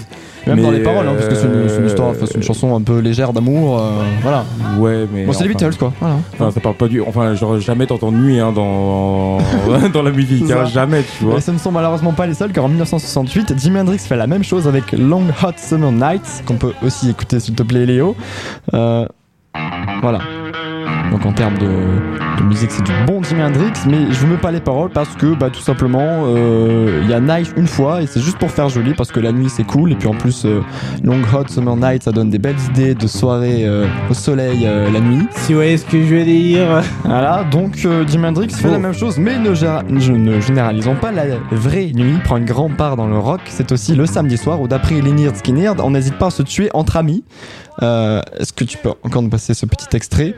Même dans les paroles, hein, parce que c'est une, c'est une histoire, euh, enfin, c'est une chanson un peu légère d'amour. euh, voilà. Ouais, mais. Bon, c'est les enfin- Beatles, quoi. Voilà. Enfin, ça parle pas du. Enfin, genre, jamais t'entends nuit hein, dans, dans la musique. Hein, jamais, tu vois. Et ce ne sont malheureusement pas les seuls, car en 1968, Jimi Hendrix fait la même chose avec Long Hot Summer Nights, qu'on peut aussi écouter s'il te plaît, Léo. Euh, voilà. Donc en termes de, de musique, c'est du bon Jimi Hendrix, mais je vous mets pas les paroles parce que, bah, tout simplement, euh, il y a Knife une fois et c'est juste pour faire joli parce que la nuit c'est cool et puis en plus, euh, Long Hot Summer Night, ça donne des belles idées de soirée euh, au soleil la nuit. Si vous voyez ce que je veux dire. Voilà, donc Jimi Hendrix fait Oh. la même chose, mais ne, géra- je ne généralisons pas. La vraie nuit prend une grande part dans le rock. C'est aussi le samedi soir où, d'après Lynyrd Skynyrd, on n'hésite pas à se tuer entre amis. Est-ce que tu peux encore nous passer ce petit extrait?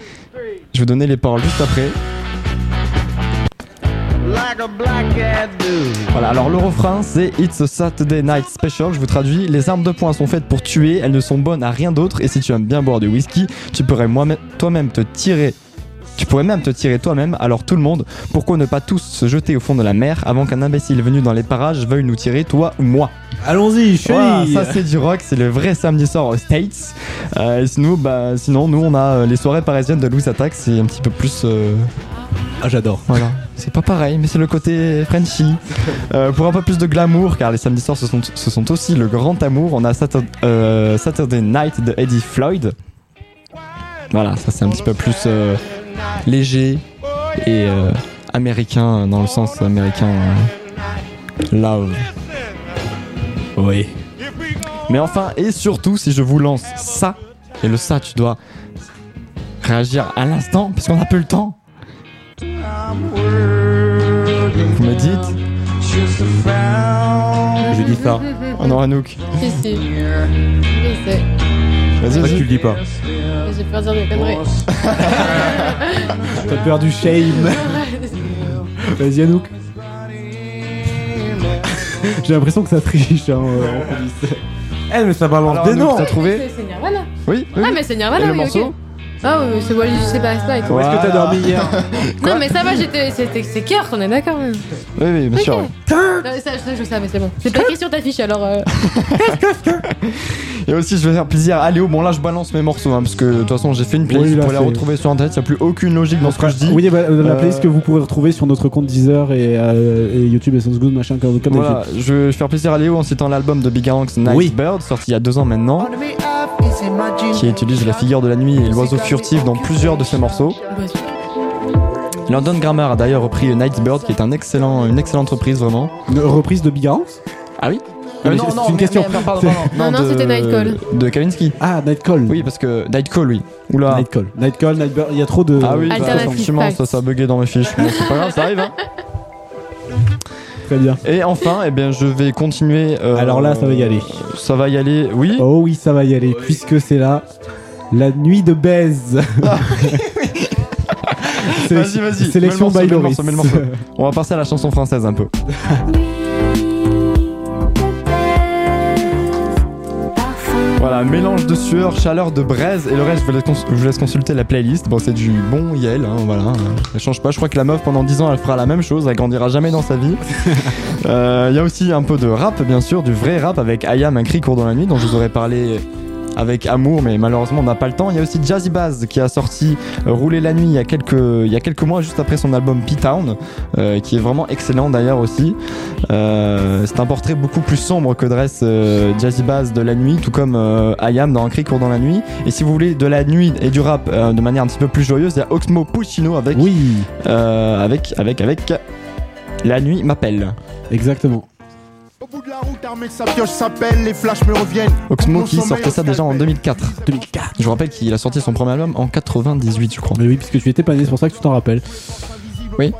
Je vais donner les paroles juste après. Voilà, alors le refrain c'est It's a Saturday Night Special. Je vous traduis Les armes de poing sont faites pour tuer, elles ne sont bonnes à rien d'autre. Et si tu aimes bien boire du whisky, tu pourrais toi-même te tirer Tu pourrais même te tirer toi-même, alors tout le monde, pourquoi ne pas tous se jeter au fond de la mer avant qu'un imbécile venu dans les parages veuille nous tirer, toi ou moi? Allons-y, Voilà, chenille ça c'est du rock, c'est le vrai samedi soir aux States. Euh, et sinon, bah, sinon, nous on a euh, les soirées parisiennes de Louis Attack, c'est un petit peu plus. euh, Ah, j'adore. Voilà, c'est pas pareil, mais c'est le côté Frenchy. Euh, pour un peu plus de glamour, car les samedis soirs ce sont, ce sont aussi le grand amour, on a Satur- euh, Saturday Night de Eddie Floyd. Voilà, ça c'est un petit peu plus euh, léger et euh, américain, dans le sens américain. euh, love. Oui. Mais enfin, et surtout, si je vous lance ça, et le ça, tu dois réagir à l'instant, parce qu'on n'a plus le temps. Vous me dites? Je dis ça. Oh non, Anouk. Si. Vas-y, vas-y. tu le dis pas J'ai peur de dire des conneries. T'as peur du shame. Vas-y, Anouk. J'ai l'impression que ça triche hein, euh, en. Eh, mais ça balance Alors, des Anouk, noms t'as trouvé C'est c'est Nirvana. Oui, oui. Ah, mais c'est Nirvana, Et le oui, morceau. Ah, oui, c'est Wally, je sais pas, c'est. Où est-ce que t'as dormi hier Non, mais ça va, j'étais. c'était- C'est Kirk, on est d'accord. même. Oui, oui, bien sûr. Ok. Non, mais ça, ça, je sais, mais c'est bon. C'est pas écrit sur ta fiche alors. euh, Et aussi, je vais faire plaisir à Léo. Bon, là, je balance mes morceaux, hein, parce que de toute façon, j'ai fait une playlist Oui, là, pour les c'est- retrouver sur internet. Il n'y a plus aucune logique dans ce que je dis. Oui, bah, la Euh, playlist que vous pourrez retrouver sur notre compte Deezer et, euh, et YouTube et Sounds Good, machin, comme, comme Voilà, d'habitude. je vais faire plaisir à Léo en citant l'album de Big Night Oui. Bird, sorti il y a deux ans maintenant, qui utilise la figure de la nuit et l'oiseau furtif dans plusieurs de ses morceaux. London Grammar a d'ailleurs repris Night Bird, qui est un excellent, une excellente reprise vraiment. Une reprise de Big House Ah oui Mais Euh, c'est- c'est une question. pardon, Non, non, de- c'était Night Call. De Kavinsky. Ah, Night Call. Oui, parce que Night Call, oui. Oula. Night Call. Night Call, Night Bird, il y a trop de. Ah oui, bah, effectivement, ça, ça a bugué dans mes fiches. Bon, c'est pas grave, ça arrive. Hein. Très bien. Et enfin, eh bien, je vais continuer. euh, Alors là, ça va y aller. Ça va y aller, oui. Oh oui, ça va y aller, puisque c'est là la nuit de baise. Vas-y, vas-y. Sélection Mets le by morceau, Loris. mets le morceau, mets le morceau. On va passer à la chanson française un peu. Voilà, mélange de sueur, chaleur de braise et le reste, je vous laisse, cons- je vous laisse consulter la playlist. Bon, c'est du bon Yel, hein, voilà. Elle change pas. Je crois que la meuf, pendant 10 ans, elle fera la même chose. Elle grandira jamais dans sa vie. Euh, Il y a aussi un peu de rap, bien sûr, du vrai rap avec Ayam, un cri court dans la nuit, dont je vous aurais parlé avec amour, mais malheureusement on n'a pas le temps. Il y a aussi Jazzy Baz qui a sorti euh, Rouler la nuit il y a quelques, il y a quelques mois, juste après son album P-Town, euh, qui est vraiment excellent d'ailleurs aussi. Euh, c'est un portrait beaucoup plus sombre que dresse Jazzy Baz de la nuit, tout comme euh, Ayam dans Un cri court dans la nuit. Et si vous voulez de la nuit et du rap de manière un petit peu plus joyeuse, il y a Oxmo Puccino avec, Oui, avec, avec, avec La nuit m'appelle. exactement. Au bout de la route, un mec, sa pioche s'appelle, les flashs me reviennent. Oxmo qui sortait ça déjà en scalpel. 2004. 2004. Je vous rappelle qu'il a sorti son premier album en 98, je crois. Mais oui, puisque tu étais pas né, c'est pour ça que tu t'en rappelles. Oui,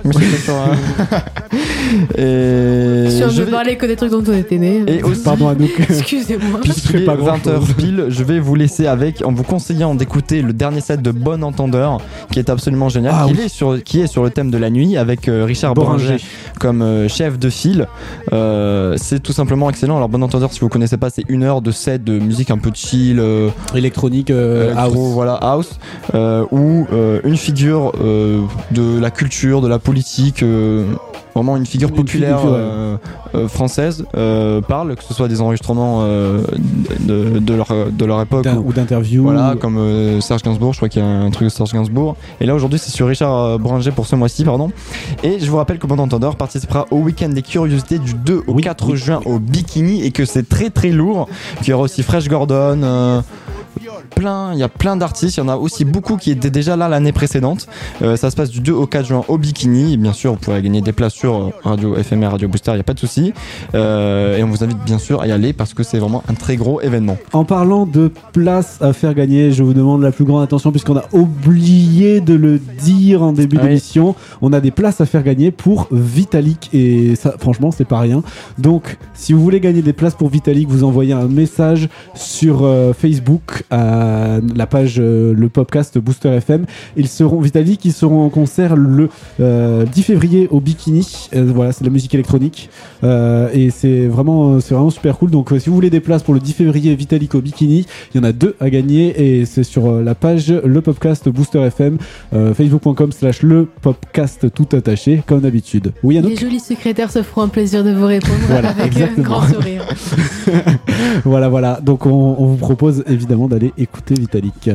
sur un- Et Si on je veut vais- parler que des trucs dont on était né. Et aussi, Pardon, Anouk. Excusez-moi. puisqu'il est pas grand-chose. 20h pile, je vais vous laisser avec, en vous conseillant d'écouter le dernier set de Bon Entendeur, qui est absolument génial, Ah qui, oui. est sur, qui est sur le thème de la nuit, avec euh, Richard Boringer. Boringer comme euh, chef de file. Euh, c'est tout simplement excellent. Alors Bon Entendeur, si vous connaissez pas, c'est une heure de set de musique un peu chill, euh, Électronique, euh, électro, house. voilà, house, euh, où euh, une figure euh, de la culture, de la politique, euh, vraiment une figure populaire euh, euh, française parle, que ce soit des enregistrements de, de leur, de leur époque. Ou- ou d'interview. voilà, comme Serge Gainsbourg, je crois qu'il y a un truc de Serge Gainsbourg. Et là aujourd'hui c'est sur Richard Bringer pour ce mois-ci, pardon. Et je vous rappelle que Bon Entendeur participera au week-end des curiosités du 2 au Oui, 4 oui, juin au Bikini et que c'est très très lourd. Qu'il y aura aussi Fresh Gordon. Plein, il y a plein d'artistes, il y en a aussi beaucoup qui étaient déjà là l'année précédente. Euh, ça se passe du 2 au 4 juin au Bikini. Et bien sûr, vous pourrez gagner des places sur euh, Radio FMR, Radio Booster, il n'y a pas de souci. Euh, et on vous invite bien sûr à y aller parce que c'est vraiment un très gros événement. En parlant de places à faire gagner, je vous demande la plus grande attention puisqu'on a oublié de le dire en début Oui. d'émission. On a des places à faire gagner pour Vitalik et ça, franchement, c'est pas rien. Donc, si vous voulez gagner des places pour Vitalik, vous envoyez un message sur euh, Facebook à la page euh, le podcast Booster FM. Ils seront Vitalik, ils seront en concert le euh, 10 février au Bikini. Euh, voilà, c'est de la musique électronique Euh, et c'est vraiment c'est vraiment super cool. Donc euh, si vous voulez des places pour le 10 février Vitalik au Bikini, il y en a deux à gagner et c'est sur euh, la page le podcast Booster FM euh, facebook.com slash le podcast tout attaché comme d'habitude. Oui Anouk Les jolis secrétaires se feront un plaisir de vous répondre Voilà, avec exactement. un grand sourire. voilà, voilà. Donc, on, on vous propose évidemment d'aller écouter Vitalik.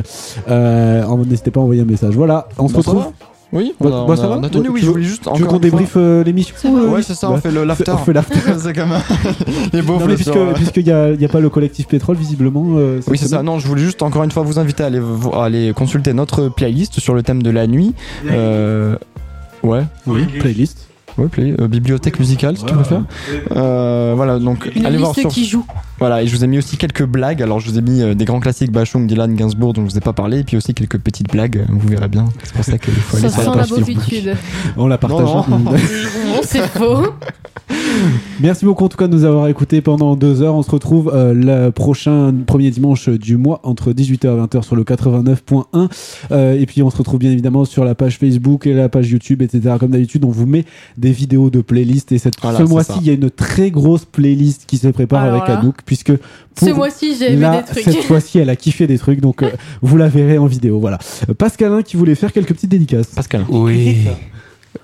Euh, N'hésitez pas à envoyer un message. Voilà, on se ça retrouve. Oui, Bah, on a- bah, ça on a- va on a tenu, oui, veux- je voulais juste Tu veux qu'on débriefe euh, l'émission Ouais, c'est ça, on fait le- l'after. On fait l'after. c'est comme les beaufs Non, mais puisque, puisqu'il n'y a, il y a pas le collectif pétrole, visiblement. euh, Oui, c'est ça. Non, je voulais juste encore une fois vous inviter à aller, à aller consulter notre playlist sur le thème de la nuit. Euh, ouais. Oui, playlist. Ouais, play- euh, bibliothèque musicale, si tu préfères. Euh, voilà, donc Une allez voir liste sur. qui joue. Voilà, et je vous ai mis aussi quelques blagues. Alors, je vous ai mis euh, des grands classiques Bachung, Dylan, Gainsbourg, dont je vous ai pas parlé, et puis aussi quelques petites blagues. Vous verrez bien. C'est pour ça qu'il faut aller Ça sur la page Facebook. bobitude. On la partage. Non. Non, c'est faux. Merci beaucoup en tout cas de nous avoir écoutés pendant deux heures. On se retrouve euh, le prochain premier dimanche du mois entre 18h et 20h sur le 89.1. Euh, et puis on se retrouve bien évidemment sur la page Facebook et la page YouTube, etc. Comme d'habitude, on vous met des vidéos de playlists. Et cette, Voilà, ce mois-ci, il y a une très grosse playlist qui se prépare Alors avec là, Anouk, puisque Ce pour mois-ci, j'ai vu là, des trucs. cette fois-ci, elle a kiffé des trucs, donc euh, vous la verrez en vidéo. Voilà. Euh, Pascalin qui voulait faire quelques petites dédicaces. Pascal. Oui.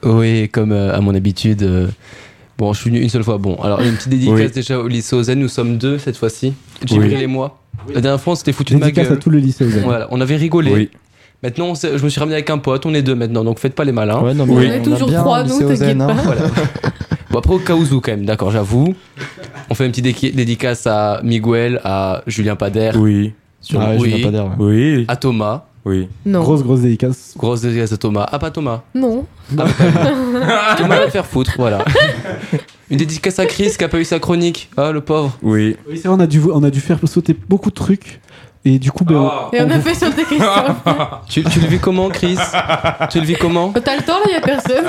Oui, comme euh, à mon habitude. euh, Bon, je suis venu une seule fois. Bon, alors une petite dédicace Oui. déjà au lycée Ozen. Nous sommes deux cette fois-ci. Djibril Oui. et moi. La dernière fois, on s'était foutu de ma Dédicace à gueule. tout le lycée. Ozen. Voilà, on avait rigolé. Oui. Maintenant, je me suis ramené avec un pote. On est deux maintenant, donc faites pas les malins. Ouais, non, mais Oui. On est a toujours bien trois, nous, t'inquiète pas. Voilà. Bon, après, au cas où, quand même, d'accord, j'avoue. On fait une petite dédicace à Miguel, à Julien Pader, Oui. sur Ah oui, je viens pas dire. ouais. Oui. à Thomas. Oui. Non. Grosse, grosse dédicace. Grosse dédicace à Thomas. Ah, pas Thomas. Non. Thomas va faire foutre, voilà. Une dédicace à Chris qui a pas eu sa chronique. Ah, le pauvre. Oui. Oui, c'est vrai, on a dû, on a dû faire sauter beaucoup de trucs. Et du coup, ben, on- Et on a fait sauter Christophe. Tu, tu le vis comment, Chris? Tu le vis comment? T'as le temps là, y a personne.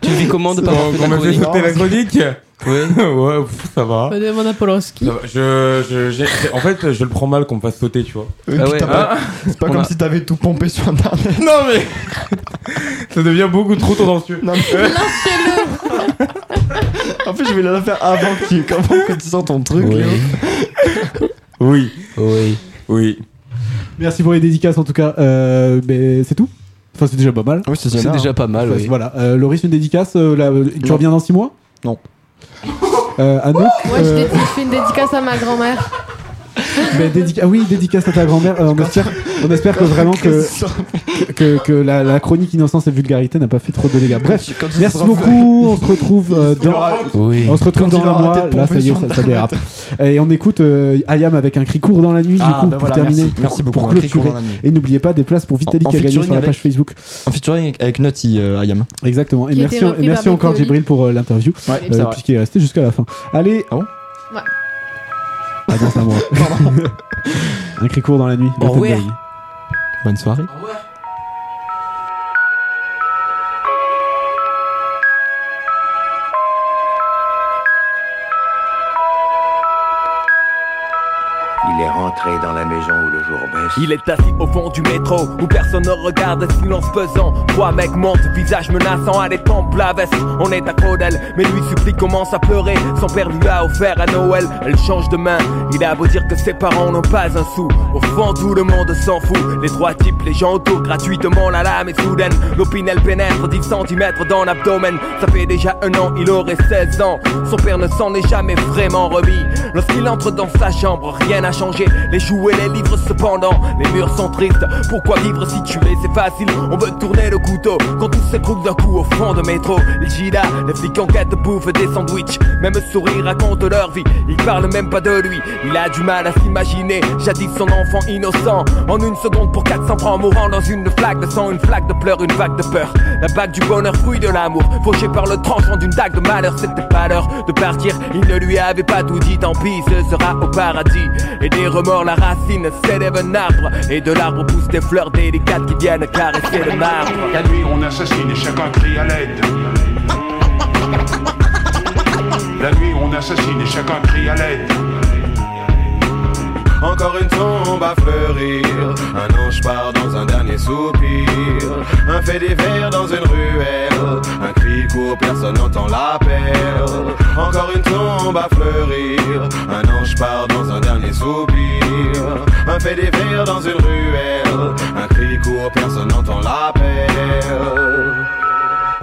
Tu le vis comment de pas avoir fait m'a fait sauter la chronique Oui. Ouais, pff, ça va. On demande à Polanski. Ça va. Je, je, j'ai- en fait, je le prends mal qu'on me fasse sauter, tu vois. Euh, Ah ouais. putain, pas- Ah. C'est pas On comme a- si t'avais tout pompé sur internet. Non mais ça devient beaucoup trop tendancieux. Non, mais- en fait, je vais la faire avant que tu, avant que tu sors ton truc. Oui, Oui. Oui. merci pour les dédicaces en tout cas. Euh, mais c'est tout. Enfin, c'est déjà pas mal. Oui, c'est déjà pas mal, Enfin, oui. Voilà. Euh, Loris, une dédicace. euh, là, euh, tu Non. reviens dans 6 mois? Non. Euh, Anouk Moi, je euh, je fais une dédicace à ma grand-mère. Ben, dédica- ah oui, dédicace à ta grand-mère. Euh, on, espère, on espère que vraiment que, que, que la, la chronique innocence et vulgarité n'a pas fait trop de dégâts. Bref, merci beaucoup. On se retrouve euh, dans. Oui. On se retrouve dans un mois. Là, ça y est, ça, ça dérape. Et on écoute euh, Ayam avec un cri court dans la nuit. du Ah, coup, bah pour voilà, terminer, merci. pour- Merci beaucoup, pour clôturer. Et n'oubliez pas des places pour Vitalik a gagné sur la page Facebook. En featuring avec Naughty, Ayam. Exactement. Et merci, encore Djibril pour l'interview, puisqu'il est resté jusqu'à la fin. Allez. Ah Ouais. Ah non, c'est à moi. un cri court dans la nuit. Au revoir. Bonne soirée. Il est dans la maison où le jour baisse. Il est assis au fond du métro où personne ne regarde, silence pesant. Trois mecs montent, visage menaçant à des la veste. On est accro d'elle, mais lui supplie, commence à pleurer. Son père lui a offert à Noël, elle change de main. Il a beau dire que ses parents n'ont pas un sou. Au fond, tout le monde s'en fout. Les trois types, les gens autour, gratuitement, la lame est soudaine. L'opinel pénètre 10 cm dans l'abdomen. Ça fait déjà un an, il aurait 16 ans. Son père ne s'en est jamais vraiment remis. Lorsqu'il entre dans sa chambre, rien n'a changé. Les jouets, les livres cependant, les murs sont tristes. Pourquoi vivre si tu es, c'est facile. On veut tourner le couteau quand tout s'écroule d'un coup au fond de métro. Les Gida, les flics en quête bouffent des sandwichs. Même sourire raconte leur vie. Ils parlent même pas de lui. Il a du mal à s'imaginer. Jadis son enfant innocent. En une seconde pour 400 francs mourant dans une flaque de sang, une flaque de pleurs, une vague de peur. La bague du bonheur, fruit de l'amour. Fauché par le tranchant d'une dague de malheur. C'était pas l'heure de partir. Il ne lui avait pas tout dit. Tant pis, ce sera au paradis. Et des remords, la racine s'élève un arbre. Et de l'arbre poussent des fleurs délicates qui viennent caresser le marbre. La nuit, on assassine et chacun crie à l'aide. La nuit, on assassine et chacun crie à l'aide. Encore une tombe à fleurir. Un ange part dans un dernier soupir. Un fait divers dans une ruelle. Un cri court, personne n'entend l'appel. Encore une tombe à fleurir. Un ange part dans un dernier soupir. Un fait dans une ruelle. Un cri court, personne n'entend l'appel.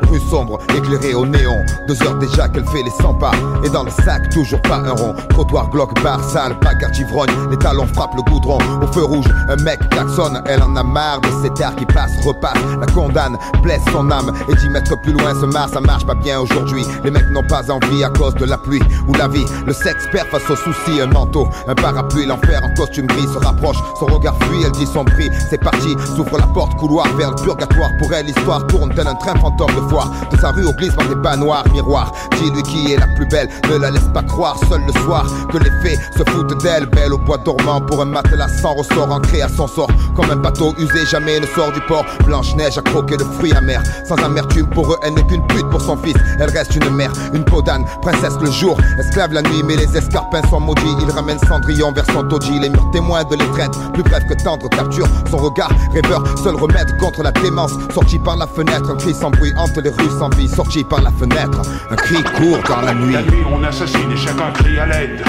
Rue sombre, éclairée au néon. Deux heures déjà qu'elle fait les 100 pas. Et dans le sac, toujours pas un rond. Trottoir, glock, bar, sale, bagarre d'ivrogne. Les talons frappent le goudron. Au feu rouge, un mec klaxonne. Elle en a marre de ces terres qui passent, repassent. La condamne, blesse son âme. Et 10 mètres plus loin se marre, ça marche pas bien aujourd'hui. Les mecs n'ont pas envie à cause de la pluie ou la vie. Le sexe perd face aux soucis. Un manteau, un parapluie, l'enfer en costume gris se rapproche. Son regard fuit, elle dit son prix. C'est parti, s'ouvre la porte, couloir vers le purgatoire. Pour elle, l'histoire tourne tel un train fantôme de foire. De sa rue au glisse par des bas noirs, miroir. Dis-lui qui est la plus belle, ne la laisse pas croire seul le soir que les fées se foutent d'elle. Belle au bois dormant pour un matelas sans ressort, ancré à son sort. Comme un bateau usé, jamais ne sort du port. Blanche-Neige a croqué de fruits amers. Sans amertume pour eux, elle n'est qu'une pute pour son fils. Elle reste une mère, une peau d'âne, princesse le jour, esclave la nuit. Mais les escarpins sont maudits. Il ramène Cendrillon vers son taudis. Les murs témoins de l'étreinte, plus bref que tendre capture. Son regard rêveur, seul remède contre la démence. Sorti par la fenêtre, un cri sans bruit les rues sans vie. Sorti par la fenêtre, un cri court dans la nuit. La nuit, on assassine et chacun crie à l'aide.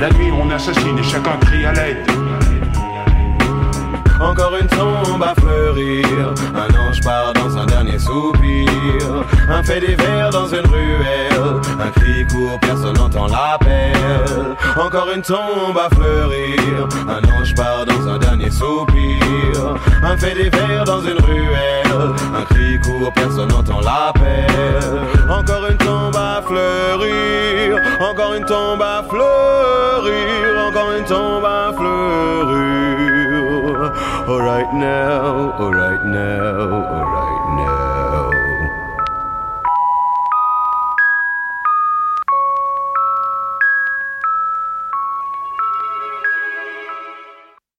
La nuit, on assassine et chacun crie à l'aide. Encore une tombe à fleurir. Un ange part dans un dernier soupir. Un fait divers dans une ruelle. Un cri court, personne n'entend l'appel. Encore une tombe à fleurir. Un ange part dans un dernier soupir. Un fait divers dans une ruelle. Un cri court, personne n'entend l'appel. Encore une tombe à fleurir. Encore une tombe à fleurir. Encore une tombe à fleurir. Alright now, alright now, alright